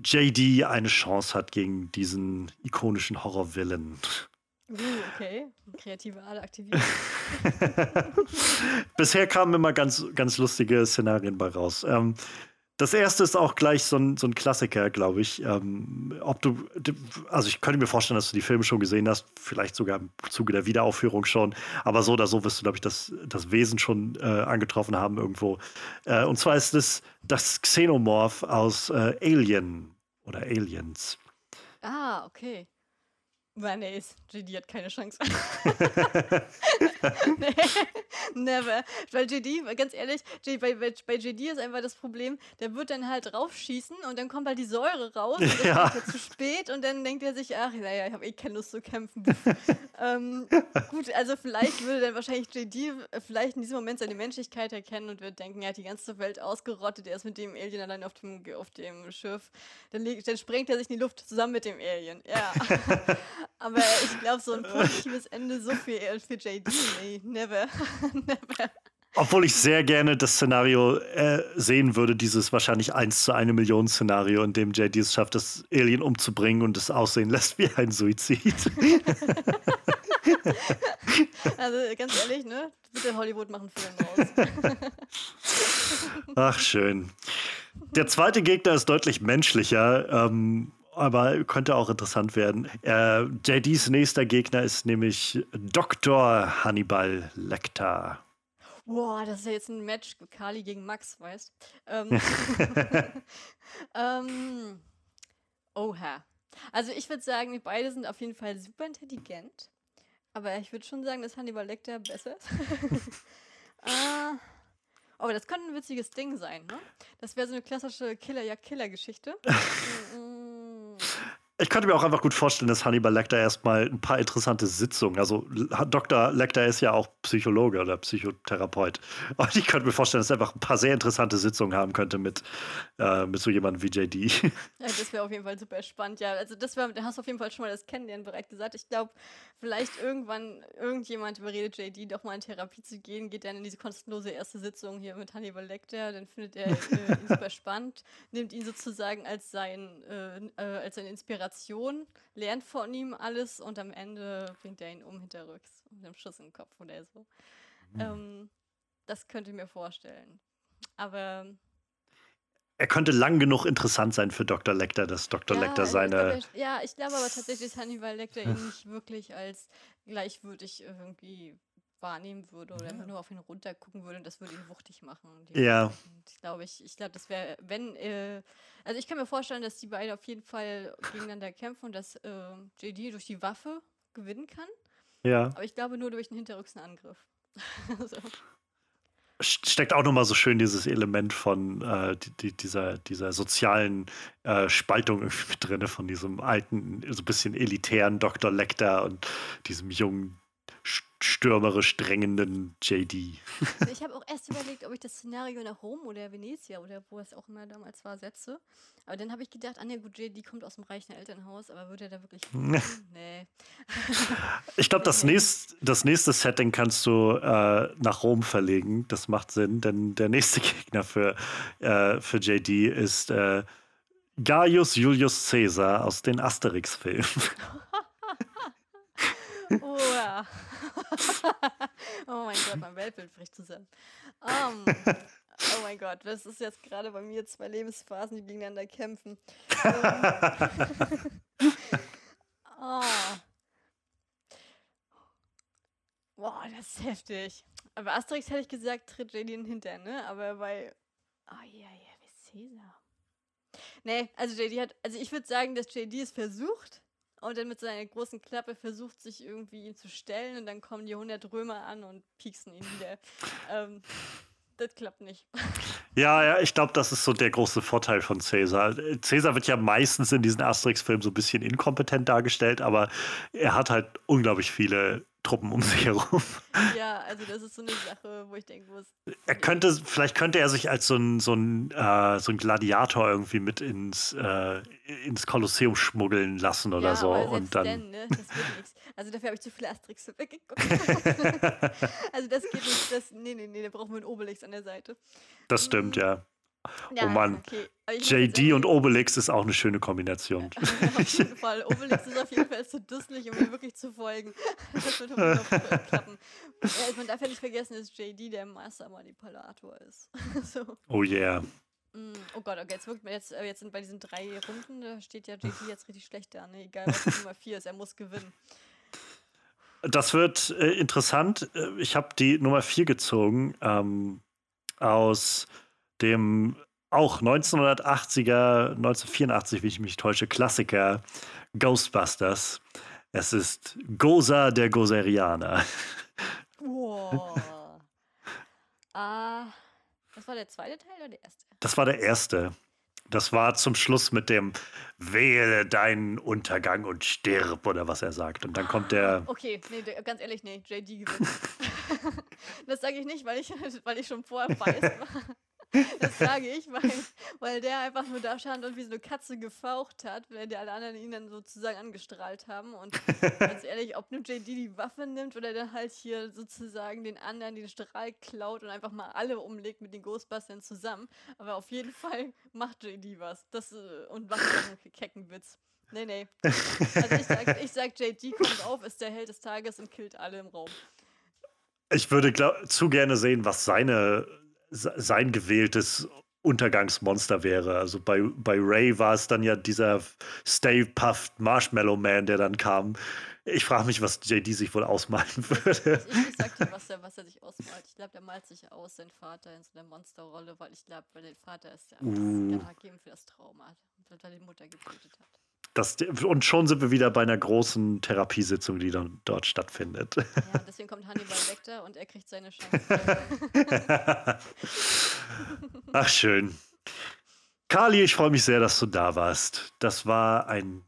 JD eine Chance hat gegen diesen ikonischen Horror-Villain. Uh, okay. Kreative Ader aktiviert. Bisher kamen immer ganz, ganz lustige Szenarien bei raus. Ähm, das erste ist auch gleich so ein, so ein Klassiker, glaube ich. Ähm, ob du, also ich könnte mir vorstellen, dass du die Filme schon gesehen hast, vielleicht sogar im Zuge der Wiederaufführung schon. Aber so oder so wirst du, glaube ich, das, das Wesen schon äh, angetroffen haben irgendwo. Äh, und zwar ist es das Xenomorph aus äh, Alien oder Aliens. ah, okay. Mayonnaise. JD hat keine Chance. nee, never. Weil JD, ganz ehrlich, J- bei, bei, JD ist einfach das Problem, der wird dann halt raufschießen und dann kommt halt die Säure raus und das Ja. ist zu spät und dann denkt er sich, ach, naja, ich habe eh keine Lust zu kämpfen. ähm, gut, also vielleicht würde dann wahrscheinlich JD vielleicht in diesem Moment seine Menschlichkeit erkennen und wird denken, er hat die ganze Welt ausgerottet, er ist mit dem Alien allein auf dem, auf dem Schiff. Dann, dann sprengt er sich in die Luft zusammen mit dem Alien. Ja. Aber ich glaube, so ein positives Ende so für, für JD, nee, never. never. Obwohl ich sehr gerne das Szenario äh, sehen würde, dieses wahrscheinlich 1 zu 1 Million Szenario, in dem JD es schafft, das Alien umzubringen und es aussehen lässt wie ein Suizid. Also ganz ehrlich, ne? Bitte Hollywood machen Film aus. Ach, schön. Der zweite Gegner ist deutlich menschlicher, ähm, aber könnte auch interessant werden. Äh, JDs nächster Gegner ist nämlich Dr. Hannibal Lecter. Boah, das ist ja jetzt ein Match Kali gegen Max, weißt ähm, ähm, Oha. Also ich würde sagen, die beide sind auf jeden Fall super intelligent. Aber ich würde schon sagen, dass Hannibal Lecter besser ist. äh, aber das könnte ein witziges Ding sein, ne? Das wäre so eine klassische Killer-Jagd-Killer-Geschichte. Ich könnte mir auch einfach gut vorstellen, dass Hannibal Lecter erstmal ein paar interessante Sitzungen, also Dr. Lecter ist ja auch Psychologe oder Psychotherapeut. Und ich könnte mir vorstellen, dass er einfach ein paar sehr interessante Sitzungen haben könnte mit, äh, mit so jemandem wie JD. Ja, das wäre auf jeden Fall super spannend. Ja, also das wäre, da hast du auf jeden Fall schon mal das Kennenlernen bereit gesagt. Ich glaube, vielleicht irgendwann irgendjemand überredet JD doch mal in Therapie zu gehen, geht dann in diese kostenlose erste Sitzung hier mit Hannibal Lecter, dann findet er äh, ihn super spannend, nimmt ihn sozusagen als sein, äh, äh, als seine Inspiration, lernt von ihm alles und am Ende bringt er ihn um hinterrücks mit einem Schuss im Kopf oder so. Ähm, das könnte ich mir vorstellen. Aber Er könnte lang genug interessant sein für Dr. Lecter, dass Dr. Ja, Lecter ich seine. glaub, er- ja, ich glaube aber tatsächlich, dass Hannibal Lecter ihn nicht wirklich als gleichwürdig irgendwie wahrnehmen würde oder einfach nur auf ihn runtergucken würde und das würde ihn wuchtig machen. Ja. Ich glaube, ich, ich glaube, das wäre, wenn, äh, also ich kann mir vorstellen, dass die beiden auf jeden Fall gegeneinander kämpfen und dass äh, JD durch die Waffe gewinnen kann. Ja. Aber ich glaube nur durch einen hinterrücksen Angriff. so. Steckt auch nochmal so schön dieses Element von äh, die, die, dieser, dieser sozialen äh, Spaltung irgendwie mit drin, von diesem alten, so ein bisschen elitären Dr. Lecter und diesem jungen stürmerisch drängenden JD. Also ich habe auch erst überlegt, ob ich das Szenario nach Rom oder Venezia oder wo es auch immer damals war, setze. Aber dann habe ich gedacht, ne, gut, JD kommt aus dem reichen Elternhaus, aber würde er da wirklich. nee. Ich glaube, das, nächst, das nächste Setting kannst du äh, nach Rom verlegen. Das macht Sinn, denn der nächste Gegner für, äh, für JD ist äh, Gaius Julius Caesar aus den Asterix-Filmen. Oh ja. oh mein Gott, mein Weltbild bricht zusammen. Um, oh mein Gott, das ist jetzt gerade bei mir zwei Lebensphasen, die gegeneinander kämpfen. oh. Boah, das ist heftig. Bei Asterix hätte ich gesagt, tritt JD in den Hintern, ne? Aber bei. Oh ja, ja, wie Caesar. Nee, also JD hat. Also ich würde sagen, dass JD es versucht und dann mit seiner großen Klappe versucht, sich irgendwie ihn zu stellen und dann kommen die 100 Römer an und pieksen ihn wieder. ähm, das klappt nicht. Ja, ja, ich glaube, das ist so der große Vorteil von Caesar. Caesar wird ja meistens in diesen Asterix-Filmen so ein bisschen inkompetent dargestellt, aber er hat halt unglaublich viele Truppen um sich herum. Ja, also das ist so eine Sache, wo ich denke, wo es. Er könnte, vielleicht könnte er sich als so ein, so ein, äh, so ein Gladiator irgendwie mit ins, äh, ins Kolosseum schmuggeln lassen oder ja, so. Und dann. Denn, ne? Das wird nichts. Also dafür habe ich zu viele Asterix weggeguckt. also das geht nicht. Das, nee, nee, nee, da brauchen wir einen Obelix an der Seite. Das stimmt, ja. Ja, oh Mann. Okay. JD und Obelix ist auch eine schöne Kombination. auf jeden Fall. Obelix ist auf jeden Fall zu dusselig, um mir wirklich zu folgen. Das wird noch klappen. Ja, man darf ja nicht vergessen, dass JD der Master-Manipulator ist. so. Oh yeah. Mm, oh Gott, okay, jetzt, wirkt, jetzt, jetzt sind bei diesen drei Runden, da steht ja JD jetzt richtig schlecht da. Ne? Egal, was Nummer 4 ist, er muss gewinnen. Das wird äh, interessant. Äh, ich habe die Nummer 4 gezogen ähm, aus dem auch 1980er, 1984, wie ich mich täusche, Klassiker Ghostbusters. Es ist Goza der Gozerianer. Wow. ah, das war der zweite Teil oder der erste? Das war der erste. Das war zum Schluss mit dem Wähle deinen Untergang und stirb oder was er sagt. Und dann kommt der. Okay, nee, ganz ehrlich, nee, JD gewinnt. das sage ich nicht, weil ich, weil ich schon vorher weiß. Das sage ich, weil, weil der einfach nur da stand und wie so eine Katze gefaucht hat, während die alle anderen ihn dann sozusagen angestrahlt haben. Und ganz ehrlich, ob nur JD die Waffe nimmt oder dann halt hier sozusagen den anderen den Strahl klaut und einfach mal alle umlegt mit den Ghostbusters zusammen. Aber auf jeden Fall macht JD was. Das, äh, und macht einen kecken Witz. Nee, nee. Also ich sag, ich sag, JD kommt auf, ist der Held des Tages und killt alle im Raum. Ich würde glaub, zu gerne sehen, was seine sein gewähltes Untergangsmonster wäre. Also bei, bei Ray war es dann ja dieser Stay Puffed Marshmallow Man, der dann kam. Ich frage mich, was JD sich wohl ausmalen würde. Ich, sag dir, was er, was er sich ausmalt. Ich glaube, der malt sich aus, sein Vater in so einer Monsterrolle, weil ich glaube, weil der Vater ist ja uh. gegeben für das Trauma, weil er die Mutter getötet hat. Das, und schon sind wir wieder bei einer großen Therapiesitzung, die dann dort stattfindet. Ja, deswegen kommt Hannibal Lecter und er kriegt seine Chance. Ach, schön. Kali, ich freue mich sehr, dass du da warst. Das war ein,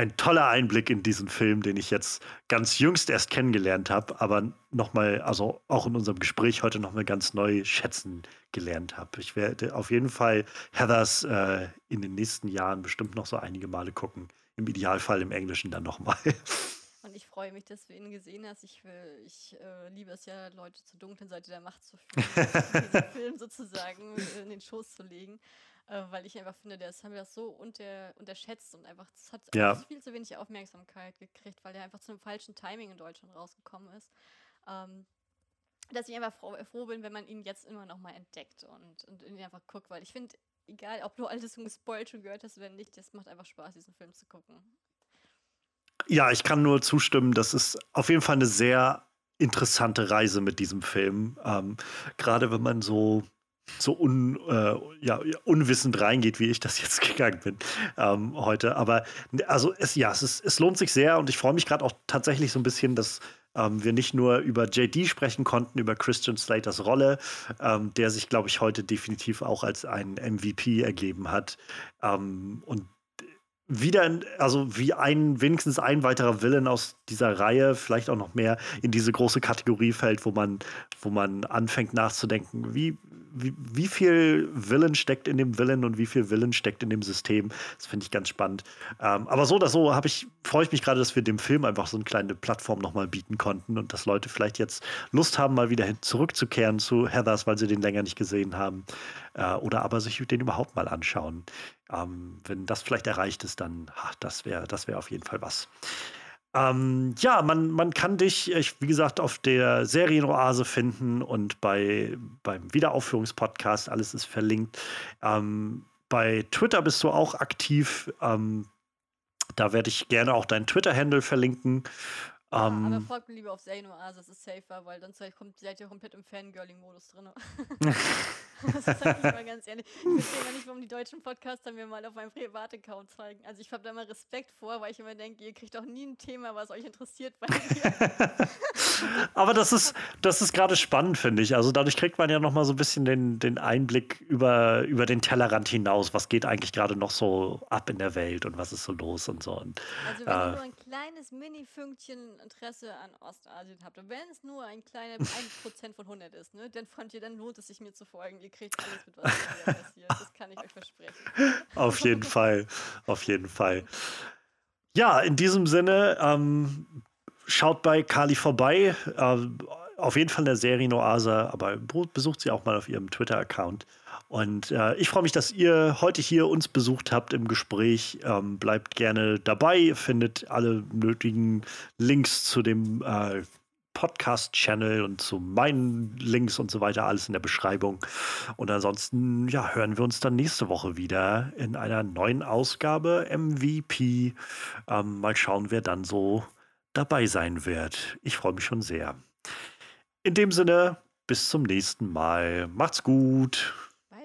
ein toller Einblick in diesen Film, den ich jetzt ganz jüngst erst kennengelernt habe, aber nochmal, also auch in unserem Gespräch heute nochmal ganz neu schätzen gelernt habe. Ich werde auf jeden Fall Heathers äh, in den nächsten Jahren bestimmt noch so einige Male gucken. Im Idealfall im Englischen dann nochmal. Und ich freue mich, dass du ihn gesehen hast. Ich, will, ich äh, liebe es ja, Leute zur dunklen Seite der Macht zu führen, diesen Film sozusagen in den Schoß zu legen. Äh, weil ich einfach finde, das haben wir das so unter, unterschätzt und einfach, das hat ja. viel zu wenig Aufmerksamkeit gekriegt, weil der einfach zu einem falschen Timing in Deutschland rausgekommen ist. Ähm, dass ich einfach froh, froh, bin, wenn man ihn jetzt immer noch mal entdeckt und, und ihn einfach guckt, weil ich finde, egal ob du alles zum Spoil schon gehört hast oder nicht, es macht einfach Spaß, diesen Film zu gucken. Ja, ich kann nur zustimmen, das ist auf jeden Fall eine sehr interessante Reise mit diesem Film. Ähm, Gerade wenn man so so un, äh, ja, unwissend reingeht, wie ich das jetzt gegangen bin ähm, heute. Aber also es, ja, es, ist, es lohnt sich sehr und ich freue mich gerade auch tatsächlich so ein bisschen, dass ähm, wir nicht nur über JD sprechen konnten, über Christian Slaters Rolle, ähm, der sich, glaube ich, heute definitiv auch als ein MVP ergeben hat. Ähm, und wieder, also wie ein, wenigstens ein weiterer Villain aus dieser Reihe, vielleicht auch noch mehr in diese große Kategorie fällt, wo man, wo man anfängt nachzudenken, wie, wie, wie viel Willen steckt in dem Willen und wie viel Willen steckt in dem System. Das finde ich ganz spannend. Ähm, aber so oder so habe ich, freue ich mich gerade, dass wir dem Film einfach so eine kleine Plattform nochmal bieten konnten und dass Leute vielleicht jetzt Lust haben, mal wieder zurückzukehren zu Heathers, weil sie den länger nicht gesehen haben. Äh, oder aber sich den überhaupt mal anschauen. Ähm, wenn das vielleicht erreicht ist, dann, ach, das wäre das wär auf jeden Fall was. Ähm, ja, man, man kann dich, ich, wie gesagt, auf der Serienoase finden und bei, beim Wiederaufführungspodcast, alles ist verlinkt. Ähm, bei Twitter bist du auch aktiv. Ähm, da werde ich gerne auch deinen Twitter-Handle verlinken. Ja, aber ähm, folgt mir lieber auf Zane-Oase, das ist safer, weil dann seid ihr komplett im Fangirling-Modus drin. das sag ich mal ganz ehrlich. Ich verstehe gar nicht, warum die deutschen Podcaster mir mal auf meinem Privataccount zeigen. Also ich habe da mal Respekt vor, weil ich immer denke, ihr kriegt auch nie ein Thema, was euch interessiert bei mir. aber das ist, das ist gerade spannend, finde ich. Also dadurch kriegt man ja noch mal so ein bisschen den, den Einblick über, über den Tellerrand hinaus. Was geht eigentlich gerade noch so ab in der Welt und was ist so los und so. Und, also wenn äh, nur ein kleines Mini-Fünkchen Interesse an Ostasien habt, und wenn es nur ein kleiner 1% von 100 ist, ne, dann, fand ihr, dann lohnt es sich mir zu folgen. Ihr kriegt alles mit, was hier passiert. Das kann ich euch versprechen. Auf jeden Fall. Auf jeden Fall. Ja, in diesem Sinne, ähm, schaut bei Kali vorbei. Äh, auf jeden Fall in der Serienoase, aber besucht sie auch mal auf ihrem Twitter-Account. Und äh, ich freue mich, dass ihr heute hier uns besucht habt im Gespräch. Ähm, bleibt gerne dabei. Findet alle nötigen Links zu dem äh, Podcast-Channel und zu meinen Links und so weiter, alles in der Beschreibung. Und ansonsten, ja, hören wir uns dann nächste Woche wieder in einer neuen Ausgabe MVP. Ähm, mal schauen, wer dann so dabei sein wird. Ich freue mich schon sehr. In dem Sinne, bis zum nächsten Mal. Macht's gut.